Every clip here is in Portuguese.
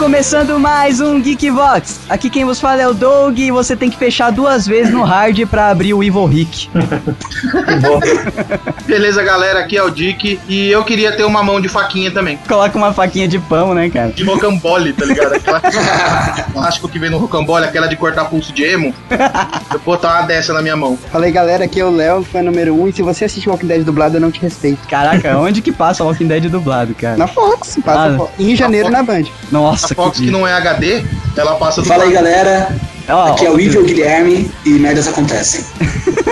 começando mais um Geekvox. Aqui quem vos fala é o Doug e você tem que fechar duas vezes no hard pra abrir o Evil Rick. Beleza, galera, aqui é o Dick e eu queria ter uma mão de faquinha também. Coloca uma faquinha de pão, né, cara? De rocambole, tá ligado? Aquela plástico que vem no rocambole, aquela de cortar pulso de emo. Eu vou botar uma dessa na minha mão. Fala aí galera, aqui é o Léo, fã número 1 um, e se você assiste Walking Dead dublado eu não te respeito. Caraca, onde que passa o Walking Dead dublado, cara? Na Fox, passa Ah, Fo- em janeiro na Band. Nossa, A Fox que dia. não é HD, ela passa do Fala aí galera, aqui é o Evil Guilherme e merdas acontecem.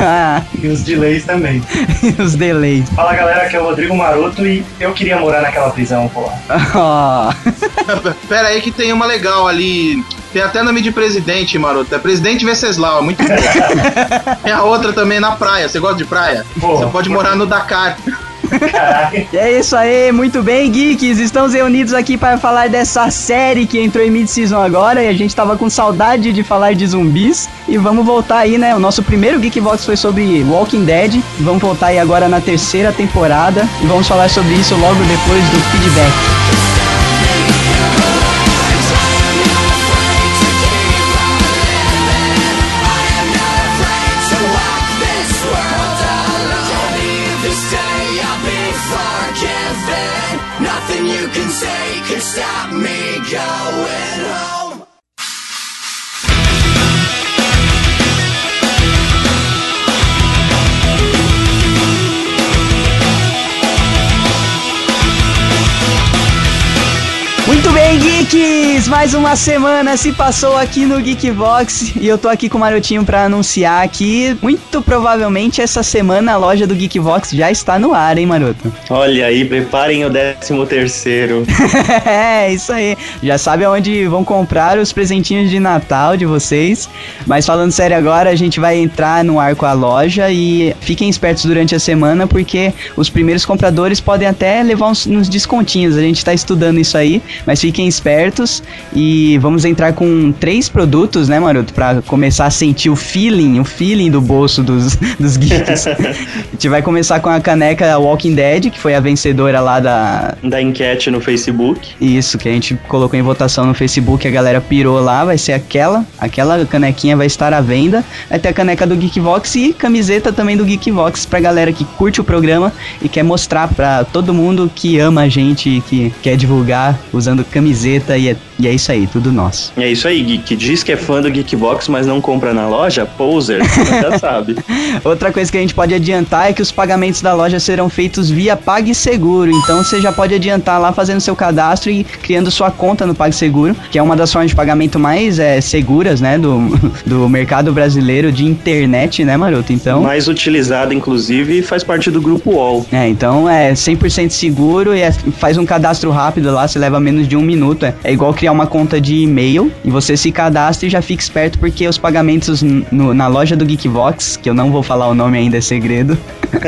Ah, E os delays também. os delays. Fala galera, aqui é o Rodrigo Maroto e eu queria morar naquela prisão, pô. Ó, Pera aí que tem uma legal ali. Tem até nome de presidente, maroto. É presidente Venceslau, é muito bom. Tem a outra também na praia. Você gosta de praia? Você pode morar no Dakar. E é isso aí, muito bem, geeks. Estamos reunidos aqui para falar dessa série que entrou em mid-season agora e a gente tava com saudade de falar de zumbis. E vamos voltar aí, né? O nosso primeiro Geekbox foi sobre Walking Dead. Vamos voltar aí agora na terceira temporada e vamos falar sobre isso logo depois do feedback. Mais uma semana se passou aqui no Geekbox e eu tô aqui com o Marotinho pra anunciar que muito provavelmente essa semana a loja do Geekbox já está no ar, hein, Maroto? Olha aí, preparem o décimo terceiro. é, isso aí. Já sabe aonde vão comprar os presentinhos de Natal de vocês. Mas falando sério agora, a gente vai entrar no ar com a loja e fiquem espertos durante a semana porque os primeiros compradores podem até levar uns, uns descontinhos. A gente tá estudando isso aí, mas fiquem espertos e vamos entrar com três produtos, né, Maroto, Pra começar a sentir o feeling, o feeling do bolso dos, dos geeks. a gente vai começar com a caneca Walking Dead, que foi a vencedora lá da, Da enquete no Facebook. isso, que a gente colocou em votação no Facebook, a galera pirou lá, vai ser aquela, aquela canequinha vai estar à venda. Vai ter a caneca do Geekvox e camiseta também do Geekvox pra galera que curte o programa e quer mostrar pra todo mundo que ama a gente e que quer divulgar usando camiseta e é, e é isso aí, tudo nosso. É isso aí, Geek. Diz que é fã do Geekbox, mas não compra na loja? Poser, já sabe. Outra coisa que a gente pode adiantar é que os pagamentos da loja serão feitos via PagSeguro. Então você já pode adiantar lá fazendo seu cadastro e criando sua conta no PagSeguro, que é uma das formas de pagamento mais é, seguras, né, do, do mercado brasileiro de internet, né, Maroto? Então, Mais utilizada, inclusive, e faz parte do grupo UOL. é, então é 100% seguro e é- faz um cadastro rápido lá, você leva menos de um minuto. É, é igual criar uma conta de e-mail e você se cadastra e já fica esperto porque os pagamentos no- na loja do Geekvox, que eu não vou falar o nome ainda, é segredo.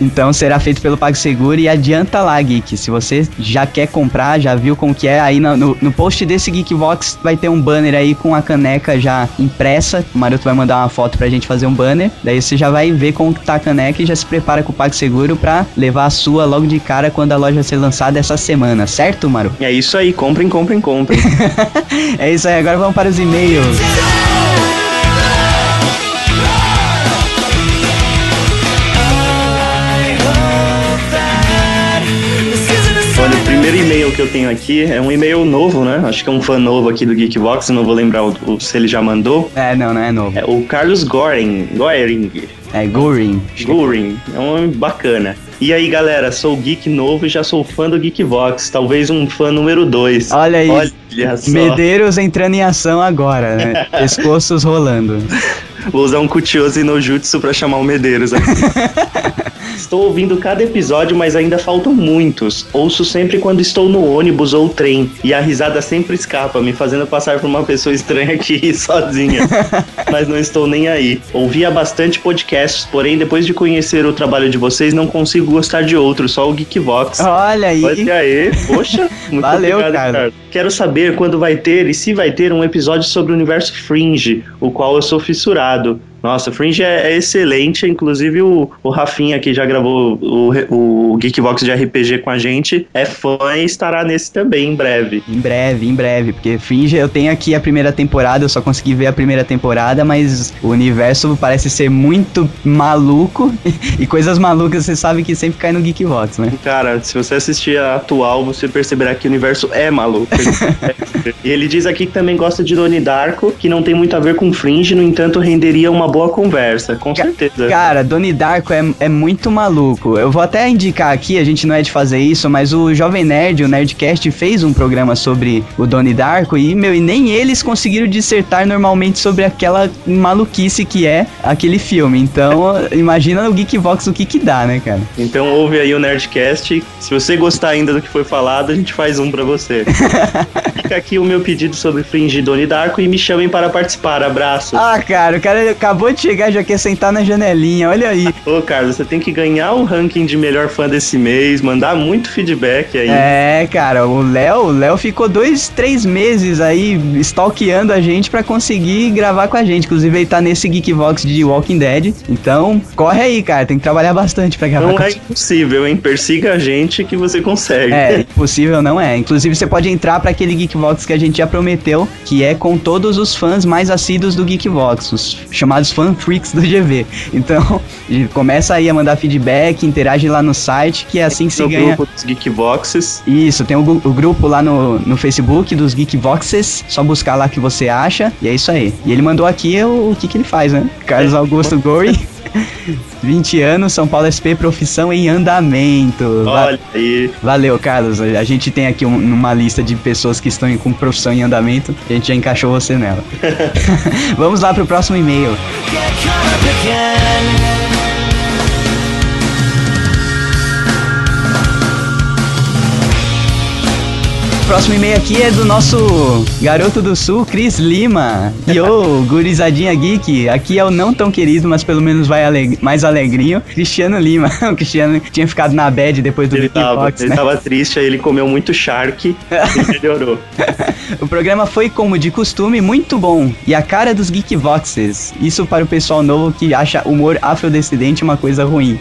então será feito pelo PagSeguro e adianta lá, Geek. Se você já quer comprar, já viu como que é, aí no, no- no post desse Geekvox vai ter um banner aí com a caneca já impressa. O Maroto vai mandar uma foto pra gente fazer um banner. Daí você já vai ver como que tá a caneca e já se prepara com o PagSeguro pra levar a sua logo de cara quando a loja ser lançada essa semana, certo, Maru? É isso aí, comprem, comprem, comprem. é isso aí, agora vamos para os e-mails. Olha, o primeiro e-mail que eu tenho aqui é um e-mail novo, né? Acho que é um fã novo aqui do Geekbox, não vou lembrar o- o- se ele já mandou. É, não, não é novo. É o Carlos Goring. Goring. É Goring. Goring. É um nome bacana. E aí, galera, sou geek novo e já sou fã do Geekvox, talvez um fã número 2. Olha aí. Olha só. Medeiros entrando em ação agora, né? Pescoços rolando. Vou usar um Kutioso no Jutsu pra chamar o Medeiros aqui. Estou ouvindo cada episódio, mas ainda faltam muitos. Ouço sempre quando estou no ônibus ou trem. E a risada sempre escapa, me fazendo passar por uma pessoa estranha aqui sozinha. mas não estou nem aí. Ouvia bastante podcasts, porém, depois de conhecer o trabalho de vocês, não consigo gostar de outro, só o Geekvox. Olha aí. Olha aí, poxa, muito Valeu, obrigado, cara. Ricardo. Quero saber quando vai ter e se vai ter um episódio sobre o universo Fringe, o qual eu sou fissurado. Nossa, Fringe é, é excelente, inclusive o, o Rafinha, que já gravou o, o Geekbox de RPG com a gente, é fã e estará nesse também em breve. Em breve, em breve, porque Fringe, eu tenho aqui a primeira temporada, eu só consegui ver a primeira temporada, mas o universo parece ser muito maluco e coisas malucas você sabe que sempre cai no Geekvox, né? Cara, se você assistir a atual, você perceberá que o universo é maluco. e ele diz aqui que também gosta de Donnie Darko, que não tem muito a ver com Fringe, no entanto, renderia uma boa conversa, com certeza. Cara, Donnie Darko é, é muito maluco. Eu vou até indicar aqui, a gente não é de fazer isso, mas o Jovem Nerd, o Nerdcast, fez um programa sobre o Donnie Darko e, meu, e nem eles conseguiram dissertar normalmente sobre aquela maluquice que é aquele filme. Então, imagina no Geekvox o que que dá, né, cara? Então ouve aí o Nerdcast. Se você gostar ainda do que foi falado, a gente faz um pra você. Fica aqui o meu pedido sobre Fringe e Donnie Darko e me chamem para participar. Abraço. Ah, cara, o cara acabou de chegar e já quer sentar na janelinha, olha aí. Ô, Carlos, você tem que ganhar o ranking de melhor fã desse mês, mandar muito feedback aí. É, cara, o Léo, o Léo ficou dois, três meses aí stalkeando a gente pra conseguir gravar com a gente. Inclusive, ele tá nesse Geekvox de Walking Dead. Então, corre aí, cara, tem que trabalhar bastante pra gravar Não com a é gente. impossível, hein? Persiga a gente que você consegue. É, impossível não é. Inclusive, você pode entrar pra aquele Geekvox que a gente já prometeu, que é com todos os fãs mais assíduos do Geekvox, os chamados fan freaks do GV. Então, começa aí a mandar feedback, interage lá no site, que é assim que se ganha. grupo dos Geekboxes. Isso, tem o, o grupo lá no, no Facebook dos Geekvoxes, só buscar lá que você acha, e é isso aí. E ele mandou aqui o, o que, que ele faz, né? Carlos Augusto Gori, 20 anos, São Paulo SP, profissão em andamento. Va- Olha aí. Valeu, Carlos. A gente tem aqui um- uma lista de pessoas que estão com profissão em andamento, a gente já encaixou você nela. Vamos lá pro próximo e-mail. Get Próximo e-mail aqui é do nosso garoto do sul, Cris Lima. Yo, gurizadinha geek. Aqui é o não tão querido, mas pelo menos vai aleg- mais alegrinho, Cristiano Lima. o Cristiano tinha ficado na bad depois do Ele tava, Geekbox, ele né? tava triste, aí ele comeu muito shark e melhorou. O programa foi, como de costume, muito bom. E a cara dos Geekvoxes. Isso para o pessoal novo que acha humor afrodescendente uma coisa ruim.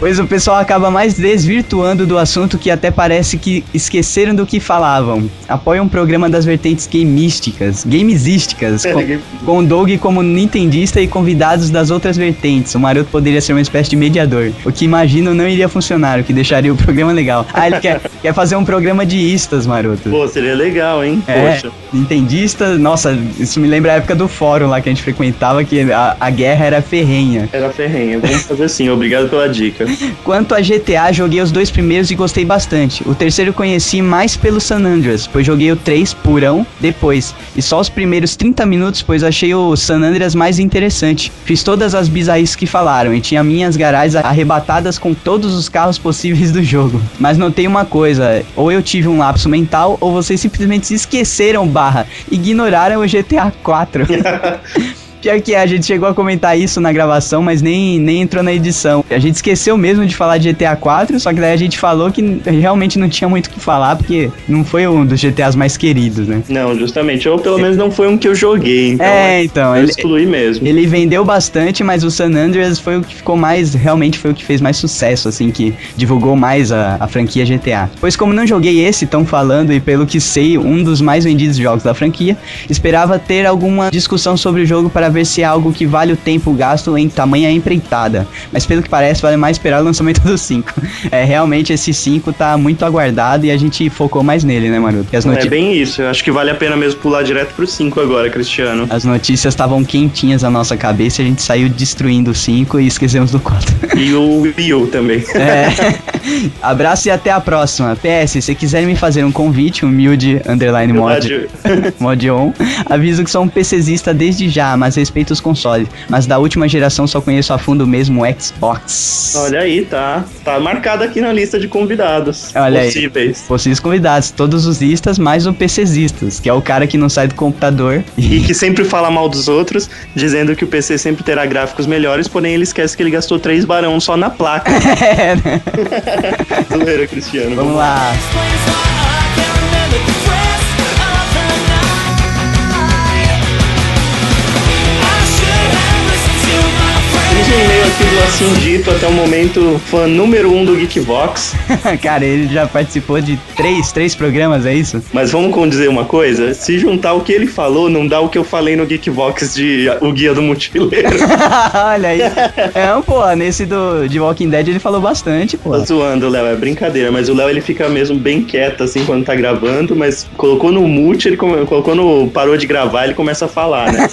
pois o pessoal acaba mais desvirtuando do assunto que até parece que esqueceram do que falavam. Apoia um programa das vertentes gamísticas, gamesísticas, com, com o Doug como nintendista e convidados das outras vertentes. O Maroto poderia ser uma espécie de mediador. O que imagino não iria funcionar, o que deixaria o programa legal. Ah, ele quer, quer fazer um programa de istas, Maroto. Pô, seria legal, hein? É, Poxa. Nintendista, nossa, isso me lembra a época do fórum lá que a gente frequentava, que a, a guerra era ferrenha. Era ferrenha. Vamos fazer assim, obrigado pela dica. Quanto a GTA, joguei os dois primeiros e gostei bastante. O terceiro conheci mais pelo San Andreas, pois joguei o 3 purão depois. E só os primeiros 30 minutos, pois achei o San Andreas mais interessante. Fiz todas as bizarrices que falaram e tinha minhas garagens arrebatadas com todos os carros possíveis do jogo. Mas notei uma coisa, ou eu tive um lapso mental, ou vocês simplesmente se esqueceram, barra, ignoraram o GTA 4. Pior que é, a gente chegou a comentar isso na gravação, mas nem, nem entrou na edição. A gente esqueceu mesmo de falar de GTA 4, só que daí a gente falou que realmente não tinha muito o que falar, porque não foi um dos GTAs mais queridos, né? Não, justamente. Ou pelo menos não foi um que eu joguei, então. É, então, Eu ele, excluí mesmo. ele vendeu bastante, mas o San Andreas foi o que ficou mais, realmente foi o que fez mais sucesso, assim, que divulgou mais a, a franquia GTA. Pois como não joguei esse, tão falando, e pelo que sei, um dos mais vendidos jogos da franquia, esperava ter alguma discussão sobre o jogo para ver se é algo que vale o tempo gasto em tamanha empreitada. Mas pelo que parece, vale mais esperar o lançamento do 5. É, realmente esse 5 tá muito aguardado e a gente focou mais nele, né, Maroto? É bem isso. Eu acho que vale a pena mesmo pular direto pro 5 agora, Cristiano. as notícias estavam quentinhas na nossa cabeça e a gente saiu destruindo o 5 e esquecemos do 4. E o Wii U também. É. Abraço e até a próxima. PS, se quiserem me fazer um convite, humilde underline mod, mod on, aviso que sou um PCzista desde já, mas respeito os consoles. Mas da última geração só conheço a fundo mesmo o Xbox. Olha aí, tá. Tá marcado aqui na lista de convidados Olha aí. possíveis. Convidados, todos os istas, mais o PCzistas, que é o cara que não sai do computador. E que sempre fala mal dos outros, dizendo que o PC sempre terá gráficos melhores, porém ele esquece que ele gastou 3 barão só na placa. É, né? Zoeira, Cristiano. Vamos lá. Temos e-mail aqui do Assim Dito até o momento, fã número 1 um do Geekvox. cara, ele já participou de três, três programas, é isso? Mas vamos dizer uma coisa: se juntar o que ele falou, não dá o que eu falei no Geekvox de O Guia do Mochileiro. Olha aí. É, pô, nesse do, de Walking Dead ele falou bastante, pô. Tô zoando, Léo, é brincadeira, mas o Léo ele fica mesmo bem quieto assim quando tá gravando, mas colocou no mute, ele colocou no. parou de gravar, ele começa a falar, né?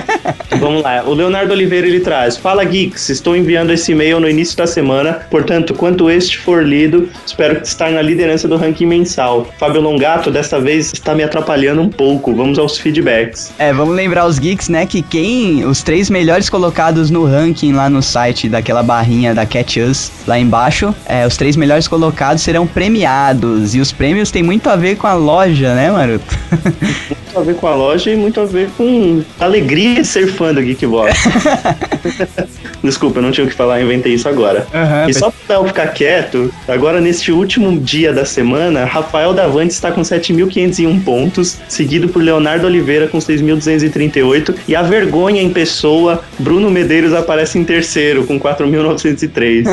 Vamos lá, o Leonardo Oliveira ele traz: Fala Geeks, estou enviando esse e-mail no início da semana, portanto, quanto este for lido, espero estar na liderança do ranking mensal. Fábio Longato, desta vez, está me atrapalhando um pouco, vamos aos feedbacks. É, vamos lembrar os geeks, né, que quem, os três melhores colocados no ranking lá no site daquela barrinha da Catch Us, lá embaixo, é, os três melhores colocados serão premiados, e os prêmios têm muito a ver com a loja, né, Maroto? Muito a ver com a loja e muito a ver com a alegria de ser fã do Geekbox. Desculpa, eu não tinha o que falar, inventei isso agora. Aham, e só pra eu ficar quieto, agora neste último dia da semana, Rafael Davante está com 7.501 pontos, seguido por Leonardo Oliveira com 6.238 e a vergonha em pessoa, Bruno Medeiros aparece em terceiro com 4.903.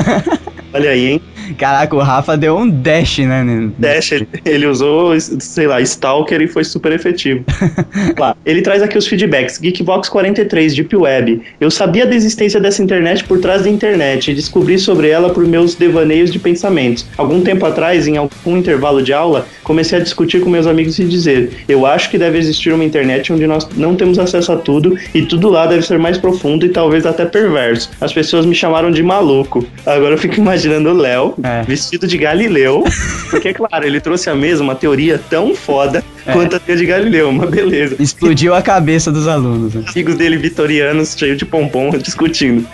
Olha aí, hein? Caraca, o Rafa deu um dash, né? Dash, ele- ele usou, sei lá, Stalker e foi super efetivo. Lá, ele traz aqui os feedbacks. Geekbox 43, Deep Web. Eu sabia da existência dessa internet por trás da internet e descobri sobre ela por meus devaneios de pensamentos. Algum tempo atrás, em algum intervalo de aula, comecei a discutir com meus amigos e dizer: Eu acho que deve existir uma internet onde nós não temos acesso a tudo e tudo lá deve ser mais profundo e talvez até perverso. As pessoas me chamaram de maluco. Agora eu fico imaginando o Léo É. vestido de Galileu, porque, claro, ele trouxe a mesma teoria tão foda. Quanto a de Galileu, uma beleza. Explodiu a cabeça dos alunos. né? Amigos dele vitorianos, cheio de pompom, discutindo.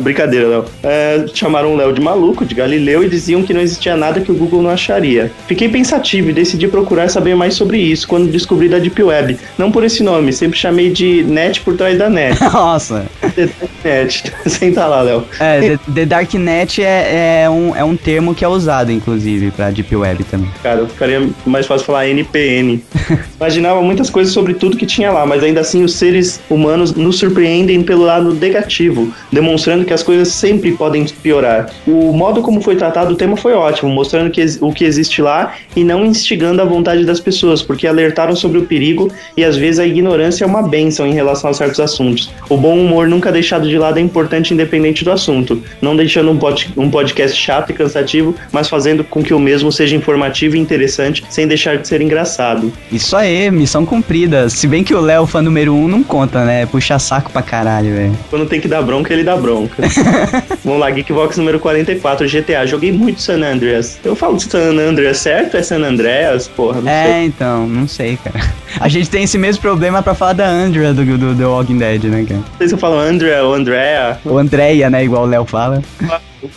Brincadeira, Léo. É, chamaram o Léo de maluco, de Galileu, e diziam que não existia nada que o Google não acharia. Fiquei pensativo e decidi procurar saber mais sobre isso quando descobri da Deep Web. Não por esse nome, sempre chamei de net por trás da net. Nossa. The Dark Net. Senta lá, Léo. É, The, The Darknet é, é, um, é um termo que é usado, inclusive, pra Deep Web também. Cara, ficaria mais fácil falar NPN. Imaginava muitas coisas sobre tudo que tinha lá, mas ainda assim os seres humanos nos surpreendem pelo lado negativo, demonstrando que as coisas sempre podem piorar. O modo como foi tratado o tema foi ótimo, mostrando que o que existe lá e não instigando a vontade das pessoas, porque alertaram sobre o perigo e às vezes a ignorância é uma benção em relação a certos assuntos. O bom humor nunca deixado de lado é importante independente do assunto, não deixando um, pod- um podcast chato e cansativo, mas fazendo com que o mesmo seja informativo e interessante, sem deixar de ser engraçado. Isso aí, missão cumprida. Se bem que o Léo, fã número um, não conta, né? Puxa saco pra caralho, velho. Quando tem que dar bronca, ele dá bronca. Vamos lá, Geekvox número 44, GTA. Joguei muito San Andreas. Eu falo San Andreas certo? É San Andreas? Porra, não sei. É, então, não sei, cara. A gente tem esse mesmo problema pra falar da Andrea do, do The Walking Dead, né, cara? Não sei se eu falo Andrea ou Andrea. Ou Andrea, né? Igual o Léo fala.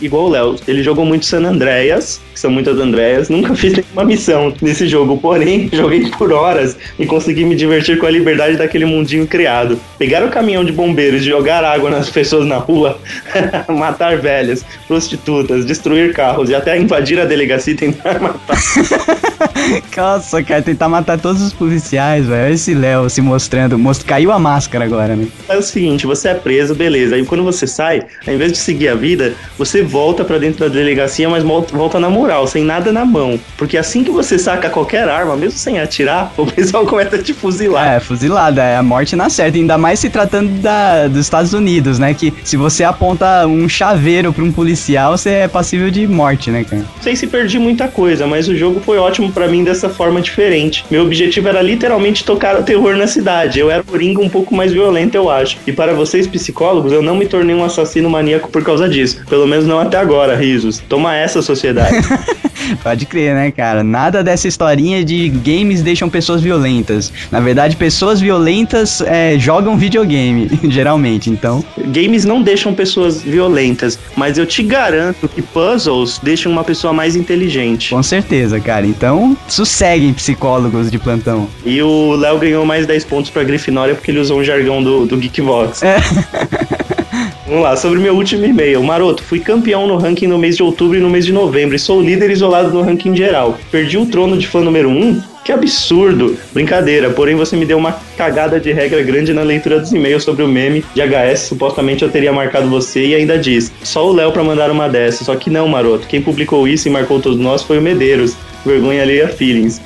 Igual o Léo, ele jogou muito San Andreas, que são muitas Andreas. Nunca fiz nenhuma missão nesse jogo, porém, joguei por horas e consegui me divertir com a liberdade daquele mundinho criado. Pegar o caminhão de bombeiros, jogar água nas pessoas na rua, matar velhas, prostitutas, destruir carros e até invadir a delegacia e tentar matar. Nossa, cara, tentar matar todos os policiais, velho. Olha esse Léo se mostrando. Most... Caiu a máscara agora, né? É o seguinte, você é preso, beleza. Aí quando você sai, ao invés de seguir a vida, você você volta pra dentro da delegacia, mas vol- volta na moral, sem nada na mão. Porque assim que você saca qualquer arma, mesmo sem atirar, o pessoal começa a te fuzilar. É, fuzilada, é a morte na certa, ainda mais se tratando da, dos Estados Unidos, né? Que se você aponta um chaveiro pra um policial, você é passível de morte, né, cara? Não sei se perdi muita coisa, mas o jogo foi ótimo pra mim dessa forma diferente. Meu objetivo era literalmente tocar o terror na cidade. Eu era o Coringa um pouco mais violento, eu acho. E para vocês psicólogos, eu não me tornei um assassino maníaco por causa disso. Pelo menos não até agora, risos. Toma essa, sociedade. Pode crer, né, cara? Nada dessa historinha de games deixam pessoas violentas. Na verdade, pessoas violentas é, jogam videogame, geralmente, então. Games não deixam pessoas violentas, mas eu te garanto que puzzles deixam uma pessoa mais inteligente. Com certeza, cara. Então, sosseguem psicólogos de plantão. E o Léo ganhou mais 10 pontos pra Grifinória porque ele usou um jargão do, do Geekvox. É. Vamos lá, sobre meu último e-mail. Maroto, fui campeão no ranking no mês de outubro e no mês de novembro e sou líder isolado no ranking geral. Perdi o trono de fã número 1? Que absurdo! Brincadeira, porém você me deu uma cagada de regra grande na leitura dos e-mails sobre o meme de HS. Supostamente eu teria marcado você e ainda diz: só o Léo pra mandar uma dessa. Só que não, maroto. Quem publicou isso e marcou todos nós foi o Medeiros. Vergonha alheia feelings.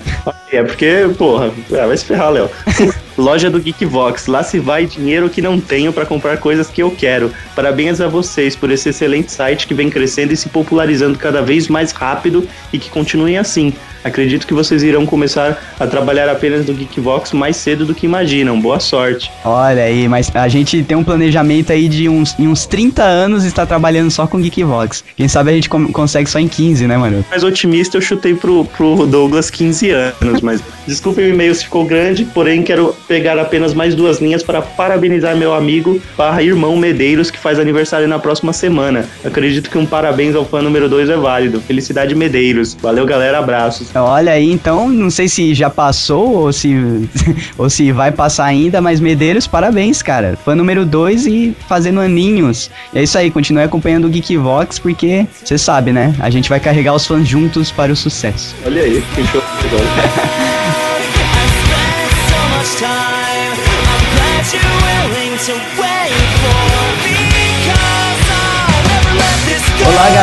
É porque, porra, é, vai se ferrar, Léo. Loja do Geekvox, lá se vai dinheiro que não tenho para comprar coisas que eu quero. Parabéns a vocês por esse excelente site que vem crescendo e se popularizando cada vez mais rápido e que continuem assim. Acredito que vocês irão começar a trabalhar apenas no Geekvox mais cedo do que imaginam. Boa sorte. Olha aí, mas a gente tem um planejamento aí de uns, em uns 30 anos estar trabalhando só com Geekvox. Quem sabe a gente consegue só em 15, né, mano? Mais otimista, eu chutei pro, pro Douglas 15 anos, mas desculpe o e-mail se ficou grande, porém quero pegar apenas mais duas linhas para parabenizar meu amigo barra irmão Medeiros, que faz aniversário na próxima semana. Acredito que um parabéns ao fã número 2 é válido. Felicidade Medeiros. Valeu, galera, abraços. Olha aí, então, não sei se já passou ou se, ou se vai passar ainda, mas Medeiros, parabéns, cara. Fã número 2 e fazendo aninhos. E é isso aí, continue acompanhando o Geekvox, porque você sabe, né? A gente vai carregar os fãs juntos para o sucesso. Olha aí, que show.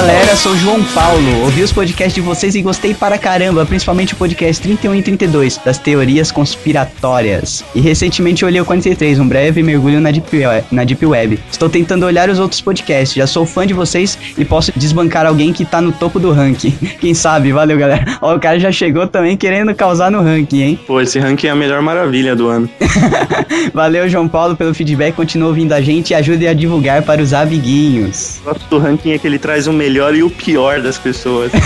galera, sou o João Paulo. Ouvi os podcasts de vocês e gostei para caramba, principalmente o podcast 31 e 32, das teorias conspiratórias. E recentemente olhei o 43, um breve mergulho na Deep, Web, na Deep Web. Estou tentando olhar os outros podcasts, já sou fã de vocês e posso desbancar alguém que tá no topo do ranking. Quem sabe, valeu galera. Ó, o cara já chegou também querendo causar no ranking, hein? Pô, esse ranking é a melhor maravilha do ano. Valeu João Paulo pelo feedback, continua ouvindo a gente e ajude a divulgar para os amiguinhos. O do ranking é que ele traz o melhor e o pior das pessoas.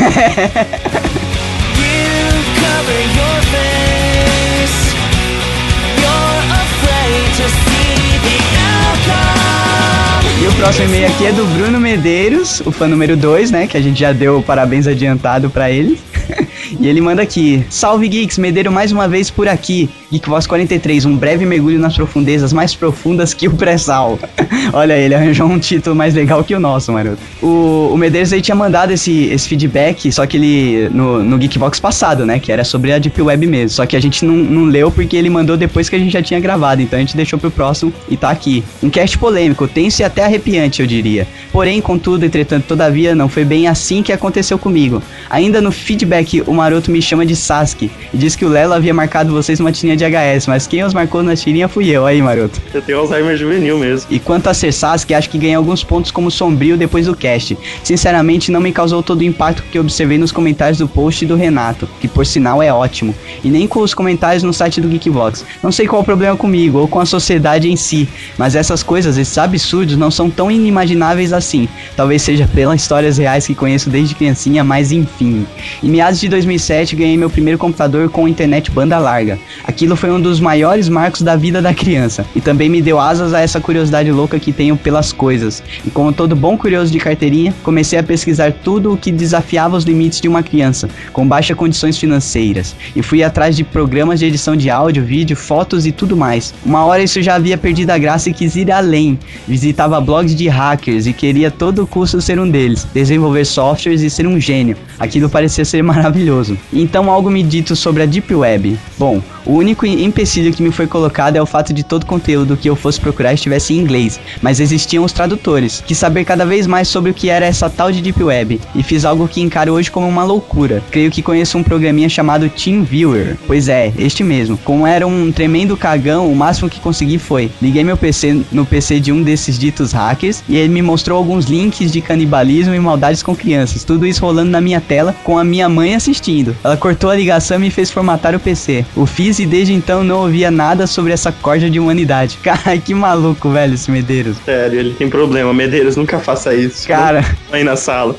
E o próximo e-mail aqui é do Bruno Medeiros, o fã número 2, né? Que a gente já deu parabéns adiantado pra ele. e ele manda aqui: Salve Geeks, Medeiro mais uma vez por aqui. Geekvox 43, um breve mergulho nas profundezas mais profundas que o pré-sal. Olha, ele arranjou um título mais legal que o nosso, maroto. O, o Medeiros aí tinha mandado esse, esse feedback, só que ele. No, no Geekbox passado, né? Que era sobre a Deep Web mesmo. Só que a gente não, não leu porque ele mandou depois que a gente já tinha gravado. Então a gente deixou pro próximo e tá aqui. Um cast polêmico, tenso e até arrepiante, eu diria. Porém, contudo, entretanto, todavia, não foi bem assim que aconteceu comigo. Ainda no feedback, o maroto me chama de Sasuke e diz que o Lelo havia marcado vocês numa tirinha de HS, mas quem os marcou na tirinha fui eu, aí, maroto. Eu tenho Alzheimer juvenil mesmo. E quanto a ser Sasuke, acho que ganhei alguns pontos como sombrio depois do cast. Sinceramente, não me causou todo o impacto que observei nos comentários do post do Renato, que por sinal é ótimo, e nem com os comentários no site do Geekbox. Não sei qual o problema comigo ou com a sociedade em si, mas essas coisas, esses absurdos, não são tão inimagináveis assim. Talvez seja pelas histórias reais que conheço desde criancinha, mas enfim. Em meados de 2007, ganhei meu primeiro computador com internet banda larga. Aquilo foi um dos maiores marcos da vida da criança e também me deu asas a essa curiosidade louca que tenho pelas coisas. E como todo bom curioso de carteirinha, comecei a pesquisar tudo o que desafiava os limites de uma criança, com baixas condições financeiras, e fui atrás de programas de edição de áudio, vídeo, fotos e tudo mais. Uma hora isso já havia perdido a graça e quis ir além. Visitava blogs de hackers e queria a todo custo ser um deles, desenvolver softwares e ser um gênio. Aquilo parecia ser maravilhoso. Então algo me dito sobre a Deep Web. Bom, O único empecilho que me foi colocado é o fato de todo conteúdo que eu fosse procurar estivesse em inglês, mas existiam os tradutores. Quis saber cada vez mais sobre o que era essa tal de Deep Web e fiz algo que encaro hoje como uma loucura. Creio que conheço um programinha chamado TeamViewer. Pois é, este mesmo. Como era um tremendo cagão, o máximo que consegui foi: liguei meu PC no PC de um desses ditos hackers e ele me mostrou alguns links de canibalismo e maldades com crianças. Tudo isso rolando na minha tela com a minha mãe assistindo. Ela cortou a ligação e me fez formatar o PC. O fiz e desde então não ouvia nada sobre essa corda de humanidade. Cara, que maluco, velho, esse Medeiros. Sério, ele tem problema. Medeiros, nunca faça isso. Cara, Aí na sala.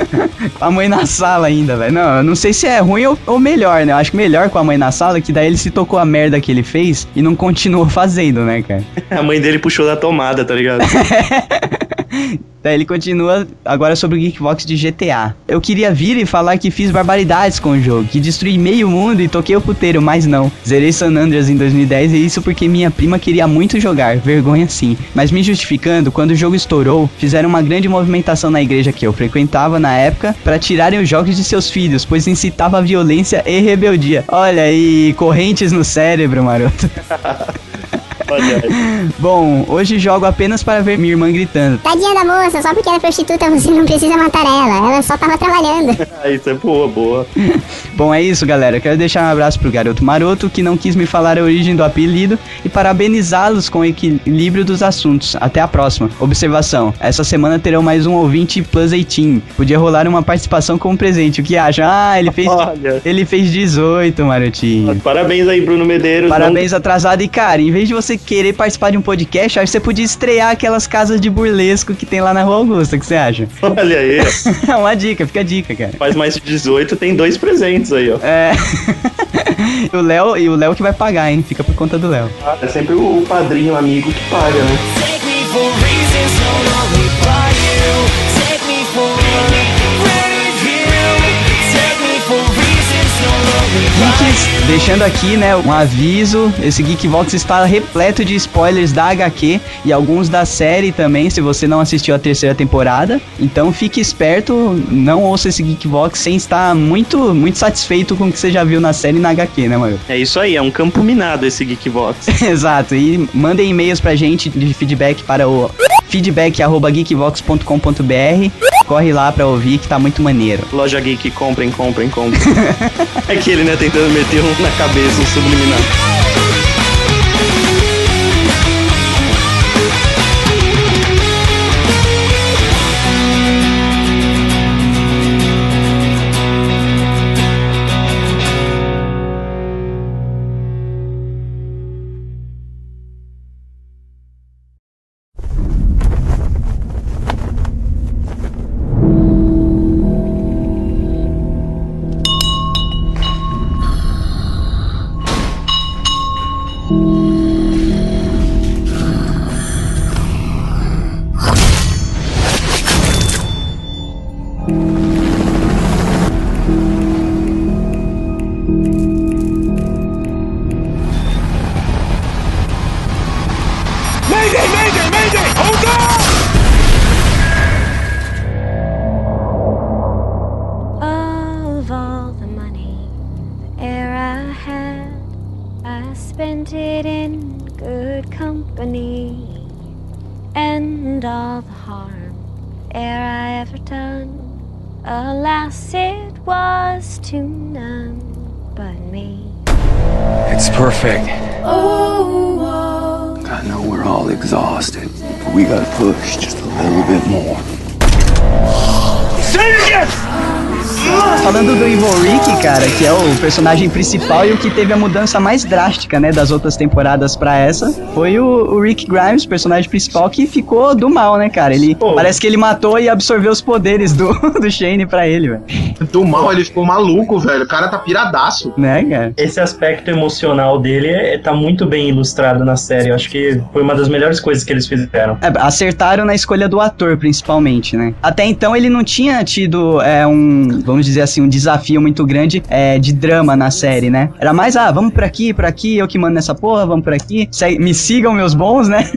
a mãe na sala ainda, velho. Não, eu não sei se é ruim ou, ou melhor, né? Eu acho que melhor com a mãe na sala, que daí ele se tocou a merda que ele fez e não continuou fazendo, né, cara? A mãe dele puxou da tomada, tá ligado? Daí ele continua agora sobre o Geekbox de GTA. Eu queria vir e falar que fiz barbaridades com o jogo, que destruí meio mundo e toquei o puteiro, mas não. Zerei San Andreas em 2010 e isso porque minha prima queria muito jogar, vergonha sim. Mas me justificando, quando o jogo estourou, fizeram uma grande movimentação na igreja que eu frequentava na época para tirarem os jogos de seus filhos, pois incitava violência e rebeldia. Olha aí, correntes no cérebro, maroto. Bom, hoje jogo apenas para ver minha irmã gritando. Tadinha da moça, só porque ela é prostituta você não precisa matar ela. Ela só tava trabalhando. Ah, isso é boa, boa. Bom, é isso, galera. Quero deixar um abraço pro garoto maroto que não quis me falar a origem do apelido e parabenizá-los com o equilíbrio dos assuntos. Até a próxima. Observação: essa semana terão mais um ouvinte Plus 18. Podia rolar uma participação como presente. O que acha? Ah, ele fez. Olha. Ele fez 18, marotinho. Parabéns aí, Bruno Medeiros. Parabéns atrasado e cara, em vez de você querer participar de um podcast, acho que você podia estrear aquelas casas de burlesco que tem lá na Rua Augusta, o que você acha? Olha aí. Uma dica, fica a dica, cara. Faz mais de 18, tem dois presentes aí, ó. É. o Léo e o Léo que vai pagar, hein? Fica por conta do Léo. É sempre o padrinho amigo que paga, né? Take me for reasons only Geeks, deixando aqui, né, um aviso, esse Geekvox está repleto de spoilers da HQ e alguns da série também, se você não assistiu a terceira temporada. Então fique esperto, não ouça esse Geekvox sem estar muito, muito satisfeito com o que você já viu na série e na HQ, né, mano? É isso aí, é um campo minado esse Geekbox. Exato, e mandem e-mails pra gente de feedback para o feedback.geekvox.com.br. Corre lá pra ouvir que tá muito maneiro. Loja Geek, comprem, comprem, comprem. é que ele, né, tentando meter um na cabeça, um subliminar. Personagem principal e o que teve a mudança mais drástica, né, das outras temporadas pra essa, foi o, o Rick Grimes, personagem principal, que ficou do mal, né, cara? Ele Pô. parece que ele matou e absorveu os poderes do, do Shane pra ele, velho. Do mal, ele ficou maluco, velho. O cara tá piradaço. Né, cara? Esse aspecto emocional dele é, tá muito bem ilustrado na série. Eu acho que foi uma das melhores coisas que eles fizeram. É, acertaram na escolha do ator, principalmente, né? Até então ele não tinha tido é, um, vamos dizer assim, um desafio muito grande é, de drama na série, né? Era mais, ah, vamos por aqui, por aqui, eu que mando nessa porra, vamos por aqui, me sigam meus bons, né?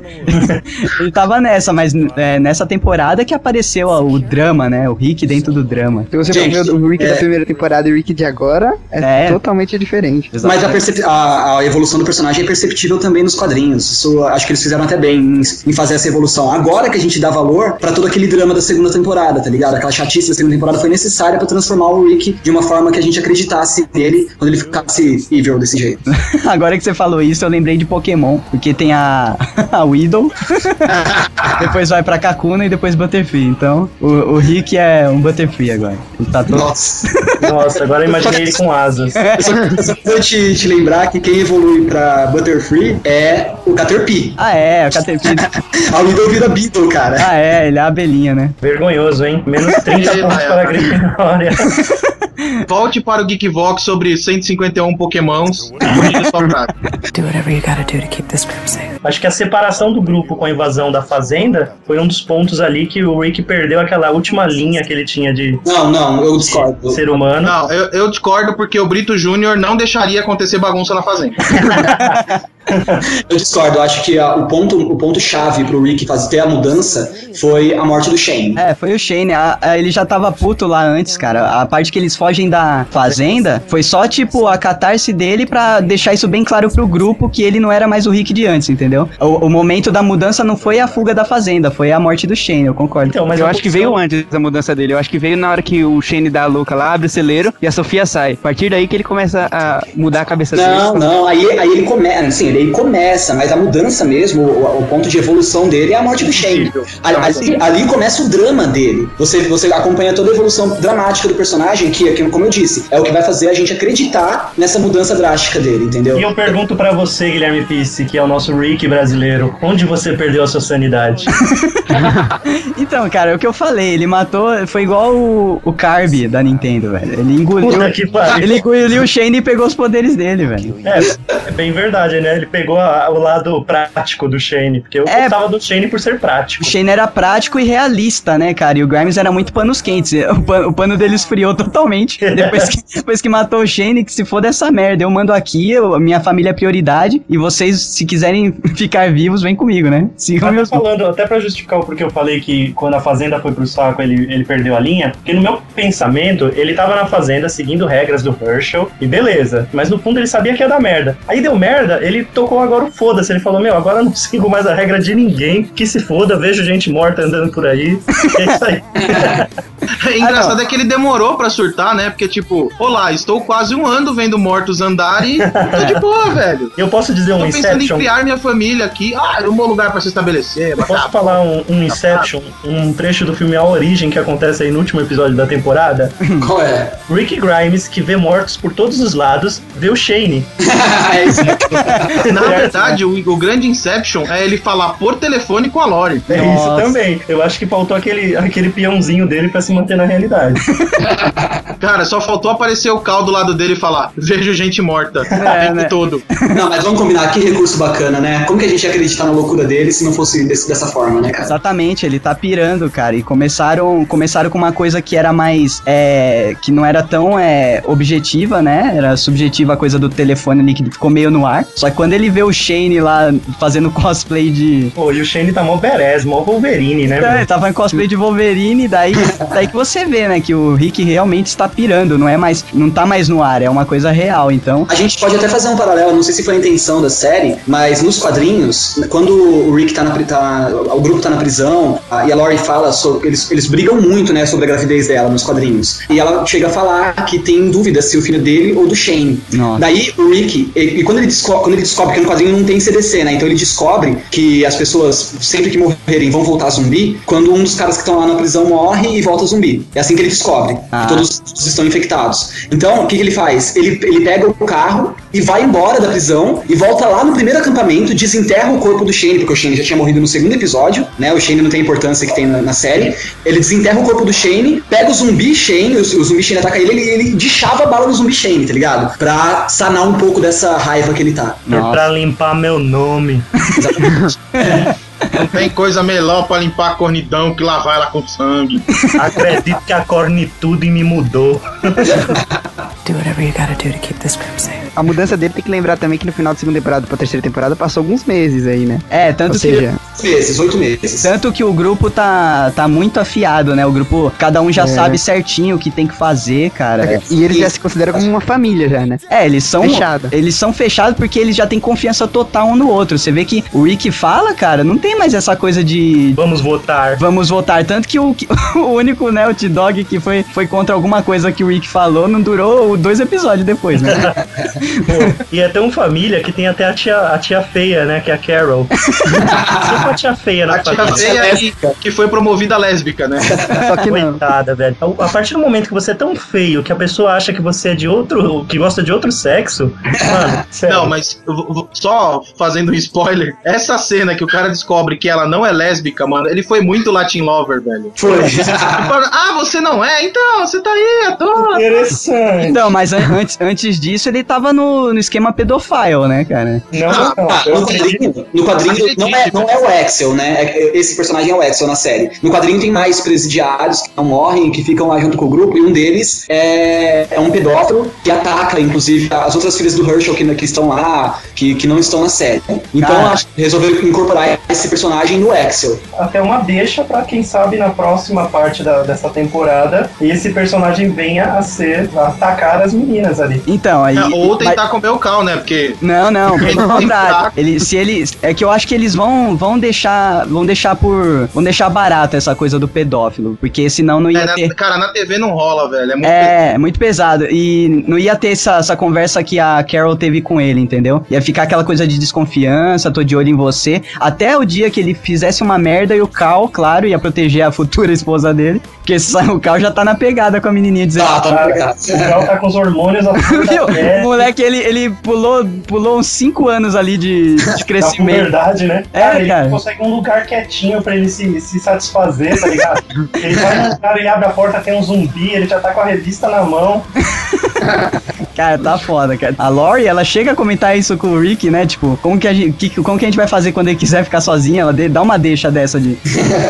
Ele tava nessa, mas é, nessa temporada que apareceu ó, o drama, né? O Rick dentro do drama. Se você for Gente, ver o Rick é- da primeira temporada e o Rick de agora, é, É. totalmente diferente. Mas a, a- a evolução do personagem é perceptível também nos quadrinhos. Isso acho que eles fizeram até bem em, em fazer essa evolução. Agora que a gente dá valor pra todo aquele drama da segunda temporada, tá ligado? Aquela chatice da segunda temporada foi necessária pra transformar o Rick de uma forma que a gente acreditasse nele quando ele ficasse evil desse jeito. Agora que você falou isso, eu lembrei de Pokémon, porque tem a, a Weedle, depois vai pra Kakuna e depois Butterfree. Então, o, o Rick é um Butterfree agora. Ele tá todo... Nossa. Nossa, agora eu imaginei ele com asas. Eu só, só quero te, te lembrar que quem evolui pra Butterfree é o Caterpie. Ah, é, o Caterpie. A Widow vira Beetle, cara. Ah, é, ele é a abelhinha, né? Vergonhoso, hein? Menos 30 Ih, pontos para a. Grifinória. Volte para o Geekvox sobre 151 Pokémons e. Do whatever you gotta do to keep this group safe. Acho que a separação do grupo com a invasão da fazenda foi um dos pontos ali que o Rick perdeu aquela última linha que ele tinha de Não, não, eu discordo. ser humano. Não, eu, eu discordo porque o Brito Júnior não deixaria acontecer bagunça na fazenda. Eu discordo, eu acho que ah, o ponto o ponto chave pro Rick fazer ter a mudança foi a morte do Shane. É, foi o Shane. a- a- ele já tava puto lá antes, cara. A parte que eles fogem da fazenda foi só, tipo, a catarse dele pra deixar isso bem claro pro grupo que ele não era mais o Rick de antes, entendeu? O, o momento da mudança não foi a fuga da fazenda, foi a morte do Shane, eu concordo. Então, mas eu acho que veio antes da mudança dele. Eu acho que veio na hora que o Shane dá a louca lá, abre o celeiro e a Sofia sai. A partir daí que ele começa a mudar a cabeça Não, dele. não, aí, aí ele começa, sim, ele começa, mas a mudança mesmo, o, o ponto de evolução dele é a morte do Shane. Ali, ali- ali começa o drama dele. Você, você acompanha toda a evolução dramática do personagem, que, que, como eu disse, é o que vai fazer a gente acreditar nessa mudança drástica dele, entendeu? E eu pergunto pra você, Guilherme Pisse, que é o nosso Rick brasileiro, onde você perdeu a sua sanidade? Então, cara, é o que eu falei, ele matou, foi igual o, o Carby da Nintendo, velho. Ele engoliu, Puta que pariu. ele engoliu o Shane e pegou os poderes dele, velho. É, é bem verdade, né? Ele pegou a- o lado prático do Shane, porque eu É. gostava do Shane por ser prático. O Shane era prático e realista, né, cara? E o Grimes era muito panos quentes. O pano, o pano dele esfriou totalmente. Depois que, depois que matou o Shane, que se for dessa merda, eu mando aqui, eu- minha família é prioridade. E vocês, se quiserem ficar vivos, vem comigo, né? Sigam Até meus. falando, até pra justificar o porquê eu falei que quando a fazenda foi pro saco ele, ele perdeu a linha, porque no meu pensamento, ele tava na fazenda seguindo regras do Herschel, e beleza, mas no fundo ele sabia que ia dar merda. Aí deu merda, ele tocou agora o foda-se, ele falou, meu, agora eu não sigo mais a regra de ninguém, que se foda, vejo gente morta andando por aí, é isso aí. É engraçado é que ele demorou pra surtar, né? Porque, tipo, olá, estou quase um ano vendo mortos andar e tô de boa, velho. Eu posso dizer um Tô pensando em Inception? criar minha família aqui. Ah, é um bom lugar pra se estabelecer. Posso falar um, um Inception, um trecho do filme A Origem que acontece aí no último episódio da temporada? Qual é? Rick Grimes, que vê mortos por todos os lados, vê o Shane. É isso. Na verdade, o, o grande Inception é ele falar por telefone com a Lori. É Nossa. isso também. Eu acho que faltou aquele, aquele peãozinho dele pra se manter na realidade. Cara, só faltou aparecer o Cal do lado dele e falar: vejo gente morta. o tempo né? todo. Não, mas vamos combinar, que recurso bacana, né? Como que a gente ia acreditar na loucura dele se não fosse desse- dessa forma, né, cara? Exatamente, ele tá pirando, cara. E começaram, começaram com uma coisa que era mais. É, que não era tão é, objetiva, né? Era subjetiva a coisa do telefone ali que ficou meio no ar. Só que quando ele vê o Shane lá fazendo cosplay de. Pô, e o Shane tá mó berés, mó Wolverine, né? É, ele tava em cosplay de Wolverine, daí, daí que você vê, né, que o Rick realmente está pirando, não é mais, não tá mais no ar, é uma coisa real, então. A gente pode até fazer um paralelo, não sei se foi a intenção da série, mas nos quadrinhos, quando o Rick tá na tá, o grupo tá na prisão a- e a Laurie fala sobre eles, eles brigam muito, né, sobre a gravidez dela nos quadrinhos. E ela chega a falar que tem dúvida se o filho dele ou do Shane. Nossa. Daí o Rick, e, e quando ele descobre, quando ele descobre que no quadrinho não tem CDC, né? Então ele descobre que as pessoas sempre que morrerem vão voltar zumbi, quando um dos caras que estão lá na prisão morre e volta zumbi. É assim que ele descobre. Ah. Que todos todos estão infectados. Então, o que, que ele faz? Ele, ele pega o carro e vai embora da prisão e volta lá no primeiro acampamento, desenterra o corpo do Shane, porque o Shane já tinha morrido no segundo episódio, né? O Shane não tem a importância que tem na, na série. Ele desenterra o corpo do Shane, pega o zumbi Shane, o, o zumbi Shane ataca ele, ele, ele deschava a bala do zumbi Shane, tá ligado? Pra sanar um pouco dessa raiva que ele tá. É pra limpar meu nome. Não tem coisa melhor pra limpar a cornidão que lavar ela com sangue. Acredito que a cornitude me mudou. Do whatever you gotta do to keep this group safe. A mudança dele tem que lembrar também que no final da segunda temporada pra terceira temporada passou alguns meses aí, né? É, tanto Ou que. seja, Meses, oito meses. Tanto que o grupo tá, tá muito afiado, né? O grupo, cada um já É. sabe certinho o que tem que fazer, cara. e eles já se consideram como uma família já, né? É, eles são Fechada. eles são fechados porque eles já têm confiança total um no outro. Você vê que o Rick fala, cara, não tem mais essa coisa de Vamos votar. vamos votar, tanto que o, que- o único, né, o T-Dog que foi, foi contra alguma coisa que o Rick falou, não durou dois episódios depois, né? Pô, e é tão família que tem até a tia, a tia feia, né? Que é a Carol. Sempre a tia feia na A tia família. feia que, que foi promovida lésbica, né? Só que não. Coitada, velho. A partir do momento que você é tão feio que a pessoa acha que você é de outro. que gosta de outro sexo, mano, sério. Não, mas só fazendo um spoiler, essa cena que o cara descobre que ela não é lésbica, mano, ele foi muito Latin Lover, velho. Foi. Ah, você não é? Então, você tá aí, à toa. Interessante. Então, mas an- antes, antes disso ele tava no, no esquema pedofile, né, cara? Não, não, não. Ah, Eu no quadrinho, no quadrinho não, é, não é o Axel, né? É- Esse personagem é o Axel na série. No quadrinho tem mais presidiários que não morrem, que ficam lá junto com o grupo, e um deles é, é um pedófilo que ataca, inclusive, as outras filhas do Herschel que, que estão lá, que, que não estão na série. Então, Ah. acho que resolveram incorporar esse personagem no Axel. Até uma deixa pra quem sabe na próxima parte da- dessa temporada esse personagem venha a ser. a atacar as meninas ali. Então, aí. É, ou mas- tentar comer o cal, né? Porque Não, não, Ele pelo tá contrário. Ele, se eles, é que eu acho que eles vão, vão deixar, vão deixar por, vão deixar barato essa coisa do pedófilo, porque senão não ia é, na- ter. cara, na TV não rola, velho. É muito É, muito pesado. E não ia ter essa, essa conversa que a Carol teve com ele, entendeu? Ia ficar aquela coisa de desconfiança, tô de olho em você. Até o dia que ele fizesse uma merda e o Cal, claro, ia proteger a futura esposa dele. Porque o Cal já tá na pegada com a menininha dizendo. Tá, tá na Cara, pegada. o Gal tá com os hormônios a Viu? O moleque, ele, ele pulou, pulou uns 5 anos ali de, de crescimento. verdade, né? É, cara, ele cara. consegue um lugar quietinho pra ele se, se satisfazer, tá ligado? ele vai num lugar, ele abre a porta, tem um zumbi, ele já tá com a revista na mão. Cara, tá foda, cara. A Lori, ela chega a comentar isso com o Rick, né? Tipo, como que a gente, que- como que a gente vai fazer quando ele quiser ficar sozinho? Ela dê- dá uma deixa dessa de.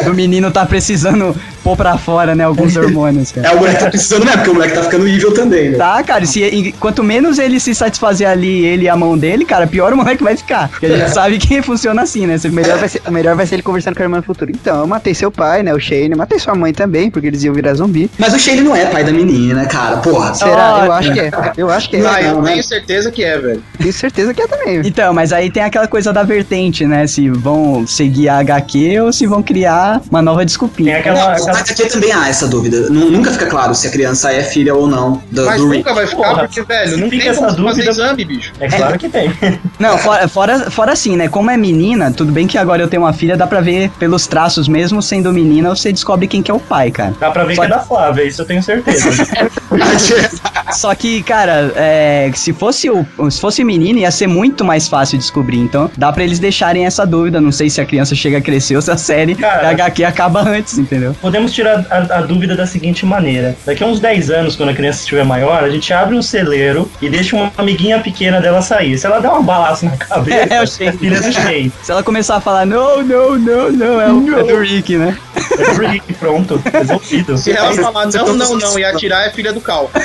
o menino tá precisando pôr pra fora, né? Alguns hormônios, cara. É, o moleque tá precisando mesmo, porque o moleque tá ficando evil também, né? Tá, cara, se, e quanto menos ele se satisfazer ali, ele e a mão dele, cara, pior o moleque vai ficar. Porque a gente sabe que funciona assim, né? Você melhor, vai ser, o melhor vai ser ele conversando com a irmã no futuro. Então, eu matei seu pai, né? O Shane, matei sua mãe também, porque eles iam virar zumbi. Mas o Shane não é pai da menina, cara. Porra. Será? Ó, eu acho que é. Eu acho que é. Ah, eu né? tenho certeza que é, velho. Tenho certeza que é também. Então, mas aí tem aquela coisa da vertente, né? Se vão seguir a HQ ou se vão criar uma nova Tem desculpinha. aquela. Não, aquela- aqui também há essa dúvida. Nu- Nunca fica claro se a criança é filha ou não do, Mas do Rick. nunca vai ficar, Porra, porque, velho, não fica tem essa como fazer dúvida- exame, bicho. É claro que tem. Não, fora, fora, fora assim, né? Como é menina, tudo bem que agora eu tenho uma filha, dá pra ver pelos traços, mesmo sendo menina, você descobre quem que é o pai, cara. Dá pra ver Só que é da Flávia, isso eu tenho certeza. Só que, cara, é, se fosse o, se fosse menino, ia ser muito mais fácil descobrir. Então, dá pra eles deixarem essa dúvida. Não sei se a criança chega a crescer ou se a série Cara. a HQ acaba antes, entendeu? Podemos tirar a, a dúvida da seguinte maneira: daqui a uns 10 anos, quando a criança estiver maior, a gente abre um celeiro e deixa uma amiguinha pequena dela sair. Se ela der um balaço na cabeça, É, eu sei. filha do Shane. Se ela começar a falar, não, não, não, não, é o é do Rick, né? É do Rick, pronto, resolvido. Se ela falar você não, tá não, não e atirar, é filha do cal.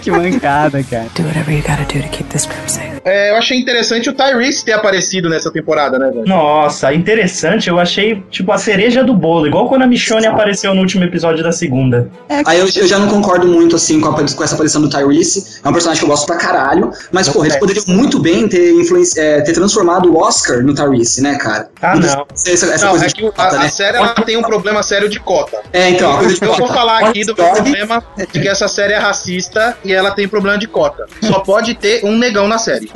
que mancada, cara. Do whatever you gotta do to keep this group safe. É, eu achei interessante o Tyrese ter aparecido nessa temporada, né, velho? Nossa, interessante, eu achei tipo a cereja do bolo, igual quando a Michonne apareceu no último episódio da segunda. Aí eu, eu já não concordo muito, assim, com, a- com essa aparição do Tyrese. É um personagem que eu gosto pra caralho. Mas, porra, eles poderiam muito bem ter, influenci- é, ter transformado o Oscar no Tyrese, né, cara? Ah, não. Essa, essa Não, coisa é que o- cota, a, né? a série ela tem um problema sério de cota. É, então, a coisa de Eu vou falar aqui do problema de que essa série é racista e ela tem problema de cota. Só pode ter um negão na série.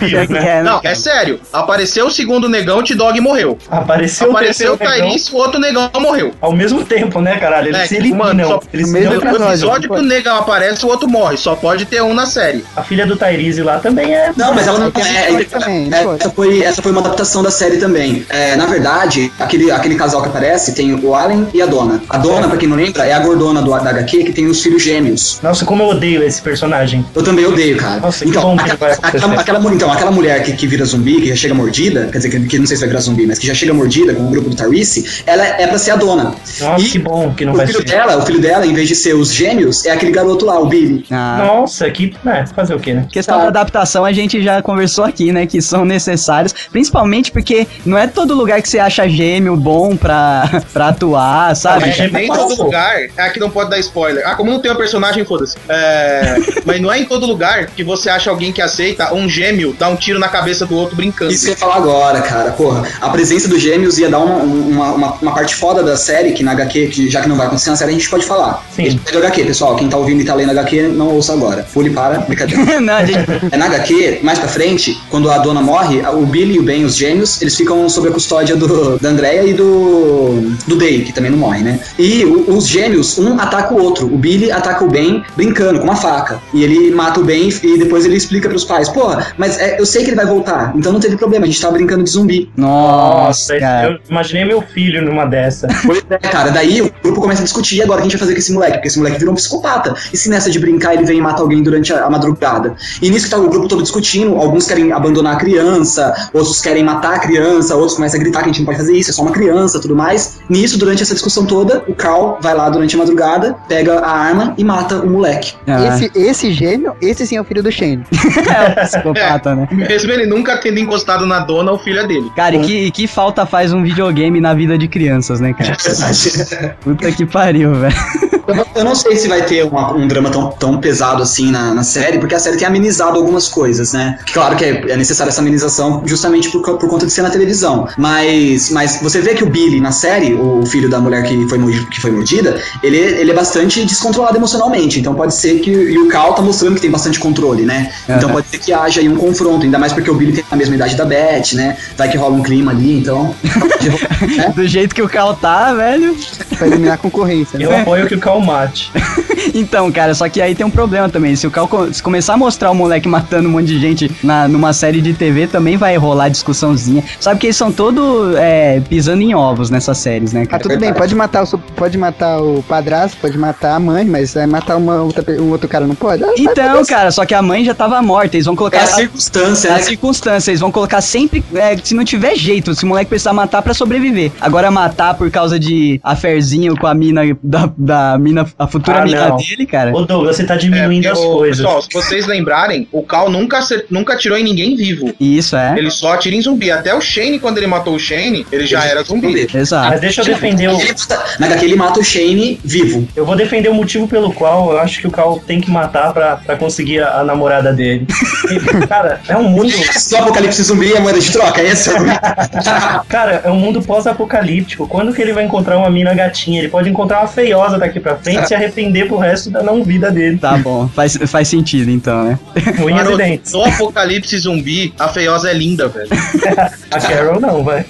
É, Não, é sério. Apareceu o segundo negão, o T-Dog morreu. Apareceu, Apareceu o Tyrese, o outro negão morreu. ao mesmo tempo, né, caralho? Eles É, se eliminam. mano, só- Eles se mesmo eliminam. episódio. que o negão aparece, o outro morre. Só pode ter um na série. A filha do Tyrese lá também é. Não, mas ela não Tem é. também, não é, pode. essa, foi, essa foi uma adaptação da série também. É, na verdade, aquele, aquele casal que aparece, tem o Allen e a Dona. A Dona, pra quem não lembra, é a gordona do, da HQ que tem os filhos gêmeos. Nossa, como eu odeio esse personagem. Eu também odeio, cara. Nossa, que então, bom que aquela, vai acontecer. aquela, aquela então, aquela mulher que, que vira zumbi, que já chega mordida, quer dizer, que, que não sei se vai virar zumbi, mas que já chega mordida com o grupo do Tarice, ela é pra ser a dona. Nossa, que bom que não o vai filho ser. dela, o filho dela, em vez de ser os gêmeos, é aquele garoto lá, o Billy. Ah, Nossa, que. É, fazer o quê, né? Questão da adaptação a gente já conversou aqui, né? Que são necessários, principalmente porque não é todo lugar que você acha gêmeo bom pra, pra atuar, sabe? Mas nem em todo lugar. Aqui não pode dar spoiler. Ah, como não tem um personagem, foda-se. É, mas não é em todo lugar que você acha alguém que aceita um gêmeo dar um tiro na cabeça do outro brincando. Isso que eu ia falar agora, cara. Porra, a presença dos gêmeos ia dar uma, uma, uma, uma parte foda da série, que na HQ, que já que não vai acontecer na série, a gente pode falar. Sim. É do HQ, pessoal. Quem tá ouvindo e tá lendo HQ, não ouça agora. Pule para, brincadeira. não, gente... É na HQ, mais pra frente, quando a dona morre, o Billy e o Ben, os gêmeos, eles ficam sob a custódia do, da Andrea e do, do Dave, que também não morre, né? E o- os gêmeos, um ataca o outro. O Billy ataca o Ben brincando com uma faca. E ele mata o Ben e depois ele explica pros pais: Porra, mas é, eu sei que ele vai voltar, então não teve problema, a gente tava brincando de zumbi. Nossa, cara. Eu imaginei meu filho numa dessa. Pois é, cara, daí o grupo começa a discutir "E agora o que a gente vai fazer com esse moleque, porque esse moleque virou um psicopata. E se nessa de brincar ele vem e mata alguém durante a, a madrugada? E nisso que tá o grupo todo discutindo, alguns querem abandonar a criança, outros querem matar a criança, outros começam a gritar que a gente não pode fazer isso, é só uma criança, tudo mais. Nisso, durante essa discussão toda, o Carl vai lá durante a madrugada, pega a arma e mata o moleque. Ah, Esse, esse gêmeo, esse sim é o filho do Shane. é psicopata, né? Mesmo ele nunca tendo encostado na dona, o filho é dele. Cara, e que, que falta faz um videogame na vida de crianças, né, cara? Puta que pariu, velho. Eu não- Eu não sei se vai ter uma- um drama tão, tão pesado assim na, na série, porque a série tem amenizado algumas coisas, né? Claro que é, é necessária essa amenização justamente por, por conta de ser na televisão. Mas, mas você vê que o Billy na série, o filho da mulher que foi, que foi mordida, ele, ele é bastante descontrolado emocionalmente. Então pode ser que. E o Cal tá mostrando que tem bastante controle, né? Então Aham. pode ser que haja aí um confronto, ainda mais porque o Billy tem a mesma idade da Beth, né? Vai que rola um clima ali, então. Do jeito que o Cal tá, velho. Pra eliminar a concorrência. né? Eu apoio que o Cal mate. Então, cara, só que aí tem um problema também. Se o Cal se começar a mostrar o moleque matando um monte de gente na, numa série de TV, também vai rolar discussãozinha. Sabe que eles são todos é, pisando em ovos nessas séries, né, Ah, cara? tudo bem, pode matar, o, pode matar o padrasto, pode matar a mãe, mas é, matar uma, outra um outro cara não pode? Ah, Então, cara, só que a mãe já tava morta. Eles vão colocar. É a circunstância, É a né? circunstância. Eles vão colocar sempre. é, se não tiver jeito, se o moleque precisar matar pra sobreviver. Agora, matar por causa de aferzinho com a mina da, da mina, a futura Ah, mina não. dele, cara. Ô, Douglas, você tá diminuindo É, as ô, coisas. Pessoal, se vocês lembrarem, o Cal nunca, nunca atirou em ninguém vivo. Isso é. Ele só atira em zumbi. Até o Shane, quando ele matou o Shane, ele já era zumbi. Exato. Mas deixa eu defender o. Ele mata- Na HQ ele mata o Shane vivo. Eu vou defender o motivo pelo qual eu acho que o Cal tem que matar pra, pra conseguir a, a namorada dele. E, cara, é um mundo. Do apocalipse zumbi a moeda de troca, é o Cara, é um mundo pós-apocalíptico. Quando que ele vai encontrar uma mina gatinha? Ele pode encontrar uma feiosa daqui pra frente e se arrepender pro resto da não vida dele. Tá bom, faz, faz sentido então, né? Unhas Mano, e dentes. no apocalipse zumbi, a feiosa é linda, velho. A Carol não, vai.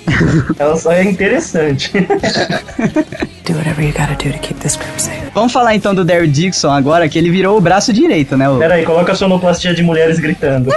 Ela só é interessante. Do whatever you gotta do to keep this group safe. Vamos falar então do Daryl Dixon agora, que ele virou o braço direito, né? O... Pera aí, coloca a sonoplastia de mulheres gritando.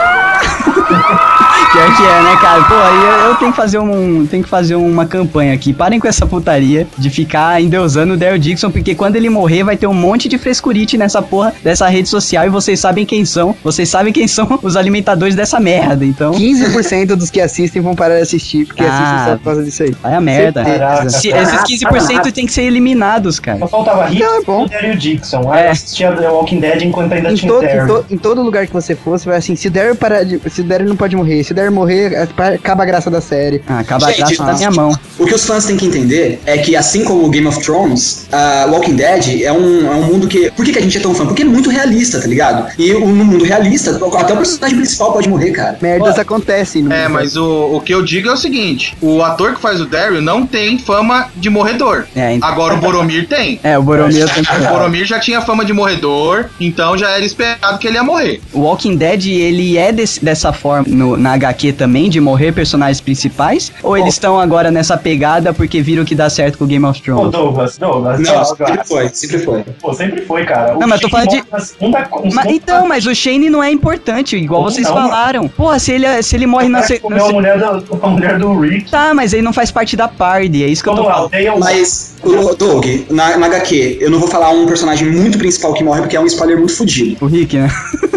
Pior que é, né, cara? Pô, aí eu, eu tenho que fazer um. Tenho que fazer uma campanha aqui. Parem com essa putaria de ficar endeusando o Daryl Dixon, porque quando ele morrer vai ter um monte de frescurite nessa porra dessa rede social e vocês sabem quem são. Vocês sabem quem são os alimentadores dessa merda, então. 15% dos que assistem vão parar de assistir, porque Ah. assistem só por causa disso aí. Vai a merda. Caraca. Se- esses 15% tem que ser eliminados, cara. Só faltava Não, é bom. e Daryl Dixon. Aí eu assistia The Walking Dead enquanto ainda Em, tinha todo, em, Daryl. to- em todo lugar que você for, você vai assim, se o Daryl parar de. Se o Daryl não pode morrer, se o Daryl morrer, é, acaba a graça da série. Ah, acaba a Gente, graça na minha mão. O que os fãs têm que entender é que, assim como o Game of Thrones, a Walking Dead é um, é um mundo que. Por que, que a gente é tão fã? Porque é muito realista, tá ligado? E no mundo realista, até o personagem principal pode morrer, cara. Merdas acontecem. No É, mundo. mas o, o que eu digo é o seguinte: o ator que faz o Daryl não tem fama de morredor. É, então- Agora o Boromir tem. É, o Boromir tem que O Boromir já tinha fama de morredor, então já era esperado que ele ia morrer. O Walking Dead, ele é desse- dessa forma no- na HQ também, de morrer personagens principais? Ou eles estão agora nessa pegada porque viram que dá certo com o Game of Thrones? Douglas, Douglas, Não, Douglas. foi. Sempre foi. Pô, sempre foi, cara. O Não, mas eu tô falando de- segunda- um Mas, então, mas o Shane não é importante, igual Como vocês não, falaram. Porra, se ele, se ele morre na, se, Comeu na a se- mulher, da, a mulher do Rick. Tá, mas ele não faz parte da party, é isso que eu tô lá, falando. Dale Mas, Doug, na, na HQ, eu não vou falar um personagem muito principal que morre porque é um spoiler muito fodido. O Rick, né?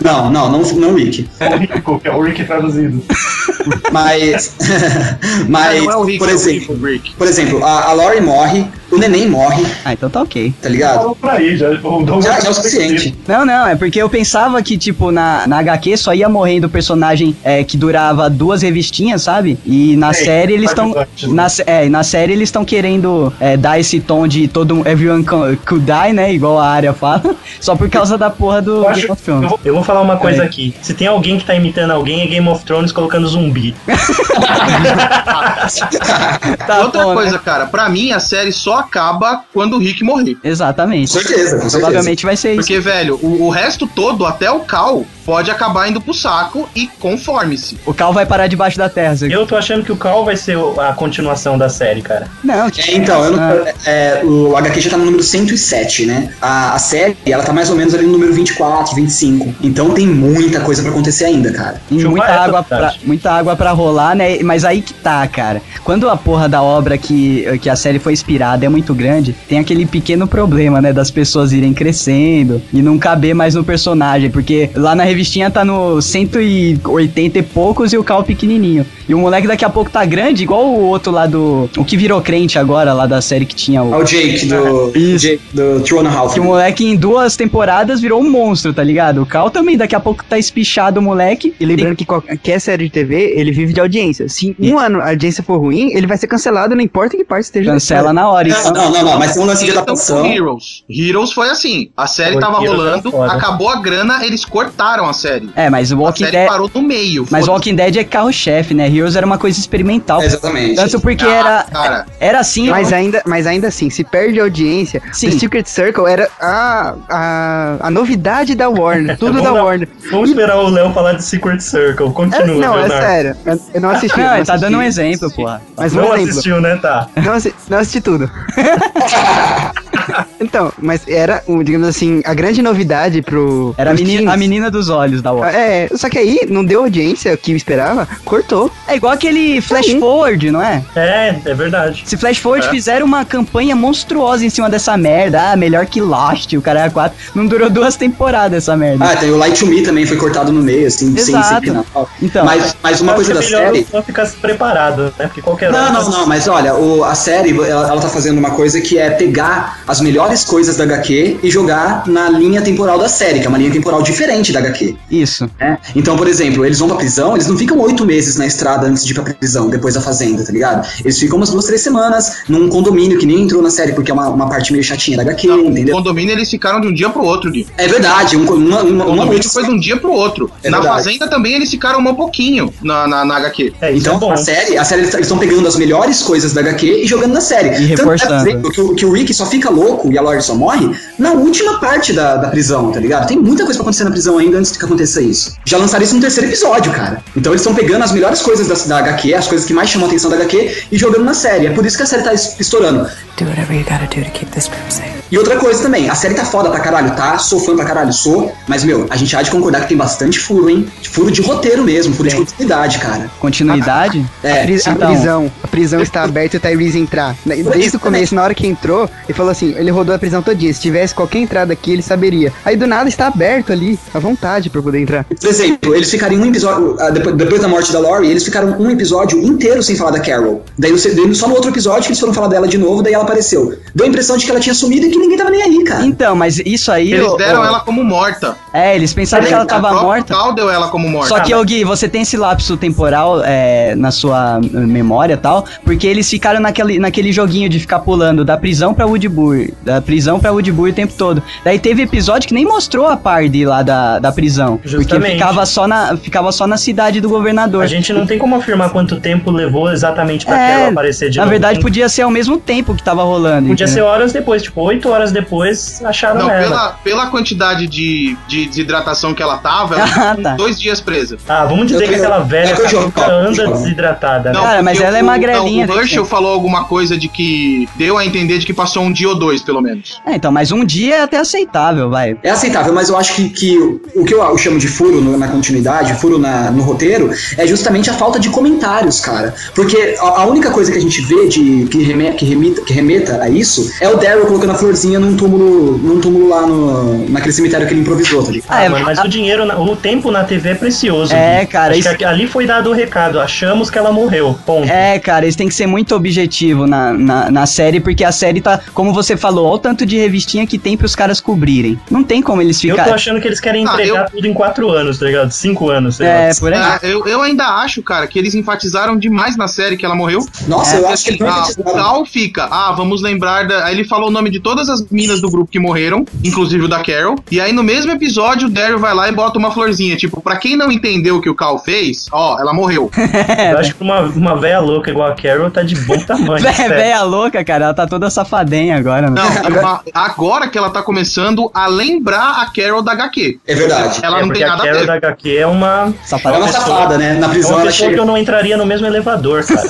Não, não, não, não o Rick. é o Rick, que é o Rick traduzido. Mas. mas, é o Rick, por é exemplo, Rick, o Rick. por exemplo, a, a Lori morre, o neném morre, Ah, então tá ok. tá ligado? Por aí, já. Já, já é o suficiente. Não, não, é porque eu pensava que, tipo, na, na HQ só ia morrendo o personagem é, que durava duas revistinhas, sabe? E na É, série eles estão. né? Na, é, na série eles estão querendo é, dar esse tom de todo everyone co- could die, né? Igual a área fala. Só por causa da porra do Eu, acho, Game of eu, Thrones. vou, eu vou falar uma coisa É. aqui. Se tem alguém que tá imitando alguém, é Game of Thrones colocando zumbi. Tá Outra bom, né? coisa, cara, pra mim a série só acaba quando o Rick morrer. Exatamente. Com certeza, com certeza. Provavelmente vai ser isso. Porque, velho, o, o resto todo, até o Cal, pode acabar indo pro saco e conforme-se. O Cal vai parar debaixo da terra. você- Eu tô achando que o Cal vai ser a continuação da série, cara. Não, É, então, eu não- Ah. é, o HQ já tá no número 107, né? A, a série, ela tá mais ou menos ali no número 24, 25. Então tem muita coisa pra acontecer ainda, cara. Tem muita água, pra, muita água pra rolar, né? Mas aí que tá, cara. Quando a porra da obra que, que a série foi inspirada é muito grande, tem aquele pequeno problema, né? Das pessoas irem crescendo e não caber mais no personagem. Porque lá na revistinha tá no 180 e poucos e o Cal pequenininho. E o moleque daqui a pouco tá grande, igual o outro lá do. O que virou crente agora, lá da série que tinha o. É o Jake do, Isso. Jake, do a Half. Que o moleque em duas temporadas virou um monstro, tá ligado? O Cal também daqui a pouco tá espichado o moleque. E lembrando que qualquer série de TV, ele vive de audiência. Se um ano a audiência for ruim, ele vai ser cancelado, não importa em que parte esteja. Cancela na hora. Não, Então, não, não, não, mas tem um lance de Eles tão com adaptação. Heroes. Heroes foi assim. A série tava Heroes rolando, acabou a grana, eles cortaram a série. É, mas o A Walking série Dead. parou no meio. Mas foda-se. Walking Dead é carro-chefe, né? Heroes era uma coisa experimental. Exatamente. Tanto porque Ah, era. cara. Era assim. Mas ó, ainda, mas ainda assim, se perde audiência, Sim. The Secret Circle era a, a, a novidade da Warner, tudo da dar- Warner. Vamos esperar o Léo falar de Secret Circle. É, Continua, não, é Leonardo. sério. Eu, eu não assisti. Não, não tá assisti. dando um exemplo, porra. Mas um Não exemplo. assistiu, né? Tá. Não, assi- não assisti tudo. então, mas era, digamos assim, a grande novidade pro. Era a menina, a menina dos olhos da Warner. É, só que aí não deu audiência que eu esperava, cortou. É igual aquele Flash Sim. Forward, não é? É, é verdade. Se Flash Forward É. fizeram uma campanha monstruosa em cima dessa merda, ah, melhor que Lost, o cara é 4. Não durou duas temporadas essa merda. Ah, tem o Light to Me também foi cortado no meio, assim, sem Exato. sem final. Então. Mas, mas uma coisa da é melhor série. Só ficar preparado, né? Porque qualquer Não, hora- não, não, mas olha, o- a série, ela, ela tá fazendo uma coisa que é pegar as melhores coisas da HQ e jogar na linha temporal da série, que é uma linha temporal diferente da HQ. Isso. né? Então, por exemplo, eles vão pra prisão, eles não ficam oito meses na estrada antes de ir pra prisão, depois da fazenda, tá ligado? Eles ficam umas duas, três semanas num condomínio que nem entrou na série, porque é uma, uma parte meio chatinha da HQ, Não, o entendeu? condomínio eles ficaram de um dia pro outro, Gui. É verdade, um- uma, uma, uma noite. foi de um dia pro outro. É na verdade. fazenda também eles ficaram um pouquinho na, na, na HQ. É, Então, é bom. a série, a série eles estão pegando as melhores coisas da HQ e jogando na série. E Tanto é, reforçando. exemplo, que, o- que o Rick só fica louco e a Lori só morre na última parte da, da prisão, tá ligado? Tem muita coisa pra acontecer na prisão ainda antes que aconteça isso. Já lançaram isso no terceiro episódio, cara. Então eles estão pegando as melhores coisas da, da HQ, as coisas que mais chamam a atenção da HQ e jogando na série. É por isso que a série tá es- estourando. Do whatever you gotta do to keep this group safe. E outra coisa também, a série tá foda pra caralho, tá? Sou fã pra caralho, sou. Mas, meu, a gente há de concordar que tem bastante furo, hein? Furo de roteiro mesmo, furo de Tem. continuidade, cara. Continuidade? É, Pri- a então. prisão, a prisão está aberta e o Tyrese entrar. Desde o começo, na hora que entrou, ele falou assim, ele rodou a prisão todinha. Se tivesse qualquer entrada aqui, ele saberia. Aí do nada está aberto ali, à vontade pra poder entrar. Por exemplo, eles ficaram em um episódio. ah, Depois, depois da morte da Laurie, eles ficaram um episódio inteiro sem falar da Carol. Daí só no outro episódio que eles foram falar dela de novo, daí ela apareceu. Deu a impressão de que ela tinha sumido e que ninguém tava nem aí, cara. Então, mas isso aí. Eles deram ela como morta. É, eles pensaram que ela tava morta. O deu ela como morta. Só que, ô Gui, você tem esse lapso temporal é, na sua eh, memória e tal, porque eles ficaram naquele, naquele joguinho de ficar pulando da prisão pra Woodbury, da prisão pra Woodbury o tempo todo. Daí teve episódio que nem mostrou a Pard lá da, da prisão. Justamente. Porque ficava só, na, ficava só na cidade do governador. A gente não tem como afirmar quanto tempo levou exatamente pra é, aparecer de na novo. Na verdade, né? podia ser ao mesmo tempo que tava rolando. Podia entendeu? ser horas depois, tipo, oito 48 horas depois acharam não, ela. Pela, pela quantidade de, de desidratação que ela tava, ela ah, tá. dois dias presa. Ah, vamos dizer eu que aquela velha é que tá anda tipo, desidratada. Não, né? Cara, mas ela é o, é magrelinha. Não, o Herschel falou alguma coisa de que deu a entender de que passou um dia ou dois, pelo menos. É, então, mas um dia é até aceitável, vai. É aceitável, mas eu acho que, que o que eu, chamo de furo no, na continuidade, furo na, no roteiro, é justamente a falta de comentários, cara. Porque a, a única coisa que a gente vê de, que, reme que, remita, que remeta a isso é o Daryl colocando a flor florzinha num túmulo, num túmulo lá no, naquele cemitério que ele improvisou, tá ligado? Ah, é, mano, mas a- o dinheiro, o tempo na TV é precioso. É, Gui. cara, isso- que ali foi dado o recado. Achamos que ela morreu. Ponto. É, cara, eles têm que ser muito objetivo na, na, na série, porque a série tá, como você falou, olha o tanto de revistinha que tem pros caras cobrirem. Não tem como eles Eu tô ficarem. achando que eles querem Ah, entregar tudo em quatro anos, tá ligado? Cinco anos, sei É, lá. por aí. Ah, eu, eu ainda acho, cara, que eles enfatizaram demais na série que ela morreu. Nossa, É, eu acho que ele Ah, o Cal fica, ah, vamos lembrar da. Aí ele falou o nome de todas as minas do grupo que morreram, inclusive o da Carol. E aí no mesmo episódio, o Daryl vai lá e bota uma florzinha. Tipo, pra quem não entendeu o que o Cal fez, ó, ela morreu. Eu acho que uma, uma velha louca igual a Carol tá de bom tamanho. Vé-. Véia louca, cara, ela tá toda safadenha agora. né? Não, uma- agora que ela tá começando a lembrar a Carol da HQ. É verdade. Ela É, não tem a nada a Carol ver. da HQ é uma. Safada. é uma pessoa- safada, né? Na É prisão uma ela pessoa que chega. eu não entraria no mesmo elevador, cara.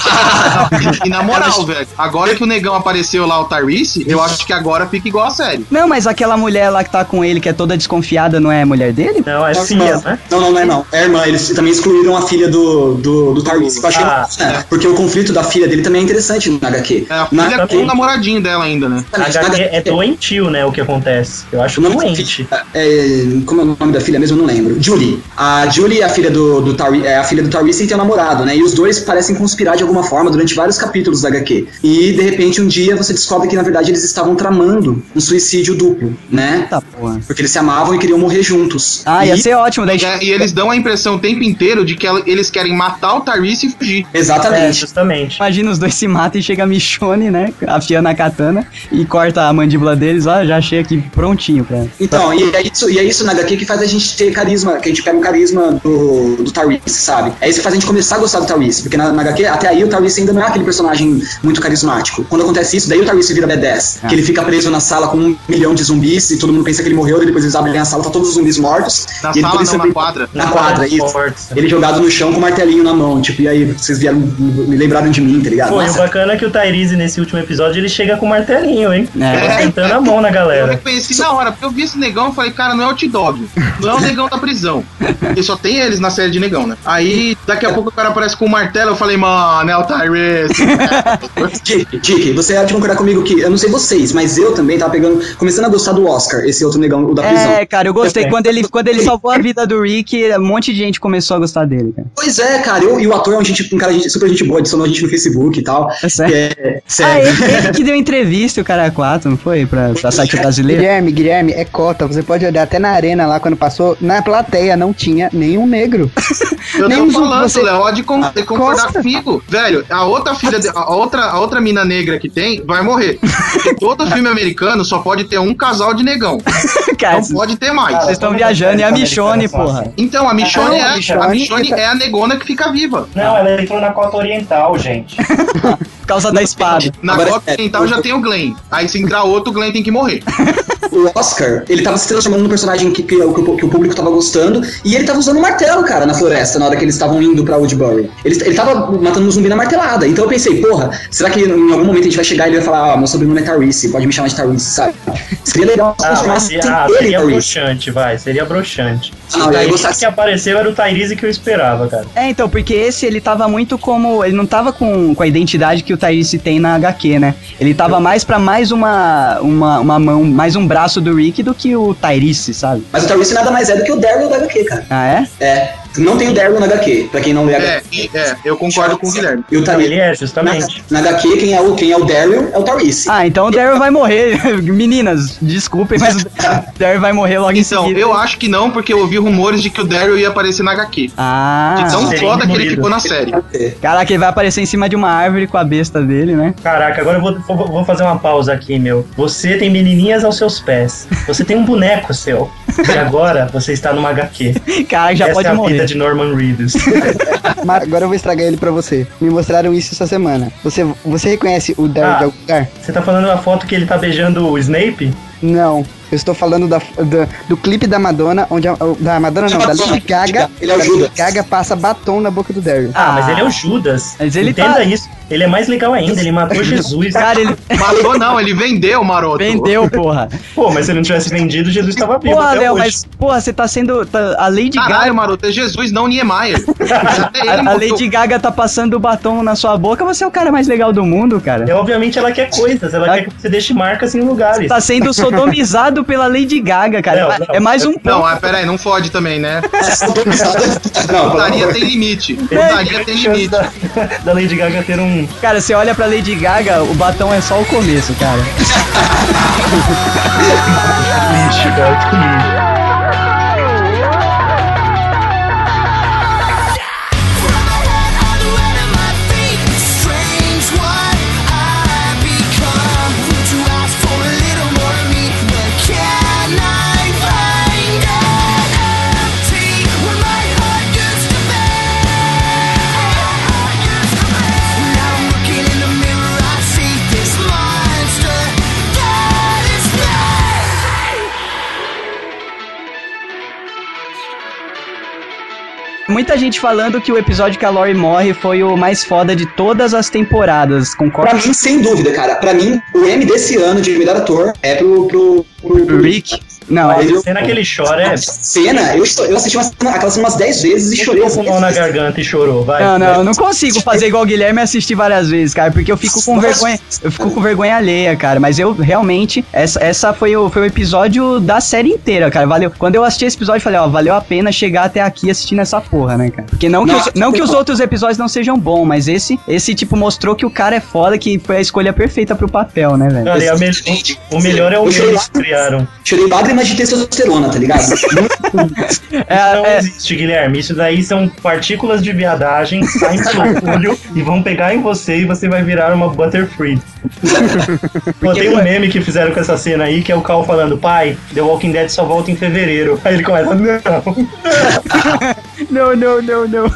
E na moral, velho, agora que o negão apareceu lá, o Tyrese, eu acho que agora fica igual a série. Não, mas aquela mulher lá que tá com ele, que é toda desconfiada, não é a mulher dele? Não, é filha, não, né? não, não, não é não. É irmã. Eles também excluíram a filha do, do, do que Eu achei Ah, né? Porque o conflito da filha dele também é interessante na HQ. É, a Na filha com também. o namoradinho dela ainda, né? A HQ é doentio, né? O que acontece. Eu acho doente. filha- é, como é o nome da filha mesmo? Eu não lembro. Julie. A Julie é a filha do, do Tari, é a filha do Tyrese e tem um namorado, né? E os dois parecem conspirar de alguma forma durante vários capítulos da HQ. E de repente um dia você descobre que na verdade eles estavam tramando um suicídio duplo, né? Tá, porra. Porque eles se amavam e queriam morrer juntos. Ah, ia E- ser ótimo. Daí... É, e eles dão a impressão o tempo inteiro de que eles querem matar o Tyrese e fugir. É, Exatamente. justamente. Imagina os dois se matam e chega a Michonne, né? Afiando a katana e corta a mandíbula deles. Ó, já achei aqui prontinho pra. Então, e é, isso, e é isso na HQ que faz a gente ter carisma, que a gente pega o carisma do, do Tyrese, sabe? É isso que faz a gente começar a gostar do Tyrese, porque na, na HQ, até aí o Tyrese ainda não é aquele personagem muito carismático. Quando acontece isso, daí o Tyrese vira B10, Ah. que ele fica preso na sala com um milhão de zumbis e todo mundo pensa que ele morreu, e depois eles abrem a sala, tá todos os zumbis mortos. Na e ele sala, não, na quadra. Na Na quadra, isso. Ele jogado no chão com o martelinho na mão, tipo, e aí vocês vieram, me lembraram de mim, tá ligado? Pô, e o bacana é que o Tyrese, nesse último episódio, ele chega com o martelinho, hein? É. Sentando a mão na Eu galera. reconheci na hora, porque eu vi esse negão e falei, cara, não é o T-Dog. Não é o negão da prisão. Porque só tem eles na série de negão, né? Aí, daqui a pouco o cara aparece com um martelo, eu falei, mano, é o Tyrese. Dick, Dick, você há de concordar comigo que, eu não sei vocês, mas eu também tava pegando, começando a gostar do Oscar, esse outro negão, o da prisão. É, cara, eu gostei. Eu Quando ele, quando ele salvou a vida do Rick, um monte de gente começou a gostar dele, cara. Pois é, cara, eu, e o ator é um, gente, um cara gente- super gente boa, adicionou a gente no Facebook e tal. É sério? que É, Ah, sério. ele, ele que deu entrevista, o cara 4, não foi? Pra, pra site brasileiro? Guilherme, Guilherme, é cota. Você pode olhar até na arena lá quando passou. Na plateia não tinha nenhum negro. Eu Nem tô um falando, você- Léo, pode con- concordar Costa. comigo. Velho, a outra filha, de- a outra, a outra mina negra que tem vai morrer. Porque todo filme americano só pode ter um casal de negão. Cara, Não pode ter mais. vocês estão viajando. E a Michonne, porra. Então, a Michonne, a é, Michonne a Michonne tá- é a negona que fica viva. Não, ela entrou na cota oriental, gente. Por causa da espada. Na Agora, Copa é, Oriental já tem o Glenn. Aí se entrar outro, o Glenn tem que morrer. O Oscar, ele tava se transformando num personagem que, que, que o, que o público tava gostando, e ele tava usando um martelo, cara, na floresta, na hora que eles estavam indo pra Woodbury. Ele, ele tava matando um zumbi na martelada. Então eu pensei, porra, será que em algum momento a gente vai chegar e ele vai falar, ah, meu sobrenome é Tyrese, pode me chamar de Tyrese, sabe? Seria legal se Ah, transformasse ah, ele, seria Tyrese. broxante, vai. Seria broxante. Ah, o Tyrese gostar- que apareceu era o Tyrese que eu esperava, cara. É, então, porque esse ele tava muito como. Ele não tava com, com a identidade que o Tyrese tem na HQ, né? Ele tava mais pra mais uma, uma, uma mão, mais um braço do Rick do que o Tyrese, sabe? Mas o Tyrese nada mais é do que o Daryl da HQ, cara. Ah, é? É, não tem o Daryl na HQ, pra quem não lê É, HQ. é, eu concordo com o Guilherme. E o Tyrese, Ele é, justamente. na, na HQ, quem é o, quem é o Daryl é o Tyrese. Ah, então o Daryl vai morrer. Meninas, desculpem, mas o Daryl vai morrer logo em Então, seguida. eu acho que não, porque eu ouvi rumores de que o Daryl ia aparecer na HQ. Ah, De tão foda que ele ficou na série. caraca, ele vai aparecer em cima de uma árvore com a besta dele, né? Caraca, agora eu vou, vou- vou fazer uma pausa aqui, meu. Você tem menininhas aos seus pés. Você tem um boneco seu. E agora você está numa HQ. Cara, já Essa pode é a morrer. Vida de Norman Reedus. Agora eu vou estragar ele pra você. Me mostraram isso essa semana. Você, você reconhece o Daryl Ah. de algum lugar? Você tá falando da foto que ele tá beijando o Snape? Não. Eu estou falando da, da- do clipe da Madonna, onde a, da Madonna não, da Lady Gaga. Ele é o da Judas. Gaga passa batom na boca do Daryl. Ah, mas ele é o Judas. Mas ele Entenda tá- isso. Ele é mais legal ainda, ele matou Jesus. Cara, ele Matou não, ele vendeu o maroto. vendeu, porra. Pô, mas se ele não tivesse vendido, Jesus tava vivo Porra, Léo, mas, porra, você tá sendo. tá- a Lady Caralho, Gaga. maroto, é Jesus, não Niemeyer. A, a Lady Gaga tá passando o batom na sua boca, você é o cara mais legal do mundo, cara. É, obviamente ela quer coisas, ela quer que você deixe marcas em lugares. Tá sendo sodomizado pela Lady Gaga, cara. Não, É- não. é mais um Não, ponto. ah, pera aí, não fode também, né? Não, Putaria tem limite. Putaria tem limite. da, da Lady Gaga ter um. Cara, você olha pra Lady Gaga, o batom é só o começo, cara. lixo, cara. Que lixo. Muita gente falando que o episódio que a Lori morre foi o mais foda de todas as temporadas. Pra Concorda? mim, sem dúvida, cara. Pra mim, o M desse ano de melhor ator é pro. pro, pro, pro Rick? Não, A Ele- cena que ele chora é. Cena, eu, eu assisti uma, cena- aquela cena umas 10 vezes e chorei. Com mão na garganta e chorou, vai. Não, não, eu não consigo fazer igual o Guilherme e assistir várias vezes, cara, porque eu fico com Nossa. vergonha, eu fico com vergonha alheia, cara, mas eu realmente, essa, essa foi, o, foi o episódio da série inteira, cara, valeu, quando eu assisti esse episódio, eu falei, ó, valeu a pena chegar até aqui assistindo essa porra, né, cara, porque não que, Não, os, não que os outros episódios não sejam bons, mas esse, esse, tipo, mostrou que o cara é foda, que foi a escolha perfeita pro papel, né, velho. É o, me- o melhor é o Eu que criaram. Chorei lágrimas de testosterona, tá ligado? É, Não é, existe, Guilherme. Isso daí são partículas de viadagem, saem pelo olho e vão pegar em você e você vai virar uma Butterfree. Pô, tem um meme que fizeram com essa cena aí, que é o Cal falando, pai, The Walking Dead só volta em fevereiro. Aí ele começa, não. Não, não, não, não.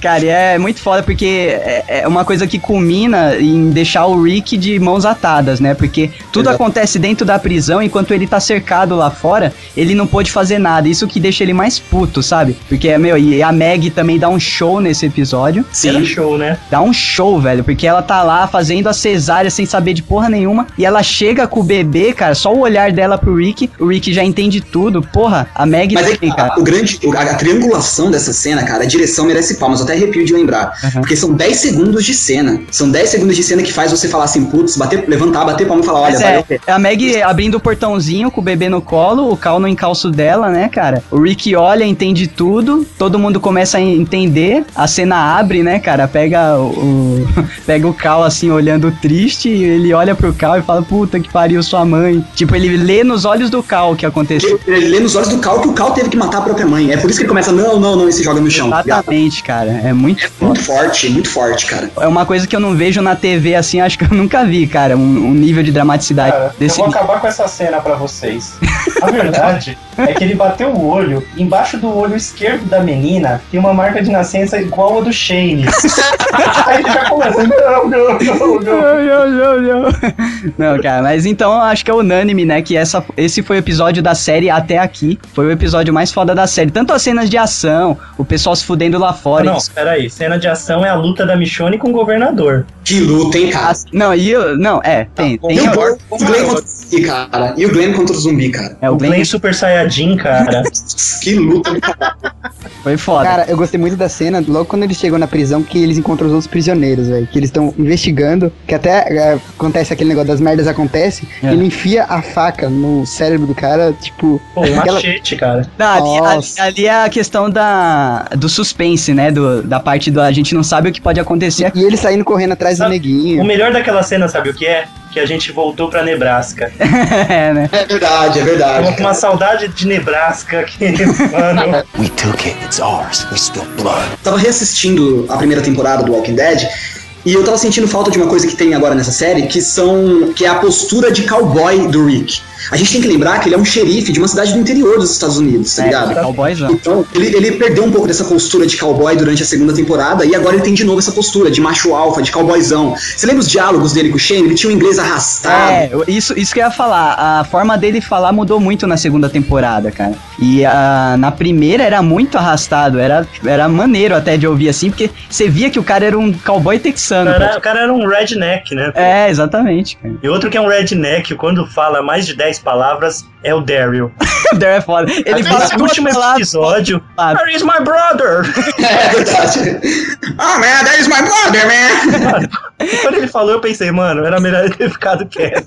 Cara, e é muito foda porque é é uma coisa que culmina em deixar o Rick de mãos atadas, né? Porque tudo Exato. acontece dentro da prisão enquanto ele tá cercado lá fora, ele não pôde fazer nada. Isso que deixa ele mais puto, sabe? Porque, meu, e a Meg também dá um show nesse episódio. Era show, né? Dá um show, velho, porque ela tá lá fazendo a cesárea sem saber de porra nenhuma. E ela chega com o bebê, cara, só o olhar dela pro Rick, o Rick já entende tudo. Porra, a Meg Mas é também, que cara. a, o grande, a, a triangulação dessa cena, cara, a direção merece palmas, eu até arrepio de lembrar. Porque são 10 segundos de cena. São 10 segundos de cena que faz você falar assim, putz, bater, levantar, bater palma e falar, olha, Mas valeu é, a pena. a Meg abrindo o portãozinho com o bebê no colo, o Cal no encalço dela, né, cara? O Rick olha, entende tudo, todo mundo começa a entender, a cena abre, né, cara? Pega o, pega o Cal assim olhando triste, e ele olha pro Cal e fala: "Puta que pariu sua mãe". Tipo, ele lê nos olhos do Cal o que aconteceu. Ele, ele lê nos olhos do Cal que o Cal teve que matar a própria mãe. É por isso que ele começa, não, não, não, e se joga no chão. Exatamente, cara. É muito Muito forte, muito forte, cara. é uma coisa que eu não vejo na TV assim, acho que eu nunca vi, cara, um, um nível de dramaticidade Cara, desse eu vou acabar com essa cena pra vocês. A verdade é que ele bateu o olho, embaixo do olho esquerdo da menina tem uma marca de nascença igual a do Shane. Aí ele já começa, não, não, não, não. Não, não, não, não. Não, cara, mas então eu acho que é unânime, né? Que essa, esse foi o episódio da série até aqui. Foi o episódio mais foda da série. Tanto as cenas de ação, o pessoal se fudendo lá fora. Não, eles- peraí, cena de ação é a luta da Michonne com o governador. Que luta, hein, cara. as- não, e eu, não, é, tem, tem. E o, Glenn- o Glenn contra o zumbi, cara. E o Glenn contra o zumbi, cara. É, o O Glenn Glenn Super Saiyajin, cara. Que luta, cara. foi foda. Cara, eu gostei muito da cena, logo quando eles chegam na prisão, que eles encontram os outros prisioneiros, velho. Que eles estão investigando, que até é, acontece aquele negócio das merdas acontece, É. ele enfia a faca no cérebro do cara, tipo. Pô, um aquela- machete, cara. Não, ali, ali, ali é a questão da, do suspense, né? Do, da parte do a gente não sabe o que pode acontecer. E ele saindo correndo atrás do Sabe, O neguinho. melhor daquela cena, sabe o que é? Que a gente voltou pra Nebraska. é, né? É verdade, é verdade. Com uma saudade de Nebraska que, mano. We took it. It's ours. We spilled blood. tava reassistindo a primeira temporada do Walking Dead e eu tava sentindo falta de uma coisa que tem agora nessa série, que são que é a postura de cowboy do Rick. A gente tem que lembrar que ele é um xerife de uma cidade do interior dos Estados Unidos, tá É, ligado? cowboyzão. Então, ele, ele perdeu um pouco dessa postura de cowboy durante a segunda temporada e agora ele tem de novo essa postura de macho alfa, de cowboyzão. Você lembra os diálogos dele com o Shane? Ele tinha um inglês arrastado. É, isso, isso que eu ia falar. A forma dele falar mudou muito na segunda temporada, cara. E ah, na primeira era muito arrastado, era, era maneiro até de ouvir assim, porque você via que o cara era um cowboy O texano. cara, o cara era um redneck, né? É, exatamente, cara. E outro que é um redneck, quando fala mais de 10 palavras, é o Daryl. O Daryl é foda. Ele fala Nesse último episódio, Where is my brother? É verdade. Ah, man, that is my brother, man. E quando ele falou, eu pensei, mano, era melhor ele ter ficado quieto.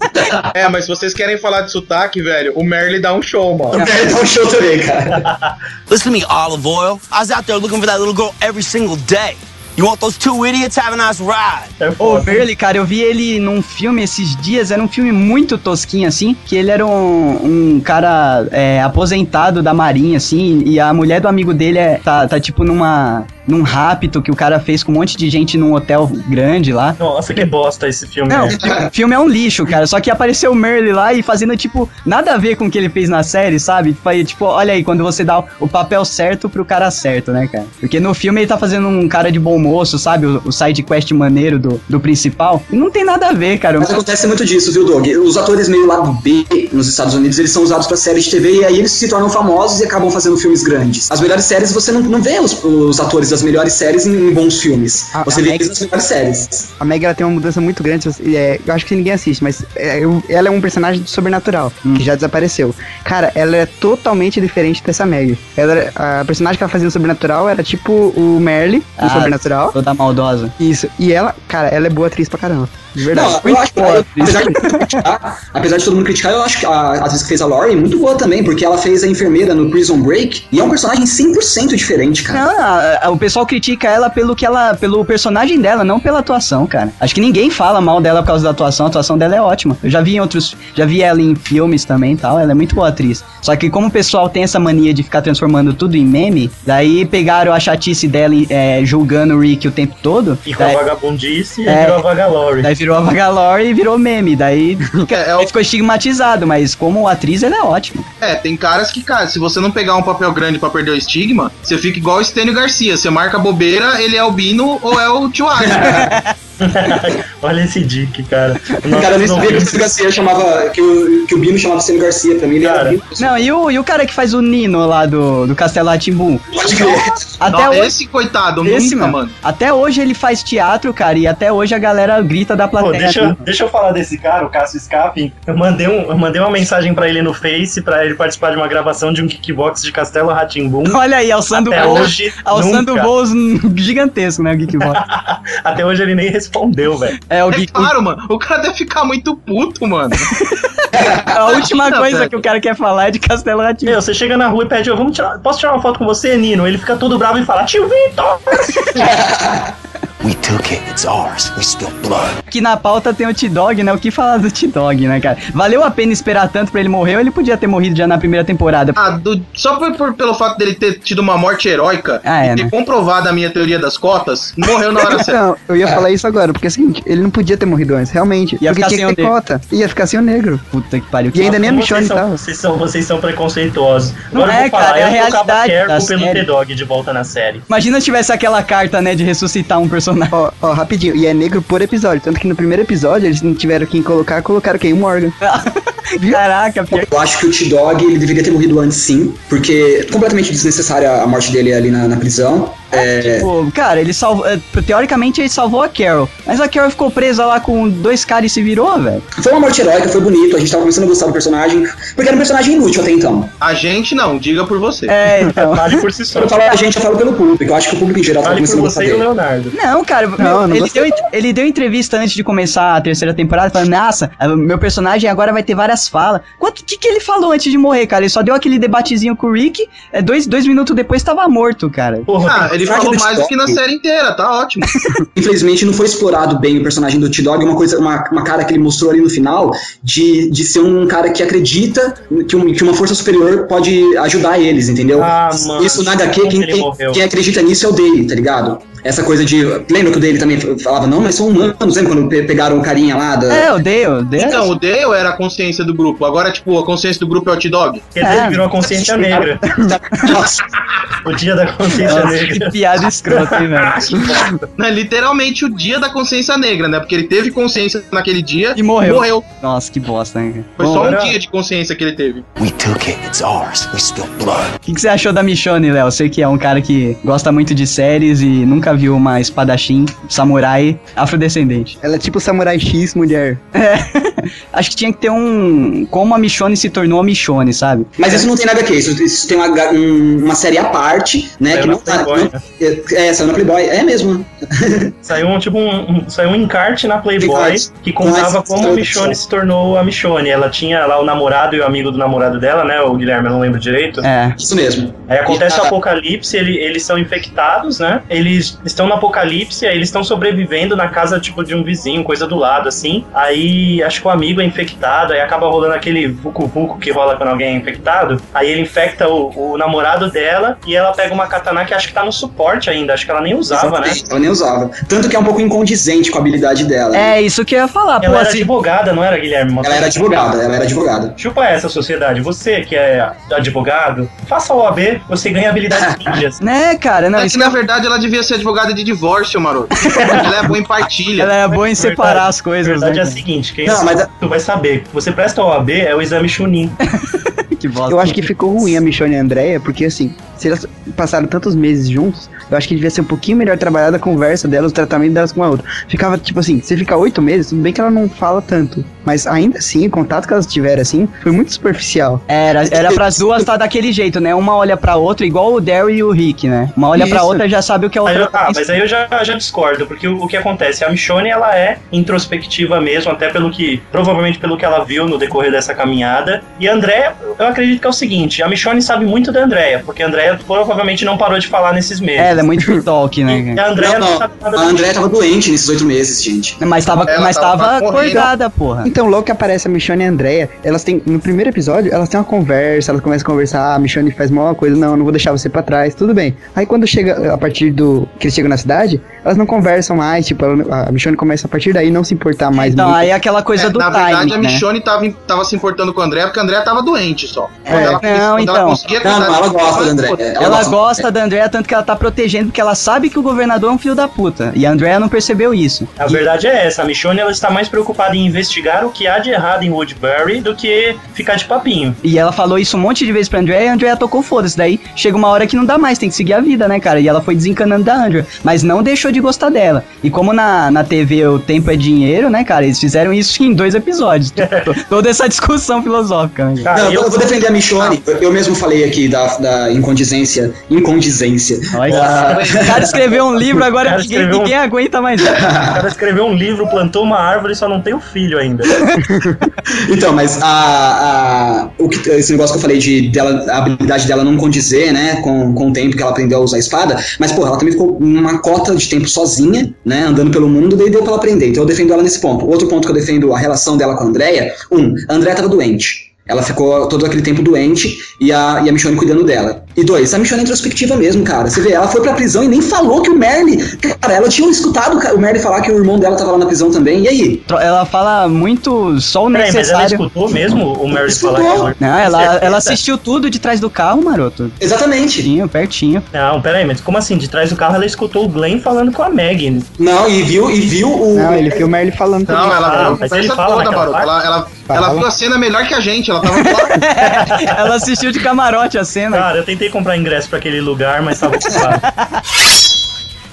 É, mas se vocês querem falar de sotaque, velho, o Merle dá um show, mano. Ele dá um show também, cara. Listen to me, Olive Oil. I was out there looking for that little girl every single day. You want those two idiots? Have a nice ride. É O Merle, cara, eu vi ele num filme esses dias, era um filme muito tosquinho, assim, que ele era um, um cara é, aposentado da marinha, assim, e a mulher do amigo dele é, tá, tá, tipo numa num rapto que o cara fez com um monte de gente num hotel grande lá. Nossa, que bosta esse filme. Não, né? o filme é um lixo, cara. Só que apareceu o Merle lá e fazendo, tipo, nada a ver com o que ele fez na série, sabe? Foi, tipo, olha aí, quando você dá o papel certo pro cara certo, né, cara? Porque no filme ele tá fazendo um cara de bom moço, sabe? O, o side quest maneiro do, do principal. E não tem nada a ver, cara. Mas acontece muito disso, viu, Doug? Os atores meio lado B nos Estados Unidos, eles são usados pra séries de TV e aí eles se tornam famosos e acabam fazendo filmes grandes. As melhores séries, você não, não vê os, os atores das melhores séries em, bons filmes. A- você a Meg- nas melhores séries. A Meg ela tem uma mudança muito grande. é, eu acho que ninguém assiste, mas é, eu- ela é um personagem de sobrenatural, que já desapareceu. Cara, ela é totalmente diferente dessa Meg. Ela, a personagem que ela fazia no sobrenatural era tipo o Merle, no Ah, sobrenatural. Toda maldosa. Isso. E ela, cara, ela é boa atriz pra caramba. De verdade. Não, eu acho eu- apesar, de todo mundo criticar, apesar de todo mundo criticar, eu acho que a atriz que fez a Laurie é muito boa também, porque ela fez a enfermeira no Prison Break e é um personagem 100% diferente, cara. Não, a- a- o pessoal critica ela pelo que ela, pelo personagem dela, não pela atuação, cara. Acho que ninguém fala mal dela por causa da atuação. A atuação dela é ótima. Eu já vi em outros, já vi ela em filmes também e tal. Ela é muito boa atriz. Só que como o pessoal tem essa mania de ficar transformando tudo em meme, daí pegaram a chatice dela é, julgando o Rick o tempo todo. E com a daí, vagabundice, É. virou a vagalore. daí virou a Vagalore e virou meme. Daí fica- aí ficou estigmatizado, mas como atriz ela é ótima. É, tem caras que, cara, se você não pegar um papel grande pra perder o estigma, você fica igual o Stênio Garcia. Você marca bobeira, ele é albino ou é o tio. Olha esse Dick, cara. O cara nem sabia que o Ciro Garcia chamava. Que o, que o Bino chamava Ciro Garcia pra mim, ele era Cara. Bino. Não, e o, e o cara que faz o Nino lá do, do Castelo Atimbum? Pode crer. Até Não, hoje. Esse coitado, Esse, nunca, mano. Até hoje ele faz teatro, cara, e até hoje a galera grita da Pô, plateia. deixa, né? eu- deixa eu falar desse cara, o Cássio Scapin. Eu mandei, um, eu mandei uma mensagem pra ele no Face pra ele participar de uma gravação de um kickbox de Castelo Ratimbum. Olha aí, alçando Até voos, hoje, alçando nunca. voos gigantesco, né, o Geekbox. Até hoje ele nem respondeu, velho. É, o É Geek, claro, mano. O cara deve ficar muito puto, mano. a última Imagina, coisa que o cara quer falar é de Castelo Ratimbum. Meu, você chega na rua e pede, "Ô, vamos tirar, posso tirar uma foto com você, Nino? Ele fica todo bravo e fala, tio Vitor! We took it. It's ours. We spilled blood. Aqui na pauta tem o T-Dog, né? O que falar do T-Dog, né, cara? Valeu a pena esperar tanto pra ele morrer ou ele podia ter morrido já na primeira temporada? Ah, do- só por, por- pelo fato dele ter tido uma morte heróica Ah, é, e ter né? comprovado a minha teoria das cotas, morreu na hora certa. Não, eu ia falar isso agora, porque é o seguinte, ele não podia ter morrido antes, realmente. Ia porque ficar tinha sem que ter negro. cota. Ia ficar sem o negro. Puta que pariu. E ainda nem a Michonne vocês são, tava. vocês são, vocês são preconceituosos. Não Agora eu é, falar, cara, é a eu realidade da pelo. T-Dog de volta na série. Imagina se tivesse aquela carta, né, de ressuscitar um personagem. Ó, ó, rapidinho, e é negro por episódio. Tanto que no primeiro episódio eles não tiveram quem colocar, colocaram quem? O Morgan. Caraca, pior. Eu acho que o T-Dog ele deveria ter morrido antes sim, porque é completamente desnecessária a morte dele ali na, na prisão. É, Pô, cara, ele salvou. é, Teoricamente ele salvou a Carol. Mas a Carol ficou presa lá com dois caras e se virou, velho. foi uma morte heróica, foi bonito, a gente tava começando a gostar do personagem, porque era um personagem inútil até então. A gente não, diga por você. É, então. Vale por si só. Quando eu falo a gente, eu falo pelo público, eu acho que o público em geral tá Vale por começando a gostar você e o. Leonardo. Não, cara, meu, Não, não ele, deu, ele deu entrevista antes de começar a terceira temporada, falando, nossa, meu personagem agora vai ter várias falas. Quanto que, que ele falou antes de morrer, cara? Ele só deu aquele debatezinho com o Rick, é, dois, dois minutos depois tava morto, cara. Porra, Ah, ele falou mais do que na série inteira, tá ótimo. Infelizmente não foi explorado bem o personagem do T-Dog, uma coisa, uma, uma cara que ele mostrou ali no final, de, de ser um cara que acredita que, um- que uma força superior pode ajudar eles, entendeu? Ah, mano, Isso na HQ, quem, quem, quem acredita nisso é o Dale, tá ligado? Essa coisa de. Lembra que o dele também falava, não, mas são humanos, lembra quando pe- pegaram o carinha lá? Da... É, o Dale, o Dale. Então, o Dale era a consciência do grupo. Agora, tipo, a consciência do grupo é o T-Dog. Quer dizer, virou a consciência negra. Nossa. O dia da consciência Nossa, negra. que piada escrota, hein, velho. É literalmente o dia da consciência negra, né? Porque ele teve consciência naquele dia E morreu. morreu. Nossa, que bosta, cara? Foi Bom, só um dia de consciência que ele teve. We took it. It's ours. We spilled blood. O que, que você achou da Michonne, Léo? Sei que é um cara que gosta muito de séries e nunca viu uma espadachim, samurai, afrodescendente. Ela é tipo Samurai X mulher. É. Acho que tinha que ter um. Como a Michonne se tornou a Michonne, sabe? Mas isso não tem nada a ver, isso, isso tem uma, um- uma série à parte, né? Saiu que não tá. Playboy, não- é, é, saiu na Playboy. É mesmo. Saiu um tipo um, um- saiu um encarte na Playboy Encarte. que contava Mas- como a Michonne se tornou a Michonne. Ela tinha lá o namorado e o amigo do namorado dela, né? O Guilherme, eu não lembro direito. É. Isso mesmo. Aí acontece E o a- apocalipse, ele- eles são infectados, né? Eles estão no apocalipse, aí eles estão sobrevivendo na casa, tipo, de um vizinho, coisa do lado, assim. Aí acho que o amigo é infectado, aí acaba rolando aquele vucu-vucu que rola quando alguém é infectado. Aí ele infecta o, o namorado dela e ela pega uma katana que acho que tá no suporte ainda, acho que ela nem usava, né? Ela nem usava. Tanto que é um pouco incondizente com a habilidade dela. É, isso que eu ia falar. Pô, Ela era assim, advogada, não era, Guilherme? Ela era advogada, ela era advogada. Chupa essa sociedade. Você que é advogado, faça a OAB, você ganha habilidades ninjas. né, cara? Não, É isso que na verdade ela devia ser advogada de divórcio, maroto. ela é boa em partilha. ela é boa em separar Verdade. as coisas, verdade né? é a seguinte, quem Não, mas a- tu vai saber. Você presta OAB, é o exame Chunin. Que bosta. Eu acho que ficou ruim a Michonne e a Andrea, porque assim, se elas passaram tantos meses juntos, eu acho que devia ser um pouquinho melhor trabalhada a conversa delas, o tratamento delas com a outra. Ficava tipo assim, você fica oito meses, tudo bem que ela não fala tanto. Mas ainda assim, o contato que elas tiveram assim, foi muito superficial. Era, era pras duas tá daquele jeito, né? Uma olha pra outra, igual o Daryl e o Rick, né? Uma olha pra Isso. outra e já sabe o que a Aí outra eu- tá ah, mas aí eu já, já discordo, porque o, o que acontece? A Michonne, ela é introspectiva mesmo, até pelo que, provavelmente pelo que ela viu no decorrer dessa caminhada. E a Andrea, eu acredito que é o seguinte, a Michonne sabe muito da Andrea, porque a Andrea provavelmente não parou de falar nesses meses. É, ela é muito talk, né? E a Andrea não, não, não. A tava doente nesses oito meses, gente. Mas tava, Ela mas tava tava acordada, porra. Então, logo que aparece a Michonne e a Andrea, elas têm, no primeiro episódio, elas têm uma conversa, elas começam a conversar, ah, a Michonne faz mal coisa, não, não vou deixar você pra trás, tudo bem. Aí quando chega, a partir do, que eles chegam na cidade, elas não conversam mais, tipo, ela- a Michonne começa a partir daí não se importar mais Então, muito. aí é aquela coisa É, do na timing, verdade, a né? Michonne tava, tava se importando com o André porque a André tava doente só. Quando É, ela, não, quando ela então. conseguia Não, não, ela gosta da André. Ela gosta da Andrea, tanto que ela tá protegendo, porque ela sabe que o governador é um filho da puta. E a Andrea não percebeu isso. A verdade é essa, a Michonne ela está mais preocupada em investigar o que há de errado em Woodbury do que ficar de papinho. E ela falou isso um monte de vezes pra Andrea e a Andrea tocou foda-se. Daí chega uma hora que não dá mais, tem que seguir a vida, né, cara? E ela foi desencanando da Andrea, mas não deixou de gostar dela. E como na, na TV o tempo é dinheiro, né, cara? Eles fizeram isso em dois episódios. Toda essa discussão filosófica, né? Cara, Não, eu- eu vou defender a Michonne. Eu, eu mesmo falei aqui da, da incondizência. Incondizência. Olha, Ah, o cara escreveu um livro, agora ninguém, um- ninguém aguenta mais. O cara escreveu um livro, plantou uma árvore e só não tem o filho ainda. Então, mas a, a- o que, esse negócio que eu falei de dela, a habilidade dela não condizer, né, com, com o tempo que ela aprendeu a usar a espada, mas, porra, ela também ficou uma cota de tempo sozinha, né, andando pelo mundo, daí deu pra ela aprender. Então eu defendo ela nesse ponto. Outro ponto que eu defendo a relação dela com a Andrea, um, a Andrea tava doente. Ela ficou todo aquele tempo doente e a, e a Michonne cuidando dela. E dois, a Michonne é introspectiva mesmo, cara. Você vê, ela foi pra prisão e nem falou que o Merle. Cara, ela tinha escutado o Merle falar que o irmão dela tava lá na prisão também. E aí? Ela fala muito só o Peraí, mas ela necessário. escutou mesmo o Mary Escutou. falar que ela... Não, ela, ela assistiu tudo de trás do carro, maroto. Exatamente. Pertinho, pertinho. Não, peraí, mas como assim? De trás do carro ela escutou o Glenn falando com a Maggie. Não, e viu, e viu o. Não, ele viu o Merle falando Não, também. ela Ah, viu a mas ele conversa fala toda, maroto. Ela, ela, ela viu a cena melhor que a gente. Ela tava ela assistiu de camarote a cena. Cara, eu tentei comprar ingresso pra aquele lugar, mas tava ocupado.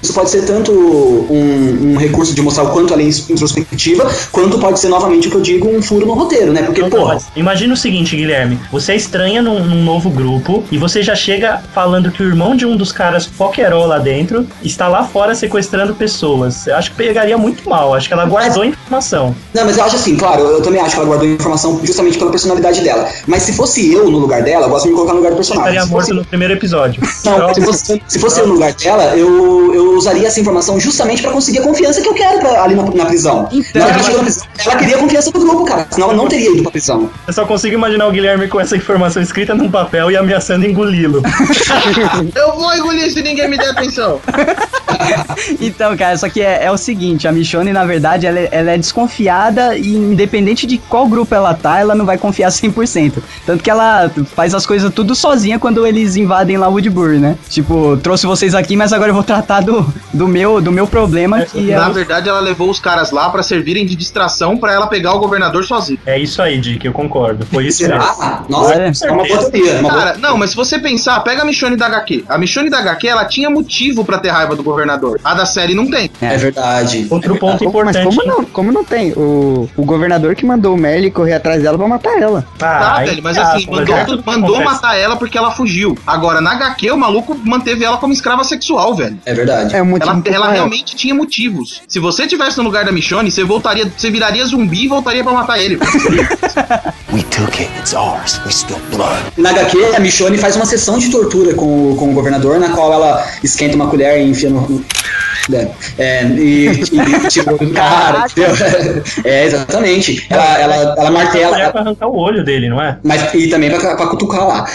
Isso pode ser tanto um, um recurso de mostrar o quanto ela é introspectiva, quanto pode ser, novamente, o que eu digo, um furo no roteiro, né? Porque, Não, não, porra. mas imagina o seguinte, Guilherme. Você é estranha num, num novo grupo e você já chega falando que o irmão de um dos caras pokerol lá dentro está lá fora sequestrando pessoas. Eu acho que pegaria muito mal. Acho que ela guardou a informação. Não, mas eu acho assim, claro, eu também acho que ela guardou a informação justamente pela personalidade dela. Mas se fosse eu no lugar dela, eu gosto de me colocar no lugar do personagem. Estaria Se morto fosse, no primeiro episódio. não, se fosse, se fosse eu no lugar dela, eu, eu usaria essa informação justamente pra conseguir a confiança que eu quero pra- ali na, na prisão. Então, Na mas- prisão, ela queria a confiança do grupo, cara. Senão ela não teria ido pra prisão. Eu só consigo imaginar o Guilherme com essa informação escrita num papel e ameaçando engoli-lo. Eu vou engolir se ninguém me der atenção. Então, cara, só que é, é o seguinte, a Michonne, na verdade, ela, é- ela é desconfiada e independente de qual grupo ela tá, ela não vai confiar 100%. Tanto que ela faz as coisas tudo sozinha quando eles invadem lá Woodbury, né? Tipo, trouxe vocês aqui, mas agora eu vou tratar do, do, meu, do meu problema, que é... Na o- verdade, ela levou os caras lá pra servirem de distração pra ela pegar o governador sozinho. É isso aí, Dick, eu concordo. Foi isso mesmo. Ah, nossa, Olha, é uma boa teoria. é Uma boa... Cara, não, mas se você pensar, pega a Michonne da HQ. A Michonne da HQ, ela tinha motivo pra ter raiva do governador. A da série não tem. É verdade. Outro ponto Como- mas importante. como não? Como não tem? O, o governador que mandou o Merle correr atrás dela pra matar ela. Tá, aí velho, mas tá, assim, mas mandou, é tudo mandou matar ela porque ela fugiu. Agora, na HQ, o maluco manteve ela como escrava sexual, velho. É verdade. É um motivo Ela, ela maior. realmente tinha motivos. Se você tivesse no lugar da Michonne, você voltaria, você viraria zumbi e voltaria pra matar ele. We took it. It's ours. We spilled blood. Na HQ, a Michonne faz uma sessão de tortura com, o- com o governador, na qual ela esquenta uma colher e enfia no. É, é, e, e tipo, cara, entendeu? É, exatamente. Ela, ela, ela É martela, pra arrancar o olho dele, não é? mas e também pra, pra cutucar lá.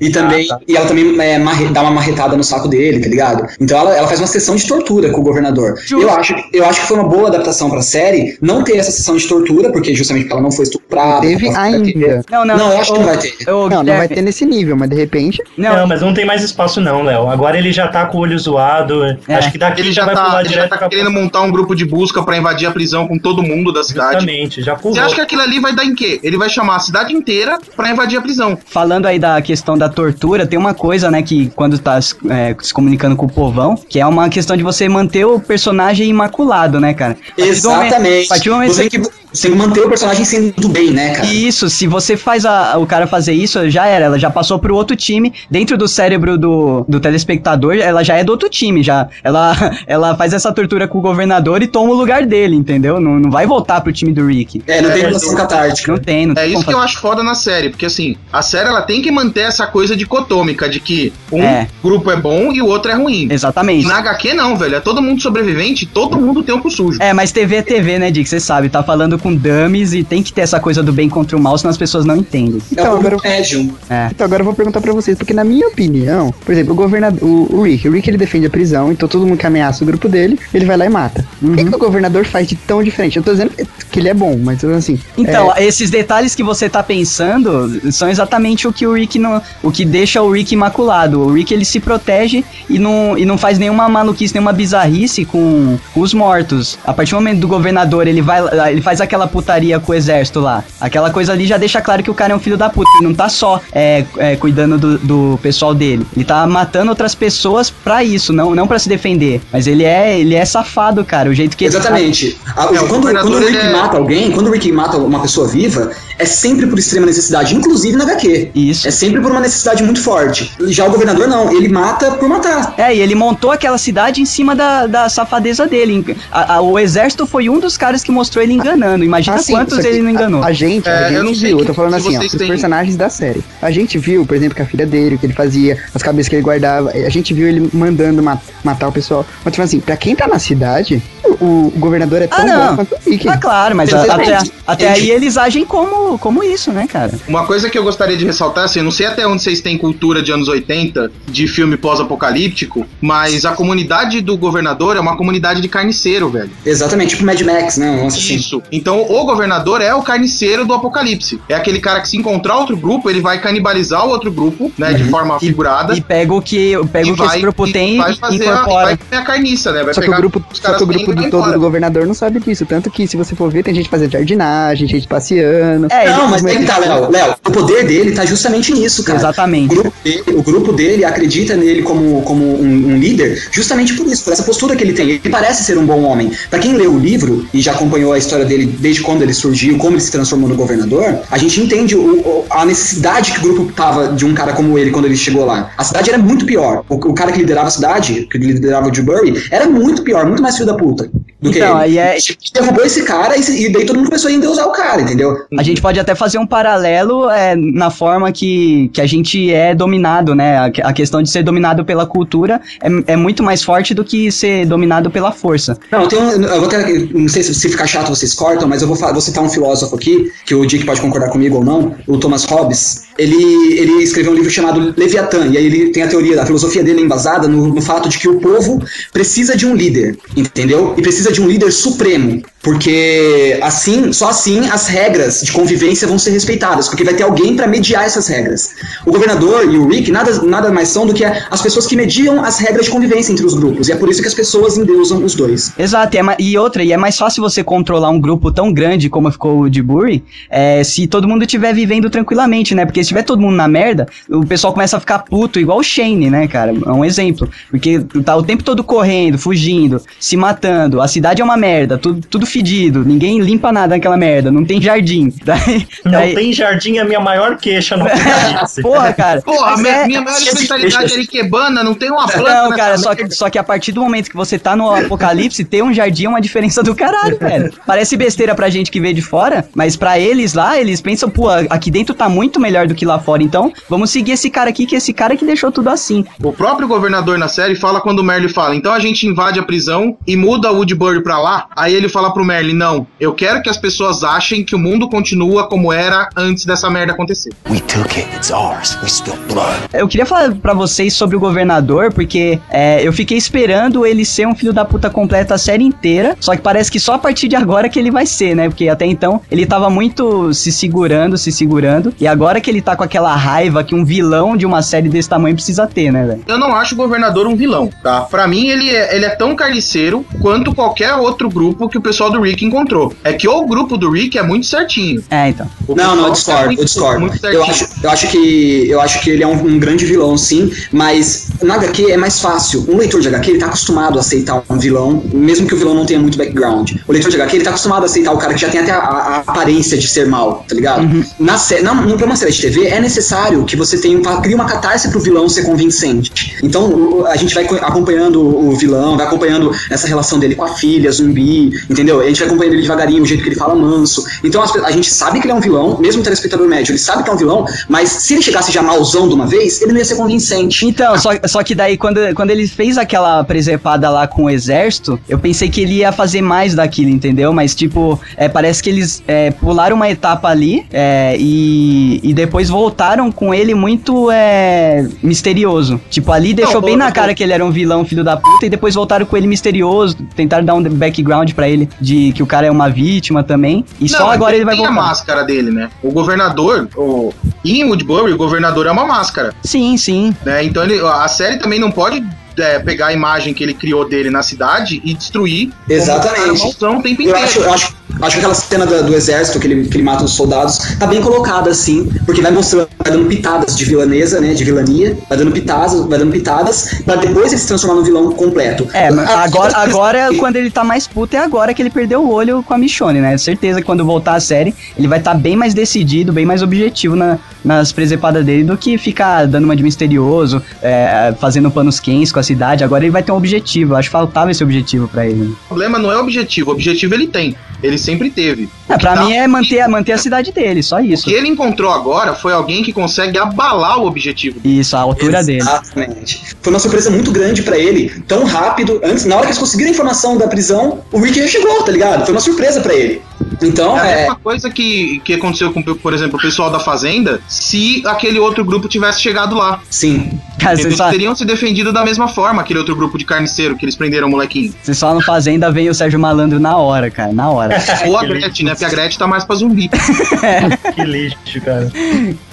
E também, Ah, tá. e ela também é, marre- dá uma marretada no saco dele, tá ligado? Então ela, ela faz uma sessão de tortura com o governador. Eu acho, eu acho que foi uma boa adaptação pra série não ter essa sessão de tortura, porque justamente porque ela não foi estuprada. Teve ainda. Não, não, Não, eu acho que não vai ter. Não, não vai ter nesse nível, mas de repente. Não, Não, mas não tem mais espaço não, Léo. Agora ele já tá com o olho zoado. É. Acho que daqui Ele já, já vai tá, pular ele já direto tá pra querendo montar um grupo de busca pra invadir a prisão com todo mundo da cidade. Justamente, já pulou. Você acha que aquilo ali vai dar em quê? Ele vai chamar a cidade inteira pra invadir a prisão. falando aí da questão da tortura, tem uma coisa, né, que quando tá é, se comunicando com o povão, que é uma questão de você manter o personagem imaculado, né, cara? A partir do momento- Exatamente. a partir do momento Você que você manter o personagem sendo bem, né, cara? Isso, se você faz a- o cara fazer isso, já era. Ela já passou pro outro time. Dentro do cérebro do, do telespectador, ela já é do outro time. já Ela, ela faz essa tortura com o governador e toma o lugar dele, entendeu? Não, não vai voltar pro time do Rick. É, não tem É, relação eu- catártica. Não tem, não É tem isso como que eu fazer. acho foda na série, porque assim, a série ela tem que manter essa coisa dicotômica de que um É. grupo é bom e o outro é ruim. Exatamente. Na HQ não, velho, é todo mundo sobrevivente, todo mundo tem um cu sujo. É, mas TV é TV, né, Dick? Você sabe, tá falando com dummies e tem que ter essa coisa do bem contra o mal, senão as pessoas não entendem. É Então, o agora. É. então agora eu vou perguntar pra vocês, porque na minha opinião, por exemplo, o governador, o, o Rick, o Rick ele defende a prisão, então todo mundo que ameaça o grupo dele, ele vai lá e mata. O Uhum. que, que o governador faz de tão diferente? Eu tô dizendo que ele é bom, mas eu tô assim. Então, é, esses detalhes que você tá pensando são exatamente o que o Rick não, o que deixa o Rick imaculado. O Rick ele se protege e não, e não faz nenhuma maluquice, nenhuma bizarrice com, com os mortos. A partir do momento do governador, ele vai lá- ele faz aquela putaria com o exército lá. Aquela coisa ali já deixa claro que o cara é um filho da puta. Ele não tá só é, é, cuidando do, do pessoal dele. Ele tá matando outras pessoas pra isso, não, não para se defender. Mas ele é, ele é safado, cara. O jeito que ele Exatamente. A- É, o quando, governador, quando o Rick é- mata alguém, quando o Rick mata uma pessoa viva, é sempre por extrema necessidade, inclusive na HQ. Isso. É sempre por uma necessidade muito forte. Já o governador não, ele mata por matar. É, e ele montou aquela cidade em cima da, da safadeza dele. A- a- o exército foi um dos caras que mostrou ele enganando. Imagina Ah, sim, quantos que ele não enganou. A, a gente, É, a eu gente não sei viu, que- eu tô falando assim, ó, os têm- personagens da série. A gente viu, por exemplo, que a filha dele, o que ele fazia, as cabeças que ele guardava, a gente viu ele mandando ma- matar o pessoal. Mas, tipo assim, pra quem tá na cidade, o, o governador é tão Ah, não. bom quanto o Rick. Ah, claro, mas a- até, até aí eles agem como, como isso, né, cara? Uma coisa que eu gostaria de ressaltar, assim, eu não sei até onde vocês têm cultura de anos 80, de filme pós-apocalíptico, mas a comunidade do governador é uma comunidade de carniceiro, velho. Exatamente, tipo Mad Max, né? Nossa, assim. Isso. Então o governador é o carniceiro do apocalipse. É aquele cara que se encontrar outro grupo, ele vai canibalizar o outro grupo, né, de forma figurada. E pega o que, pega o que esse grupo e tem vai e fazer a, e incorpora. vai comer a carniça, né? Vai Só que, pegar o grupo, os só caras que o grupo e vai do todo do governador não sabe disso. Tanto que, se você for ver, tem gente fazendo jardinagem, gente passeando. É, Não, mas tem que tá, Léo. Léo, o poder dele tá justamente nisso, cara. Exatamente. O grupo dele, o grupo dele acredita nele como, como um, um líder justamente por isso, por essa postura que ele tem. Ele parece ser um bom homem. Pra quem leu o livro e já acompanhou a história dele desde quando ele surgiu, como ele se transformou no governador, a gente entende o- o- a necessidade que o grupo tava de um cara como ele quando ele chegou lá. A cidade era muito pior. O, o cara que liderava a cidade, que liderava o Dewberry, era muito pior, muito mais filho da puta do que Então, ele. aí é- A gente derrubou esse cara e, e daí todo mundo começou a endeusar o cara, entendeu? A gente pode até fazer um paralelo é, na forma que, que a gente é dominado, né? A, a questão de ser dominado pela cultura é, é muito mais forte do que ser dominado pela força. Não, tem um, eu vou até, não sei se, se ficar chato vocês cortam, mas eu vou, vou citar um filósofo aqui, que o Dick pode concordar comigo ou não, o Thomas Hobbes. Ele, ele escreveu um livro chamado Leviatã, e aí ele tem a teoria, a filosofia dele é embasada no, no fato de que o povo precisa de um líder, entendeu? E precisa de um líder supremo, porque assim, só assim as regras de convivência vão ser respeitadas, porque vai ter alguém para mediar essas regras. O governador e o Rick nada, nada mais são do que as pessoas que mediam as regras de convivência entre os grupos, e é por isso que as pessoas endeusam os dois. Exato, e, é e outra, e é mais fácil você controlar um grupo tão grande como ficou o de Burry, é, se todo mundo estiver vivendo tranquilamente, né? Porque se tiver todo mundo na merda, o pessoal começa a ficar puto, igual o Shane, né, cara? É um exemplo. Porque tá o tempo todo correndo, fugindo, se matando, a cidade é uma merda, tudo, tudo fedido, ninguém limpa nada naquela merda, não tem jardim. Daí, Não daí- tem jardim, é a minha maior queixa no. Porra, cara. Porra, minha, é- minha maior especialidade é Ikebana, não tem uma planta Não, cara, só merda. que, só que a partir do momento que você tá no apocalipse, ter um jardim é uma diferença do caralho, velho. Parece besteira pra gente que vê de fora, mas pra eles lá, eles pensam, pô, aqui dentro tá muito melhor do que lá fora, então vamos seguir esse cara aqui, que esse cara que deixou tudo assim. O próprio governador na série fala quando o Merle fala, então a gente invade a prisão e muda o Woodbury pra lá. Aí ele fala pro Merle, não, eu quero que as pessoas achem que o mundo continua como era antes dessa merda acontecer. We took it. It's ours. We spilled blood. Eu queria falar pra vocês sobre o governador, porque é, eu fiquei esperando ele ser um filho da puta completa a série inteira, só que parece que só a partir de agora que ele vai ser, né? Porque até então ele tava muito se segurando, se segurando, e agora que ele tá com aquela raiva que um vilão de uma série desse tamanho precisa ter, né, velho? Eu não acho o governador um vilão, tá? Pra mim, ele é, ele é tão carniceiro quanto qualquer outro grupo que o pessoal do Rick encontrou. É que o grupo do Rick é muito certinho. É, então. O Não, não, eu pessoal é discordo, muito- eu discordo. muito Eu acho, eu acho que eu acho que ele é um, um grande vilão, sim, mas na HQ é mais fácil. Um leitor de HQ ele tá acostumado a aceitar um vilão, mesmo que o vilão não tenha muito background. O leitor de HQ ele tá acostumado a aceitar o cara que já tem até a, a- aparência de ser mal, tá ligado? Na sé- na, no- pra uma série de TV é necessário que você tenha crie uma catarse pro vilão ser convincente. Então a gente vai co- acompanhando o vilão, vai acompanhando essa relação dele com a filha, zumbi, entendeu? A gente vai acompanhando ele devagarinho, o jeito que ele fala manso. Então a gente sabe que ele é um vilão, mesmo o telespectador médio, ele sabe que é um vilão, mas se ele chegasse já malzão de uma vez, ele não ia ser convincente. Então, só, só que daí, quando, quando ele fez aquela presepada lá com o exército, eu pensei que ele ia fazer mais daquilo, entendeu? Mas, tipo, é, parece que eles é, pularam uma etapa ali é, e, e depois voltaram com ele muito é, misterioso. Tipo, ali deixou bem na cara que ele era um vilão, filho da puta, e depois voltaram com ele misterioso, tentaram dar um background pra ele de que o cara é uma vítima também. E só Não, agora ele vai tem voltar. a máscara dele, né? O governador, o, em Woodbury, o governador é uma máscara. Sim, sim. Né? Então ele, a série também não pode é, pegar a imagem que ele criou dele na cidade e destruir. Exatamente. Malzão o tempo Eu inteiro. acho, eu acho, acho que aquela cena do, do exército que ele, que ele mata os soldados tá bem colocada assim, porque vai mostrando, vai dando pitadas de vilanesa, né, de vilania, vai dando pitadas, vai dando pitadas, pra depois ele se transformar num vilão completo. É, mas Ah, agora, agora quando ele tá mais puto, é agora que ele perdeu o olho com a Michonne, né? Certeza que quando voltar a série, ele vai estar bem mais decidido, bem mais objetivo na- nas presepadas dele do que ficar dando uma de misterioso, é, fazendo panos quentes com a cidade. Agora ele vai ter um objetivo. Eu acho que faltava esse objetivo pra ele. O problema não é o objetivo, o objetivo ele tem. Ele sempre teve. É, O pra tá- mim é manter, manter a cidade dele, só O isso. que ele encontrou agora foi alguém que consegue abalar o objetivo. Isso, a altura dele. Exatamente. Foi uma surpresa muito grande pra ele, tão rápido. Antes, na hora que eles conseguiram a informação da prisão, o Rick já chegou, tá ligado? Foi uma surpresa pra ele. Então, É a é, mesma coisa que, que aconteceu com, por exemplo, o pessoal da Fazenda, se aquele outro grupo tivesse chegado lá. sim. Cara, Eles só, teriam se defendido da mesma forma, aquele outro grupo de carniceiro que eles prenderam o molequinho. você só no Fazenda vem o Sérgio Malandro na hora, cara, na hora. Ou a Gretchen, né? Porque a Gretchen tá mais pra zumbi. Que lixo, cara.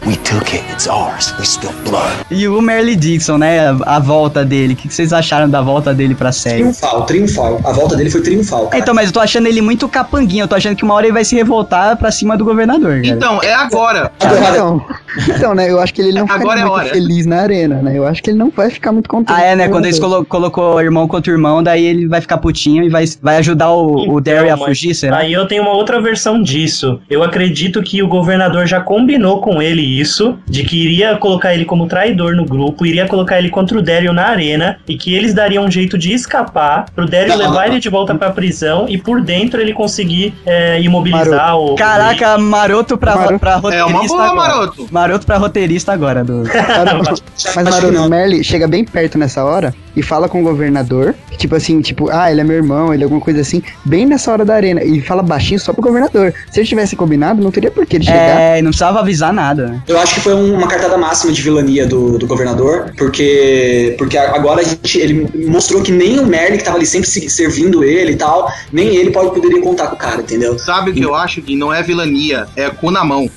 We took it. It's ours. We spilled blood. E o Merle Dixon, né? A, a volta dele. O que, que vocês acharam da volta dele pra série? Triunfal, triunfal. A volta dele foi triunfal. É, cara. então, mas eu tô achando ele muito capanguinho. Eu tô achando que uma hora ele vai se revoltar pra cima do governador, cara. Então, é agora. Então, então, né? Eu acho que ele não Agora é muito hora. feliz na arena, né? Eu acho que ele não vai ficar muito contente. Ah, é, né? Quando eles colo colocou irmão contra irmão, daí ele vai ficar putinho e vai, vai ajudar o, o Daryl a Então, fugir, será? Aí eu tenho uma outra versão disso. Eu acredito que o governador já combinou com ele isso, de que iria colocar ele como traidor no grupo, iria colocar ele contra o Daryl na arena, e que eles dariam um jeito de escapar, pro Daryl Não. levar ele de volta pra prisão, e por dentro ele conseguir é, imobilizar o... Caraca, maroto pra, Maroto. pra É roteirista uma boa, agora. maroto. Maroto pra roteirista agora. Do... Mas, Maroto, o Merle chega bem perto nessa hora e fala com o governador, tipo assim, tipo, ah, ele é meu irmão, ele é alguma coisa assim, bem nessa hora da arena, e fala baixinho só pro governador. Se ele tivesse combinado, não teria por que ele chegar. É, não precisava avisar nada. né? Eu acho que foi um- uma cartada máxima de vilania do, do governador, porque porque agora a gente, ele mostrou que nem o Merlin, que tava ali sempre se- servindo ele e tal, nem ele pode poderia contar com o cara, entendeu? Sabe o que eu acho, Gui? Não é vilania, é cu na mão.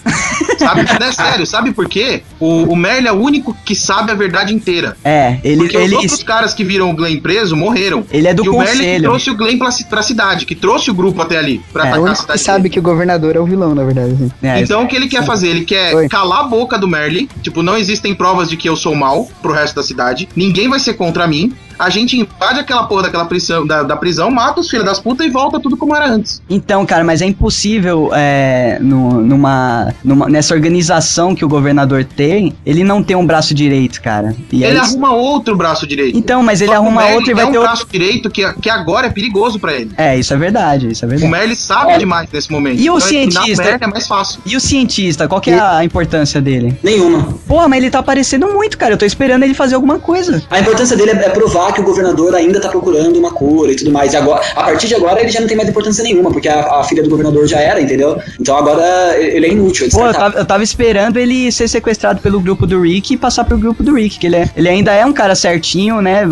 Sabe? Não é sério, sabe por quê? O, o Merle é o único que sabe a verdade inteira. É, ele. Porque ele os outros caras que viram o Glenn preso morreram. Ele é do e o Merle que conselho. trouxe o Glenn pra, pra cidade, que trouxe o grupo até ali, pra É, o atacar a que cidade. sabe que o governador é o vilão, na verdade. assim. É, Então o que ele quer fazer? Ele quer Oi. calar a boca do Merle. Tipo, não existem provas de que eu sou mal pro resto da cidade. Ninguém vai ser contra mim. A gente invade aquela porra daquela prisão, da, da prisão, mata os filhos das putas e volta tudo como era antes. Então, cara, mas é impossível é, no- numa, numa- nessa organização que o governador tem, ele não tem um braço direito, cara. E ele é arruma outro braço direito. Então, mas ele Só o arruma outro e vai é um ter outro. braço direito que, que agora é perigoso pra ele. É, isso é verdade, isso é O verdade. Merle sabe demais nesse momento. E o Então, cientista? É mais fácil. E o cientista, qual que é a importância dele? Nenhuma. Porra, mas ele tá aparecendo muito, cara. Eu tô esperando ele fazer alguma coisa. A importância dele é, é provar que o governador ainda tá procurando uma cura e tudo mais. E agora, a partir de agora ele já não tem mais importância nenhuma, porque a, a filha do governador já era, entendeu? Então agora ele é inútil. é Pô, eu descartável. tava, eu tava esperando ele ser sequestrado pelo grupo do Rick e passar pro grupo do Rick, que ele, é, ele ainda é um cara certinho, né?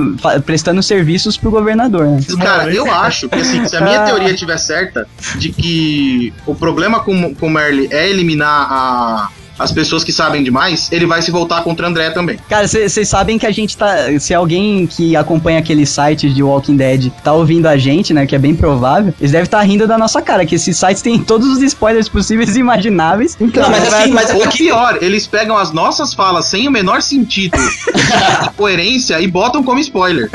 Prestando serviços pro governador, né? Cara, eu acho que assim, se a minha teoria estiver certa, de que o problema com, com o Merle é eliminar a- as pessoas que sabem demais, ele vai se voltar contra o André também. Cara, vocês sabem que a gente tá. Se alguém que acompanha aqueles sites de Walking Dead tá ouvindo a gente, né? Que é bem provável, eles devem estar rindo da nossa cara, que esses sites têm todos os spoilers possíveis e imagináveis. Não, mas assim, mas Ou aqui, pior, eles pegam as nossas falas sem o menor sentido de coerência e botam como spoiler.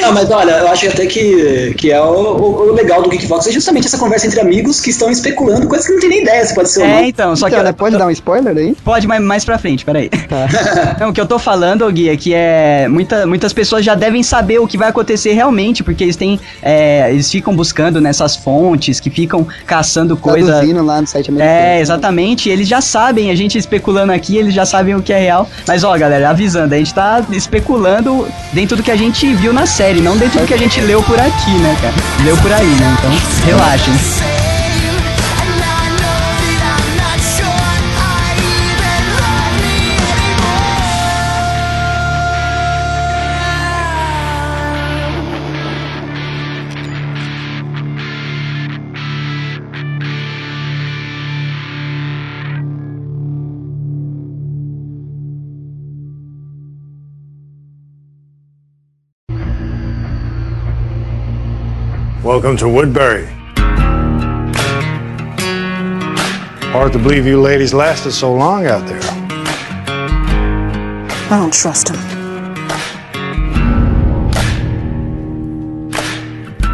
Não, mas olha, eu acho até que, que é o, o- o legal do Geekvox é justamente essa conversa entre amigos que estão especulando coisas que não tem nem ideia se pode ser ou não. É, então, só que. Então, né, pode dar um spoiler aí? Pode, mas mais pra frente, peraí. Não, o que eu tô falando, Gui, é que é. Muita, muitas pessoas já devem saber o que vai acontecer realmente, porque eles têm. é, eles ficam buscando nessas fontes, que ficam caçando coisa. Traduzindo lá no site americano. É, exatamente. Eles já sabem, a gente especulando aqui, eles já sabem o que é real. Mas ó, galera, avisando, a gente tá especulando dentro do que a gente viu na série, não dentro do que a gente leu por aqui, né, cara? Leu por aí, né? Então, relaxem. Welcome to Woodbury. Hard to believe you ladies lasted so long out there. I don't trust him.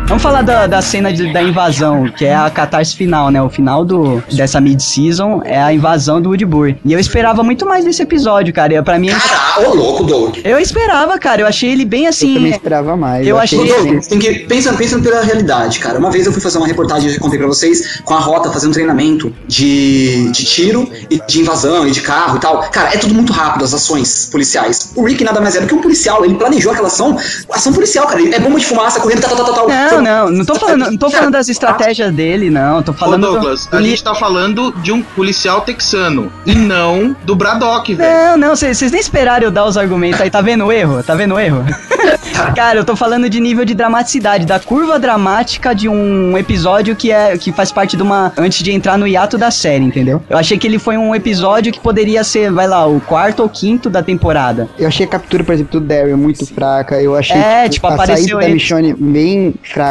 Vamos falar da, da cena de- da invasão, que é a catarse final, né? O final do, dessa mid-season é a invasão do Woodbury. E eu esperava muito mais desse episódio, cara. Eu, pra mim. Ah, ô louco, Doug. Eu esperava, cara. Eu achei ele bem assim. Eu também esperava mais. Eu achei Doug, ele. tem que pensa, pensa pela realidade, cara. Uma vez eu fui fazer uma reportagem, eu contei pra vocês, com a Rota fazendo treinamento de, de tiro e de invasão e de carro e tal. Cara, é tudo muito rápido, as ações policiais. O Rick nada mais é do que um policial, ele planejou aquela ação, ação policial, cara. É bomba de fumaça, correndo, tal, tal, tal, tal. Não, não, não tô falando, não tô falando das estratégias dele, não. Tô Ô falando. do- Douglas, do a gente tá falando de um policial texano e não do Braddock, velho. Não, não, vocês nem esperaram eu dar os argumentos aí, tá vendo o erro? Tá vendo o erro? Cara, eu tô falando de nível de dramaticidade, da curva dramática de um episódio que é que faz parte de uma antes de entrar no hiato da série, entendeu? Eu achei que ele foi um episódio que poderia ser, vai lá, o quarto ou quinto da temporada. Eu achei a captura, por exemplo, do Daryl muito fraca. Eu achei É, tipo, a apareceu saída da Michonne bem fraca.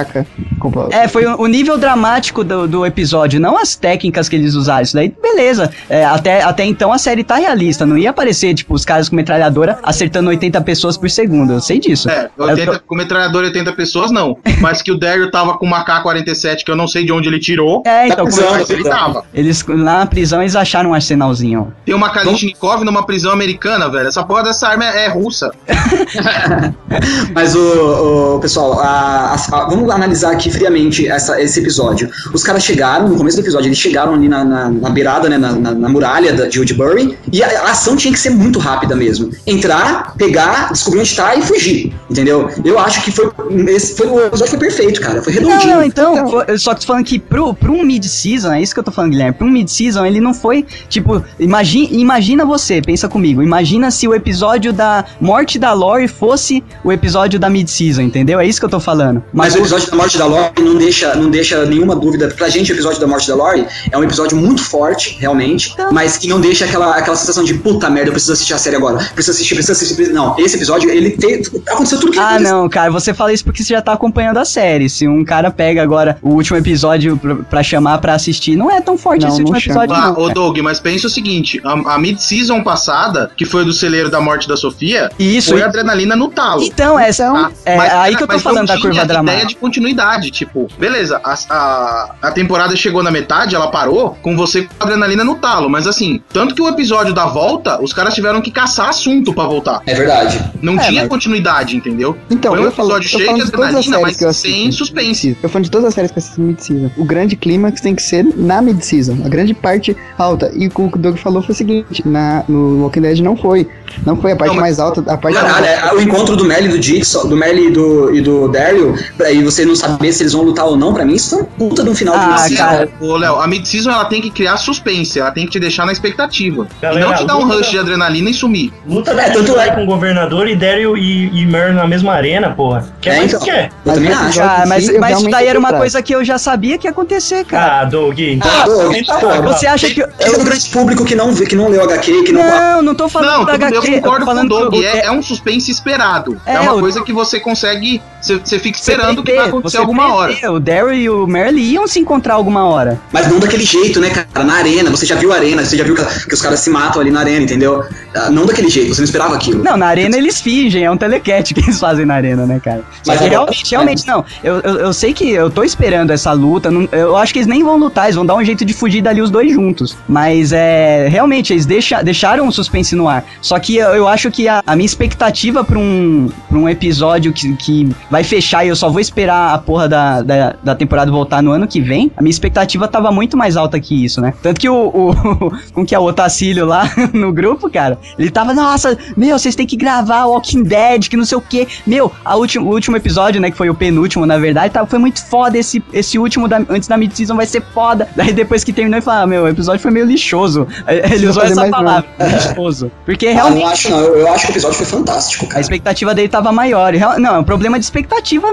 Compa- É, foi o, o nível dramático do, do episódio, não as técnicas que eles usaram. Isso daí, beleza. É, até, até então a série tá realista. Não ia aparecer, tipo, os caras com metralhadora acertando 80 pessoas por segundo. Eu sei disso. É, Eu 80, tô- com metralhador 80 pessoas não. Mas que o Daryl tava com uma K-47 que eu não sei de onde ele tirou. É, então, mas como- ele tava. Eles, lá na prisão, eles acharam um arsenalzinho. Tem uma Kalashnikov numa prisão americana, velho. Essa porra dessa arma é, é russa. Mas o, o- pessoal, a- a- a- vamos analisar aqui friamente essa- esse episódio. Os caras chegaram, no começo do episódio, eles chegaram ali na, na- na beirada né, na, na, na muralha da, de Woodbury, e a, a ação tinha que ser muito rápida mesmo. Entrar, pegar, descobrir onde tá e fugir, entendeu? Eu acho que foi, esse foi, o episódio foi perfeito, cara, foi redondinho. não, então, foi- eu só que tô falando que pro, pro um mid-season, é isso que eu tô falando, Guilherme. Pro um mid-season, ele não foi, tipo, imagina, imagina você, pensa comigo, imagina se o episódio da morte da Lori fosse o episódio da mid-season, entendeu? É isso que eu tô falando. Mas o episódio da morte da Lori não deixa, não deixa nenhuma dúvida. Pra gente, o episódio da morte da Lori é um episódio muito forte, realmente, mas que não deixa aquela, aquela sensação de puta merda, eu preciso assistir a série agora. Preciso assistir, preciso assistir. preciso-" Não, esse episódio, ele te, aconteceu tudo que Ah, não, cara, você fala isso porque você já tá acompanhando a série. Se um cara pega agora o último episódio pra, pra chamar pra assistir, não é tão forte esse último episódio, Ah, não. ô. Doug, mas pensa o seguinte: a, a mid-season passada, que foi do celeiro da morte da Sofia, Isso, foi e- adrenalina no talo. Então, essa é, é aí que eu tô mas falando não da curva dramática. Continuidade. Tipo, beleza, a, a, a temporada chegou na metade, ela parou com você com adrenalina no talo. Mas assim, tanto que o episódio da volta, os caras tiveram que caçar assunto pra voltar. É verdade. Não É, tinha mas- continuidade, entendeu? Então, foi um eu falo, episódio eu cheio falo de adrenalina, mas que eu assisto. sem suspense. Eu falo de todas as séries que eu assisto mid-season. O grande clímax tem que ser na mid-season. A grande parte alta. E o que o Doug falou foi o seguinte: na, no Walking Dead não foi. Não foi a parte mais alta. A parte Caralho, é, o encontro do Merle e do Dixon, do Merle e do, e do Daryl, pra- e você não saber se eles vão lutar ou não, pra mim, isso é uma puta de um final de Ah, mid-season. cara. Ô, Léo, a mid-season ela tem que criar suspense, ela tem que te deixar na expectativa. Galera, e não te dar um rush de adrenalina e sumir. Luta da É, tanto é- com o governador e Daryl e, e na mesma arena, porra. Quer É, mais então. que quer? Eu também acho. Ah, mas, mas isso daí era uma coisa que eu já sabia que ia acontecer, cara. Ah, Doug, então. Ah, Doug, porra, Você acha que. Esse é do grande público que não, vê- que não leu HQ, que não. Não, não tô falando Não, da HQ. Eu concordo tô com o Doug. do- É, é um suspense esperado. É, É, uma o- coisa que você consegue. Você, fica esperando que vai acontecer você alguma hora. O Daryl e o Merle iam se encontrar alguma hora. Mas não daquele jeito, né, cara? Na arena, você já viu a arena, você já viu que, que os caras se matam ali na arena, entendeu? Ah, Não daquele jeito, você não esperava aquilo. Não, na arena eles fingem, é um telecat que eles fazem na arena, né, cara? Mas agora- realmente, realmente não. Eu, eu, eu sei que eu tô esperando essa luta. não- eu acho que eles nem vão lutar, eles vão dar um jeito de fugir dali os dois juntos. Mas é. Realmente, eles deixa, deixaram o suspense no ar. Só que eu, eu acho que a, a minha expectativa pra um, pra um episódio que, que vai fechar e eu só vou esperar a porra da, da, da temporada voltar no ano que vem, a minha expectativa tava muito mais alta que isso, né? Tanto que o. o como que é o Otacílio lá no grupo, cara, ele tava, nossa, meu, vocês têm que gravar Walking Dead, que não sei o que. Meu, a último, o último episódio, né, que foi o penúltimo, na verdade, tá, foi muito foda. Esse, esse último da, antes da mid-season vai ser foda. Daí depois que terminou, ele falou, ah, meu, o episódio foi meio lixoso. Ele usou essa mais palavra, lixoso. Porque Ah, realmente. não acho, não. Eu, eu acho que o episódio foi fantástico, A cara. expectativa dele tava maior. Real- Não, é um problema de expectativa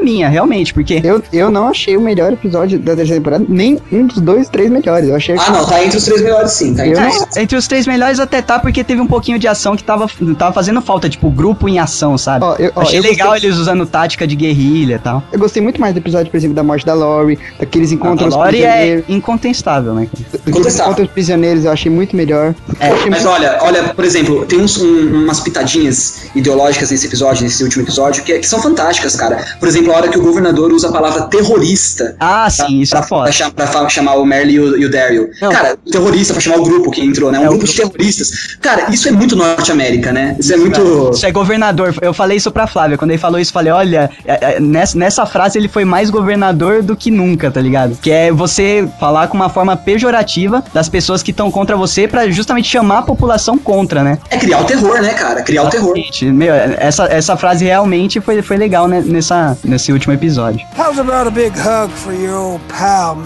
minha, realmente, porque. Eu, eu não achei o melhor episódio da terceira temporada, nem um dos dois, três melhores. Eu achei Ah, não, tá entre os três melhores sim. Tá entre Eu os não- É, entre os três melhores até tá, porque teve um pouquinho de ação que tava, tava fazendo falta, tipo, grupo em ação, sabe? Ó, eu- ó, Achei eu legal gostei- eles usando tática de guerrilha e tal. Eu gostei muito mais do episódio, por exemplo, da morte da Lori, daqueles A encontros Lori é incontestável, né? Incontestável. encontros prisioneiros eu achei muito melhor. É, Mas muito- olha, olha, por exemplo, tem uns, um- umas pitadinhas ideológicas nesse episódio, nesse último episódio, que, que são fantásticas, cara. Por exemplo, a hora que o governador usa a palavra terrorista. Ah, sim, isso pra, é foda. pra pra fa- chamar o Merle e o, e o Daryl. Não. Cara, terrorista pra chamar o grupo que entrou, né? Um É, grupo de terroristas. Cara, isso é muito Norte-América, né? Isso é muito. Isso é governador. Eu falei isso pra Flávia. Quando ele falou isso, eu falei: olha, é- é, nessa, nessa frase ele foi mais governador do que nunca, tá ligado? Que é você falar com uma forma pejorativa das pessoas que estão contra você pra justamente chamar a população contra, né? É criar o terror, né, cara? Criar o terror. Meu, essa, essa frase realmente foi, foi legal né, nessa, nesse último episódio. How's about a big hug for your old pal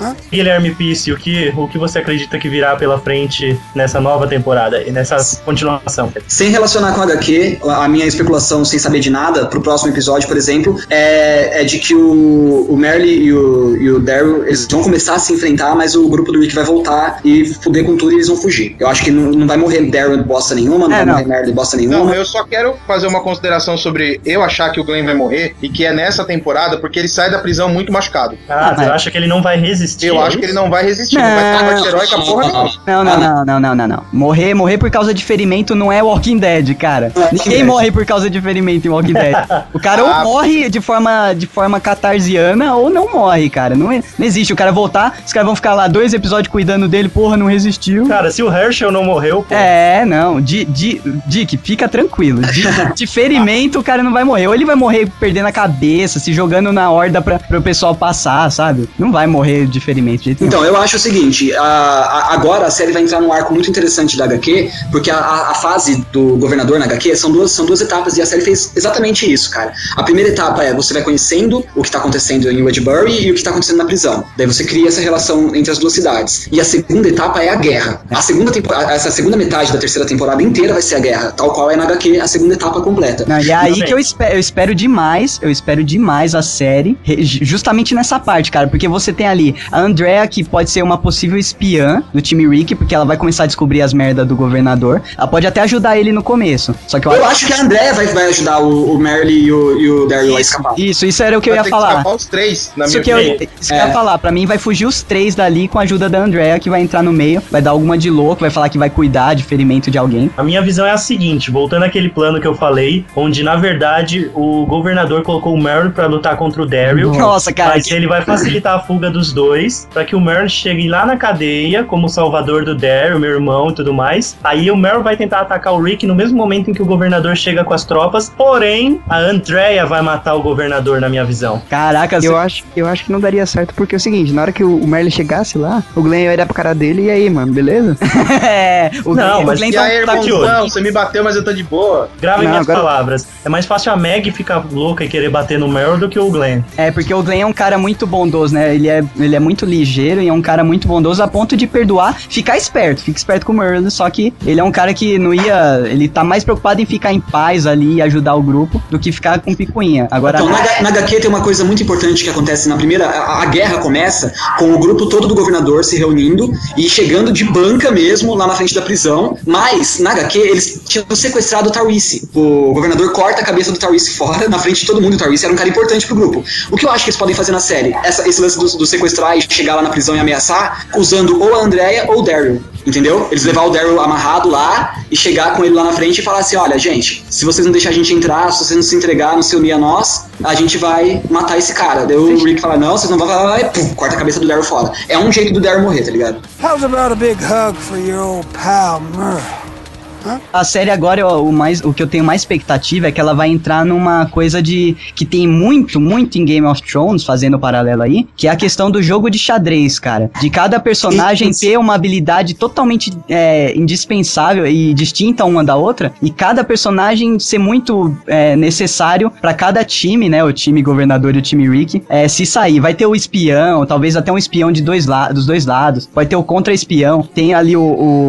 Merle? Guilherme Pisse, o que, o que você acredita que virá pela frente nessa nova temporada e nessa continuação? Sem relacionar com a HQ, a minha especulação sem saber de nada, pro próximo episódio, por exemplo, é, é de que o, o Merle e o, e o Daryl eles vão começar a se enfrentar, mas o grupo do Rick vai voltar e fuder com tudo e eles vão fugir. Eu acho que não, não vai morrer Daryl de bosta nenhuma, não É, vai não. morrer Merle de bosta nenhuma. Não, eu só quero fazer uma consideração sobre eu achar que o Glenn vai morrer e que é nessa temporada porque ele sai da prisão muito machucado. Ah, você é. acha que ele não vai resistir? Eu é acho que ele não vai resistir, não, vai Não. parte heróica porra. Não, não, não, não, não, não, não. Morrer, morrer por causa de ferimento não é Walking Dead, cara. É Ninguém morre por causa de ferimento em Walking Dead. O cara Ah. ou morre de forma, de forma catarsiana ou não morre, cara. Não, é- não existe. O cara voltar, os caras vão ficar lá dois episódios cuidando dele, porra, não resistiu. Cara, se o Herschel não morreu, pô, É, não. Di, di, Dick, fica tranquilo. De, de ferimento, o cara não vai morrer. Ou ele vai morrer perdendo a cabeça, se jogando na horda pra, pro pessoal passar, sabe? Não vai morrer de ferimento. de jeito. Então, eu acho o seguinte, a- a- agora a série vai entrar num arco muito interessante da HQ, porque a, a- a fase do governador na HQ são duas, são duas etapas e a série fez exatamente isso, cara. A primeira etapa é você vai conhecendo o que tá acontecendo em Wedbury e o que tá acontecendo na prisão. Daí você cria essa relação entre as duas cidades. E a segunda etapa é a guerra. A segunda essa segunda metade da terceira temporada inteira vai ser a guerra, tal qual é na HQ a segunda etapa completa. Não, e é aí que eu espero, eu espero demais, eu espero demais a série, justamente nessa parte, cara, porque você tem ali a Andrea, que pode ser uma possível espiã do time Rick, porque ela vai começar a descobrir as merdas do governador. Ela pode até ajudar ele no começo. Só que eu, Eu acho que a Andrea vai, vai ajudar o, o Merle e o, e o Daryl a escapar. Isso, isso era o que eu Vai ia ter que falar. escapar os três, na Isso minha que eu, isso que eu ia É. falar, pra mim vai fugir os três dali com a ajuda da Andrea, que vai entrar no meio, vai dar alguma de louco, vai falar que vai cuidar de ferimento de alguém. A minha visão é a seguinte, voltando àquele plano que eu falei, onde na verdade o governador colocou o Merle pra lutar contra o Daryl. Nossa, cara, Mas que- ele vai facilitar a fuga dos dois, pra que o Merle chegue lá na cadeia como salvador do Daryl, meu irmão e tudo mais. Aí o Merle vai tentar atacar o Rick no mesmo momento em que o governador chega com as tropas, porém a Andrea vai matar o governador na minha visão. Caraca, Eu acho, eu acho que não daria certo, porque é o seguinte, na hora que o, Merle chegasse lá, o Glenn ia olhar pra cara dele e aí, mano, beleza? é, o Não, Glenn- mas o Glenn E tá- aí, tá aqui, ó. irmãozão, você me bateu, mas eu tô de boa. Gravem Não, minhas agora- palavras. É mais fácil a Meg ficar louca e querer bater no Merle do que o Glenn. É, porque o Glenn é um cara muito bondoso, né? Ele é, ele é muito ligeiro e é um cara muito bondoso a ponto de perdoar, ficar esperto, fica esperto com o Merle, só que ele é um cara que não ia. Ele tá mais preocupado em ficar em paz ali e ajudar o grupo do que ficar com picuinha. Agora. Então, na, na HQ tem uma coisa muito importante que acontece na primeira. A, a guerra começa com o grupo todo do governador se reunindo e chegando de banca mesmo lá na frente da prisão. Mas, na HQ, eles tinham sequestrado o Tarwisi. O governador corta a cabeça do Tarwisi fora, na frente de todo mundo. O Tarwisi era um cara importante pro grupo. O que eu acho que eles podem fazer na série? Essa- esse lance do, do sequestrar e chegar lá na prisão e ameaçar, usando ou a Andrea ou o Daryl. Entendeu? Eles levar o Daryl amarrado lá e chegar com ele lá na frente e falar assim: olha, gente, se vocês não deixar a gente entrar, se vocês não se entregar, não se unir a nós, a gente vai matar esse cara. Daí o Rick fala: não, vocês não vão falar, e pum, corta a cabeça do Daryl fora. É um jeito do Daryl morrer, tá ligado? How's about a big hug for your old pal, Murph? A série agora, eu- o, mais, o que eu tenho mais expectativa é que ela vai entrar numa coisa de. que tem muito, muito em Game of Thrones, fazendo o paralelo aí, que é a questão do jogo de xadrez, cara. De cada personagem ter uma habilidade totalmente é, indispensável e distinta uma da outra, e cada personagem ser muito é, necessário pra cada time, né? O time governador e o time Rick, é, se sair. Vai ter o espião, talvez até um espião de dois dos dois lados, vai ter o contra-espião, tem ali o,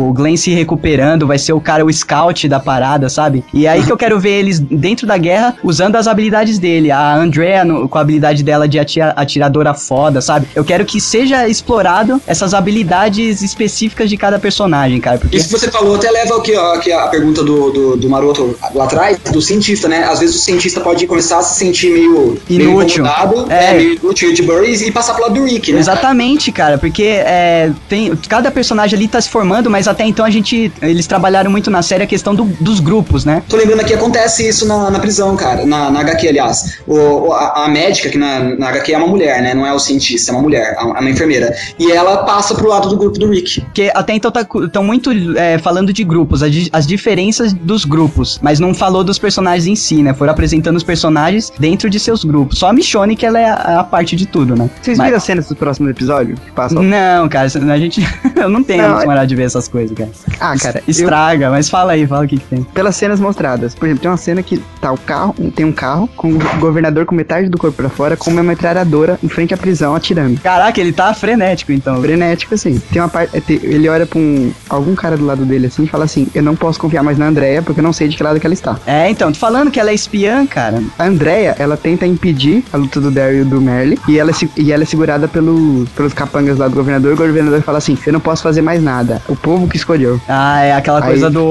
o Glenn se recuperando, vai ser o cara, o scout da parada, sabe? E é aí que eu quero ver eles dentro da guerra usando as habilidades dele. A Andrea no- com a habilidade dela de atira- atiradora foda, sabe? Eu quero que seja explorado essas habilidades específicas de cada personagem, cara. Porque Isso que você falou até leva aqui, ó, aqui a pergunta do, do, do Maroto lá atrás, do cientista, né? Às vezes o cientista pode começar a se sentir meio, meio Inútil. incomodado, É. é. meio inútil de Burry e passar pro lado do Rick, né? Exatamente, cara, porque é, tem, cada personagem ali tá se formando, mas até então a gente. Eles trabalharam muito na série a questão do- dos grupos, né? Tô lembrando aqui, acontece isso na, na prisão, cara. Na, na HQ, aliás. O, a, a médica, que na, na HQ é uma mulher, né? Não é o cientista, é uma mulher, é uma enfermeira. E ela passa pro lado do grupo do Rick. Porque até então estão muito é, falando de grupos, as, as diferenças dos grupos, mas não falou dos personagens em si, né? Foram apresentando os personagens dentro de seus grupos. Só a Michonne que ela é a, a parte de tudo, né? Vocês Mas- viram as cenas do próximo episódio? Que passam? Não, cara, a gente. eu não tenho Não, é- de ver essas coisas, cara. Ah, cara, eu- Estraga, mas fala aí, fala o que, que tem. pelas cenas mostradas. Por exemplo, tem uma cena que tá o carro, tem um carro com o governador com metade do corpo pra fora, com uma metralhadora em frente à prisão atirando. Caraca, ele tá frenético então. Frenético, assim. Tem uma parte. Ele olha pra um, algum cara do lado dele assim e fala assim: Eu não posso confiar mais na Andrea porque eu não sei de que lado que ela está. É, então, tô falando que ela é espiã, cara. A Andrea, ela tenta impedir a luta do Daryl e do Merle e ela, é e ela é segurada pelos, pelos capangas lá do governador. O governador fala assim: Eu não posso fazer mais nada. O povo que escolheu. Ah, é aquela Aí- coisa do,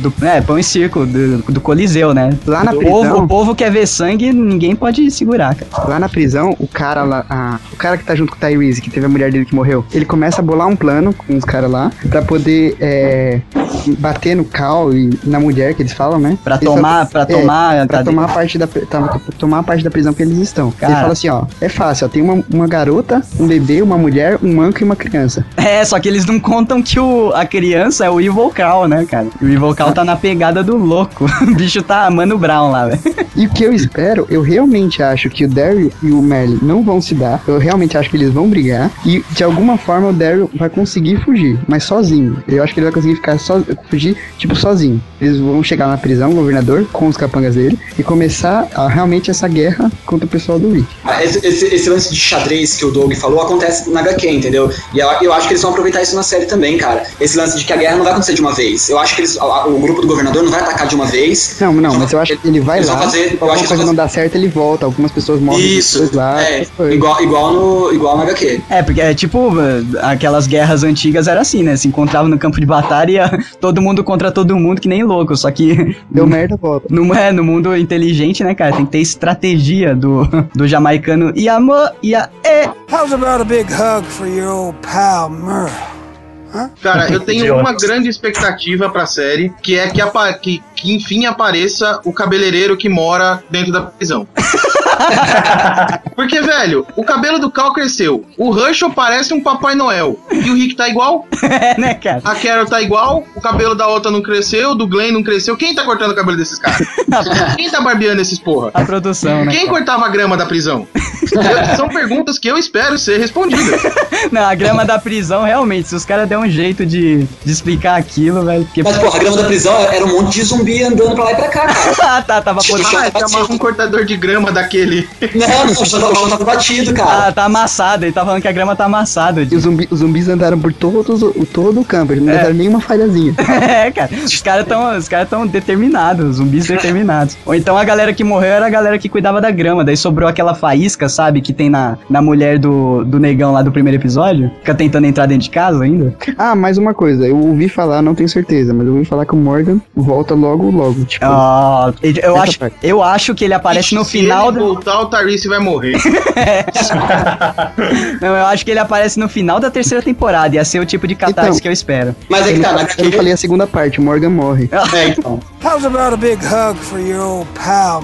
do. É, pão e circo, do, do Coliseu, né? Lá na o, prisão- povo, o povo quer ver sangue, ninguém pode segurar, cara. Lá na prisão, o cara lá, ah, o cara que tá junto com o Tyrese, que teve a mulher dele que morreu, ele começa a bolar um plano com os caras lá pra poder é, bater no Cal e na mulher que eles falam, né? Pra Eles tomar- pra tomar a pra tomar a parte da pra tomar a parte da prisão que eles estão. Cara. Ele fala assim, ó, é fácil, ó, tem uma, uma garota, um bebê, uma mulher, um manco e uma criança. É, só que eles não contam que o, a criança é o Evil Carl, né, cara? O Evil Cal tá na pegada do louco. O bicho tá Mano Brown lá, velho. E o que eu espero, eu realmente acho que o Daryl e o Merlin não vão se dar. Eu realmente acho que eles vão brigar. E de alguma forma o Daryl vai conseguir fugir, mas sozinho. Eu acho que ele vai conseguir ficar só, fugir, tipo, sozinho. Eles vão chegar na prisão, o governador, com os capangas dele, e começar a, realmente essa guerra contra o pessoal do Rick. Ah, Esse, esse- esse lance de xadrez que o Doug falou acontece na HQ, entendeu? E eu, eu acho que eles vão aproveitar isso na série também, cara. Esse lance de que a guerra não vai acontecer de uma vez. Eu acho que eles, o grupo do governador não vai atacar de uma vez. Não, não, mas eu acho que ele vai lá. fazer- eu alguma acho que coisa eles não dá certo, ele volta. Algumas pessoas morrem Isso, lá. é, igual, igual, no, igual na HQ. É, porque é tipo, aquelas guerras antigas era assim, né? Se encontrava no campo de batalha e ia todo mundo contra todo mundo, que nem louco. Só que. Deu merda, volta. No, é, no mundo inteligente, né, cara? Tem que ter estratégia do, do jamaicano. E amor, e a. É. How's about a big hug for your old pal? Cara, eu tenho uma grande expectativa pra série, que é que, apa- que, que enfim apareça o cabeleireiro que mora dentro da prisão. Porque, velho, o cabelo do Cal cresceu. O Russell parece um Papai Noel. E o Rick tá igual. É, né, cara? A Carol tá igual. O cabelo da outra não cresceu. Do Glenn não cresceu. Quem tá cortando o cabelo desses caras? Quem tá barbeando esses porra? A produção, né? Quem cortava a grama da prisão? Eu- São perguntas que eu espero ser respondidas. Não, a grama da prisão, realmente, se os caras der um jeito de, de explicar aquilo, velho. Porque... Mas, porra, a grama da prisão era um monte de zumbi andando pra lá e pra cá, ah, tá, tava podendo. Ah, chamava um cortador de grama daquele. Não, não, o chão tava- batido, cara. Ah, tá amassado, ele tá falando que a grama tá amassada. E os, zumbi- os zumbis andaram por todos, o, todo o campo, eles não É. deixaram nenhuma falhazinha. É, cara. Os caras tão, os cara tão determinados, os zumbis determinados. Ou então a galera que morreu era a galera que cuidava da grama. Daí sobrou aquela faísca, sabe? Que tem na, na mulher do, do negão lá do primeiro episódio. Fica tentando entrar dentro de casa ainda. Ah, mais uma coisa, eu ouvi falar, não tenho certeza, mas eu ouvi falar que o Morgan volta logo, logo. Tipo, Ah, ele- eu, acho, parte. eu acho que ele aparece no Se final ele do. voltar, o Tarice vai morrer. Não, eu acho que ele aparece no final da terceira temporada. Ia ser o tipo de catarse Então. que eu espero. Mas é que tá, na eu não falei a segunda parte, o Morgan morre. É, então. How's about a big hug for your old pal?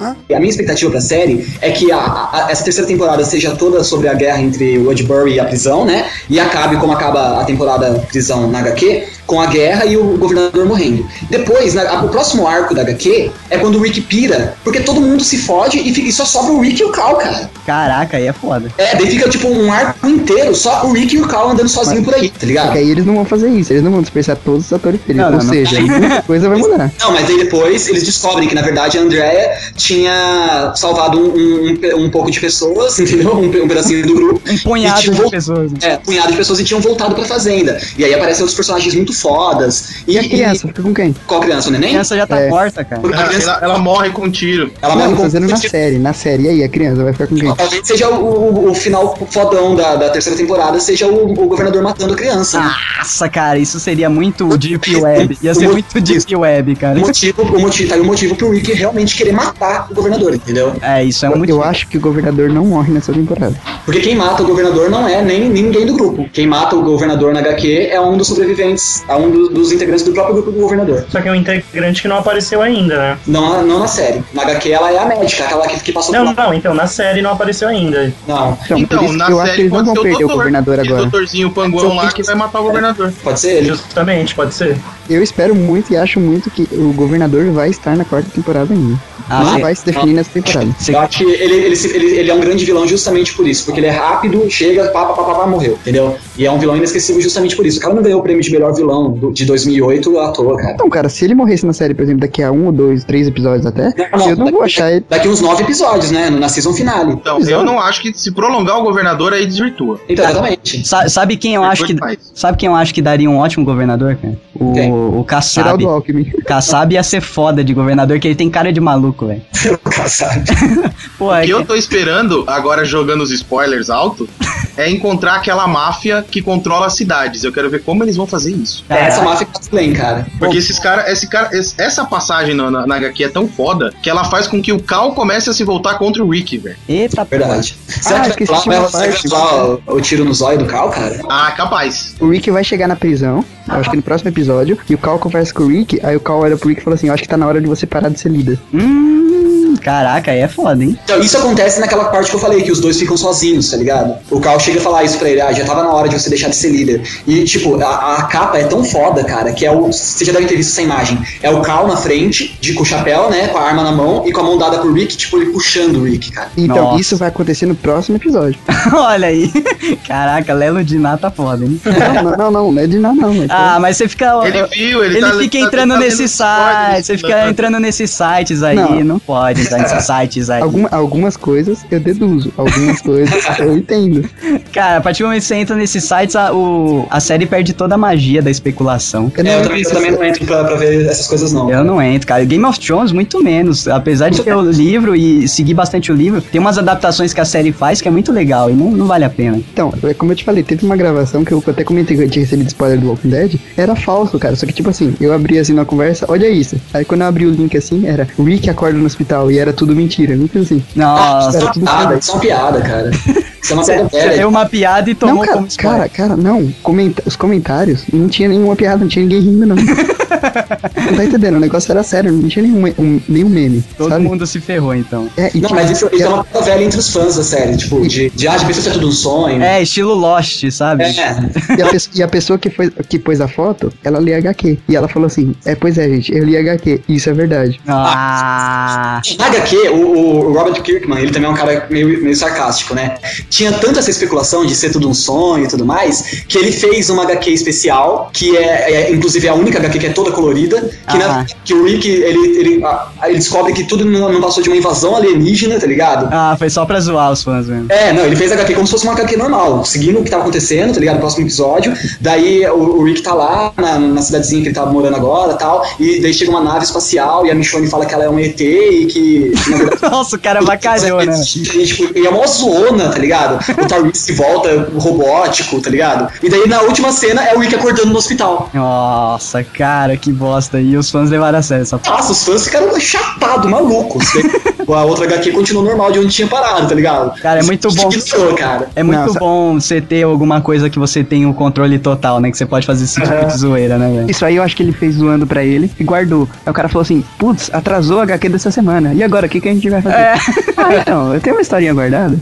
A minha expectativa pra série é que a- a- essa terceira temporada seja toda sobre a guerra entre Woodbury e a prisão, né? E acabe como acaba a temporada prisão na HQ, com a guerra e o governador morrendo. Depois, na- a- o próximo arco da HQ é quando o Rick pira, porque todo mundo se fode e, fica- e só sobra o Rick e o Cal, cara. Caraca, aí é foda. É, daí fica tipo um arco inteiro, só o Rick e o Cal andando sozinho por aí, tá ligado? que aí eles não vão fazer isso, eles não vão dispersar todos os atores felizes. Não, Ou não, não. seja, muita coisa vai mudar. Não, mas aí depois eles descobrem que na verdade a Andrea tinha salvado um, um- um um pouco de pessoas, entendeu? Um, um pedacinho do grupo. Um punhado E tinha de pessoas. né? É, um punhado de pessoas e tinham voltado pra fazenda. E aí aparecem outros personagens muito fodas. E a criança, fica com quem? Qual criança? O A neném? criança já tá É. morta, cara. A criança- Ela, ela morre com um tiro. ela não, morre fazendo na série, na série. E aí, a criança vai ficar com quem? Talvez seja o, o- o final fodão da, da terceira temporada, seja o, o governador matando a criança. né? Nossa, cara, isso seria muito Deep Web. Ia ser muito Deep Web, cara. O motivo, o motivo, tá aí o motivo pro Rick realmente querer matar o governador, entendeu? É, isso é um Eu, motivo. eu acho que o governador não morre nessa temporada. Porque quem mata o governador não é nem ninguém do grupo. Quem mata o governador na HQ é um dos sobreviventes, é um do- dos integrantes do próprio grupo do governador. Só que é um integrante que não apareceu ainda, né? Não, não na série. Na HQ ela é a médica, aquela que, que passou Não, não, então na série não apareceu ainda. Não, Então, por Então, isso na que eu acho que série eles não pode vão o perder o doutor. governador Aquele agora. doutorzinho panguão lá que vai matar o governador. pode ser ele. Justamente, pode ser. Eu espero muito e acho muito que o governador vai estar na quarta temporada ainda. Ah, Não vai se definir nessa temporada. Eu acho que ele, ele, ele, ele é um grande vilão justamente por isso, porque ele é rápido, chega, pá, pá, pá, pá, pá, morreu, entendeu? E é um vilão inesquecível justamente por isso. O cara não ganhou o prêmio de melhor vilão do- de 2008 à toa, cara. Então, cara, se ele morresse na série, por exemplo, daqui a um ou dois, três episódios até, Não, eu não vou achar ele. Daqui uns nove episódios, né? Na season finale. Então, eu não acho que se prolongar o governador aí desvirtua. Então, exatamente. Sa- sabe quem eu Depois acho que. faz. Sabe quem eu acho que daria um ótimo governador, cara? Quem? O, o Kassab. Geraldo Alckmin. O Kassab ia ser foda de governador, que ele tem cara de maluco, velho. Caçado. Pô, O é que que- eu tô esperando, agora jogando os spoilers alto, é encontrar aquela máfia que controla as cidades. Eu quero ver como eles vão fazer isso. É, essa máfia que bem, cara. Porque esses caras, esse cara, esse- essa passagem na, na, na HQ é tão foda que ela faz com que o Cal comece a se voltar contra o Rick, velho. Eita, Verdade. Ah, Será que esqueci vai rolar, que vai rolar o, o tiro no zóio do Cal, cara? Ah, capaz. O Rick vai chegar na prisão, eu acho que no próximo episódio, e o Cal conversa com o Rick, aí o Cal olha pro Rick e fala assim, eu acho que tá na hora de você parar de ser líder. Hum, caraca, aí é foda, hein? Então, isso acontece naquela parte que eu falei, que os dois ficam sozinhos, tá ligado? O Cal chega a falar isso pra ele, ah, já tava na hora de você deixar de ser líder. E, tipo, a, a capa é tão foda, cara, que é o. Você já deve ter visto essa imagem. É o Cal na frente, de, com o chapéu, né? Com a arma na mão e com a mão dada pro Rick, tipo, ele puxando o Rick, cara. Então, Nossa. isso vai acontecer no próximo episódio. Olha aí. Caraca, Lelo Diná tá foda, hein? não, não, não, não, não é de nada, não. é Ah, mas você fica. Ele viu, ele Ele tá- fica tá- entrando tá vendo nesses sites, você fica entrando nesses sites aí, não, Não. pode entrar nesses sites aí. Alguma- algumas coisas eu deduzo, algumas coisas eu entendo. Cara, a partir do momento que você entra nesses sites, a, o, a série perde toda a magia da especulação. Eu não É, eu também, eu também não entro pra, pra ver essas coisas, não. Eu não entro, cara. Game of Thrones, muito menos. Apesar de ter o livro e seguir bastante o livro, tem umas adaptações que a série faz que é muito legal e não, não vale a pena. Então, é como eu te falei, teve uma gravação que eu até comentei que eu tinha recebido spoiler do Walking Dead. Era falso, cara. Só que, tipo assim, eu abri assim na conversa, olha isso. Aí quando eu abri o link assim, era Rick acorda no hospital e era tudo mentira. Não assim. Nossa, é piada, isso é uma piada, cara. Isso é uma piada você velha. Deu uma piada e Não, tomou cara, como spoiler. cara, cara, não. Comenta os comentários não tinha nenhuma piada, não tinha ninguém rindo, não. não tá entendendo? O negócio era sério, não tinha nenhum, um- nenhum meme. Todo sabe? mundo se ferrou, então. É, e Não, tipo, mas isso, isso é uma velha entre os fãs da série, tipo, de, de ah, de se é tudo um sonho. É, estilo Lost, sabe? É. E a, pessoa, e a pessoa que, foi, que pôs a foto, ela lê HQ. E ela falou assim: É, pois é, gente, eu li HQ. Isso é verdade. Ah, Na HQ, o, o Robert Kirkman, ele também é um cara meio, meio sarcástico, né? Tinha tanta essa especulação de ser tudo um sonho e tudo mais, que ele fez uma HQ especial, que é, é, inclusive a única HQ que é toda colorida, que, na- que o Rick, ele, ele, ele descobre que tudo não, não passou de uma invasão alienígena, tá ligado? ah, foi só pra zoar os fãs mesmo. É, não, ele fez a HQ como se fosse uma HQ normal, seguindo o que tava acontecendo, tá ligado? No próximo episódio. Daí o, o Rick tá lá na, na cidadezinha que ele tava morando agora tal. E daí chega uma nave espacial e a Michonne fala que ela é um ET e que, verdade, Nossa, o cara bacalhou, né? E, tipo, e é uma zona, tá ligado? O Tyrese volta robótico, tá ligado? E daí na última cena é o Rick acordando no hospital. Nossa, cara, que bosta. E os fãs levaram a sério essa. Nossa, os fãs ficaram chapados, malucos. a outra HQ continuou normal de onde tinha parado, tá ligado? Cara, é muito bom. Ignorou, cara. É muito Nossa. bom você ter alguma coisa que você tem o controle total, né? Que você pode fazer esse tipo de zoeira, né, velho? Isso aí eu acho que ele fez zoando pra ele e guardou. Aí o cara falou assim: Putz, atrasou a HQ dessa semana. E agora, o que, que a gente vai fazer? É. Ah, então, eu tenho uma historinha guardada.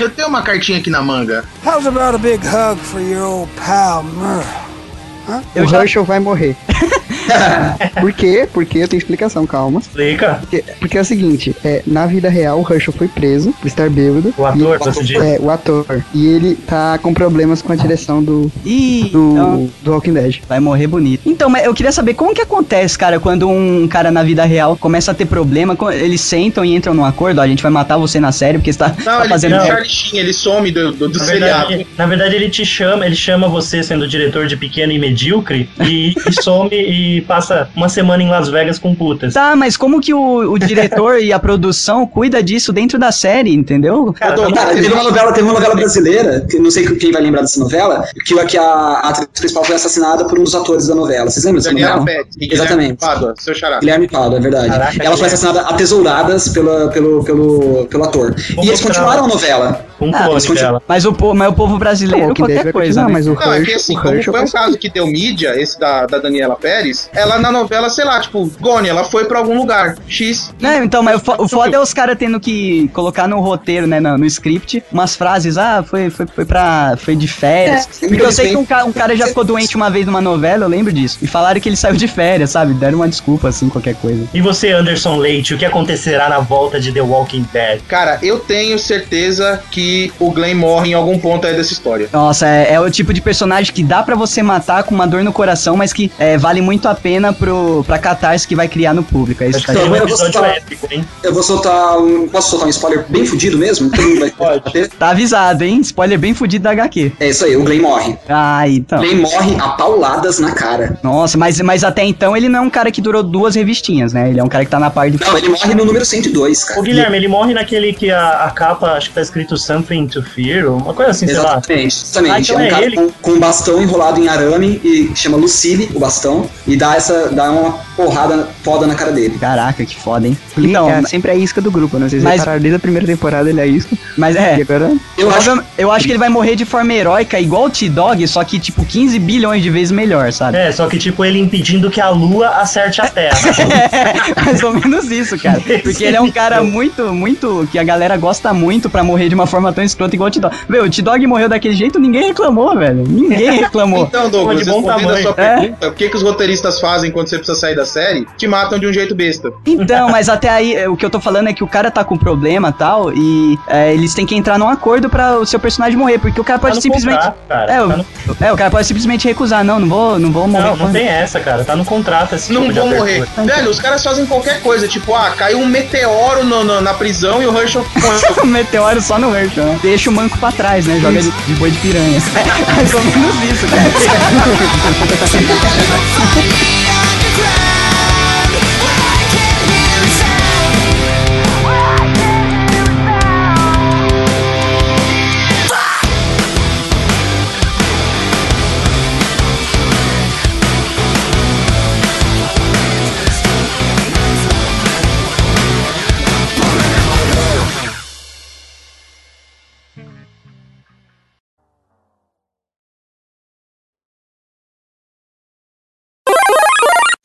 Eu tenho uma cartinha aqui na manga. How's about a big hug for your old pal Merle? Eu o já- Herschel vai morrer. Por quê? Porque eu tenho explicação, calma. Explica. Porque, porque é o seguinte, é, na vida real o Herschel foi preso por estar bêbado. O ator, você diz? É, o ator. E ele tá com problemas com a direção do, Ih, do, então do Walking Dead. vai morrer bonito. Então, mas eu queria saber como que acontece, cara, quando um cara na vida real começa a ter problema, eles sentam e entram num acordo, ó, a gente vai matar você na série porque você tá, Não, tá ele fazendo vira o merda. Charlie Sheen, ele some do, do, do Na seriado. verdade, na verdade, ele te chama, ele chama você sendo diretor de pequeno e medíocre e, e some e passa uma semana em Las Vegas com putas. Tá, mas como que o, o diretor e a produção cuida disso dentro da série, entendeu? Cara, Cara, teve uma novela, teve uma novela brasileira, que não sei quem vai lembrar dessa novela, que, que a atriz principal foi assassinada por um dos atores da novela. Vocês lembram dessa novela? E Exatamente. Guilherme Pádua, seu xará. Guilherme Pado, é verdade. Caraca, Ela foi assassinada a tesouradas pela, pelo, pelo, pelo ator. Vou e eles continuaram a novela. Um Ah, clone dela. Mas o, po- mas o povo brasileiro, Dead qualquer vai coisa, continuar, né? mas o Não, é que assim, o como foi um caso que deu mídia, esse da, da Daniela Pérez, ela na novela, sei lá, tipo, Gone, ela foi pra algum lugar, X. Não, então, mas o, fo- o foda é os caras tendo que colocar no roteiro, né, no, no script, umas frases, ah, foi, foi, foi pra. foi de férias. É, Porque eu sei que um, ca- um cara já ficou doente uma vez numa novela, eu lembro disso. E falaram que ele saiu de férias, sabe? Deram uma desculpa, assim, qualquer coisa. E você, Anderson Leite, o que acontecerá na volta de The Walking Dead? Cara, eu tenho certeza que o Glenn morre em algum ponto aí dessa história. Nossa, é, é o tipo de personagem que dá pra você matar com uma dor no coração, mas que é, vale muito a pena pro, pra catarse que vai criar no público. É isso Acho que eu vou soltar- épico, hein? Eu vou soltar um. Posso soltar um spoiler bem fudido mesmo? Todo mundo vai Pode. Tá avisado, hein? Spoiler bem fudido da HQ. É isso aí, o Glenn morre. Ah, então. O Glenn morre a pauladas na cara. Nossa, mas, mas até então ele não é um cara que durou duas revistinhas, né? Ele é um cara que tá na parte de. Não, ele morre no número 102, cara. O Guilherme, ele morre naquele que a, a capa, acho que tá escrito Something to Fear, uma coisa assim, sei lá. Exatamente, exatamente. Ah, então é um é cara ele. com, com um bastão enrolado em arame e chama Lucille, o bastão. E dá essa dá uma porrada foda na cara dele. Caraca, que foda, hein? Então, Então, é sempre a isca do grupo, não sei se mas- repararam, desde a primeira temporada ele é isca. mas é. Agora... Eu acho eu acho que ele vai morrer de forma heróica, igual o T-Dog, só que tipo 15 bilhões de vezes melhor, sabe? É, só que tipo ele impedindo que a lua acerte a Terra. É, mais ou menos isso, cara. Porque ele é um cara muito, muito. que a galera gosta muito pra morrer de uma forma tão escrota igual o T-Dog. Meu, o T-Dog morreu daquele jeito, ninguém reclamou, velho. Ninguém reclamou. Então, Douglas, de bom respondendo a sua tamanho. pergunta, o que, que os roteiristas fazem quando você precisa sair da série? Te matam de um jeito besta. Então, mas até aí, é, o que eu tô falando é que o cara tá com problema e tal, e é, eles têm que entrar num acordo pra o seu personagem morrer, porque o cara Tá pode no simplesmente. contrato, cara. é, o, Tá no- é, o cara pode simplesmente recusar, não, não vou, não vou morrer. Não, não tem essa, cara. Tá no contrato esse Não tipo vou morrer. abertura. Velho, os caras fazem qualquer coisa, tipo, ah, caiu um meteoro no- no- na prisão e o Herschel um meteoro só no Herschel, né? Deixa o manco pra trás, né? Joga de, de boi de piranha. Mais ou menos isso, cara. the underground.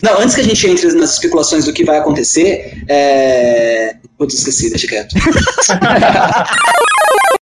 Não, antes que a gente entre nas especulações do que vai acontecer, é. Putz, esqueci, deixa quieto.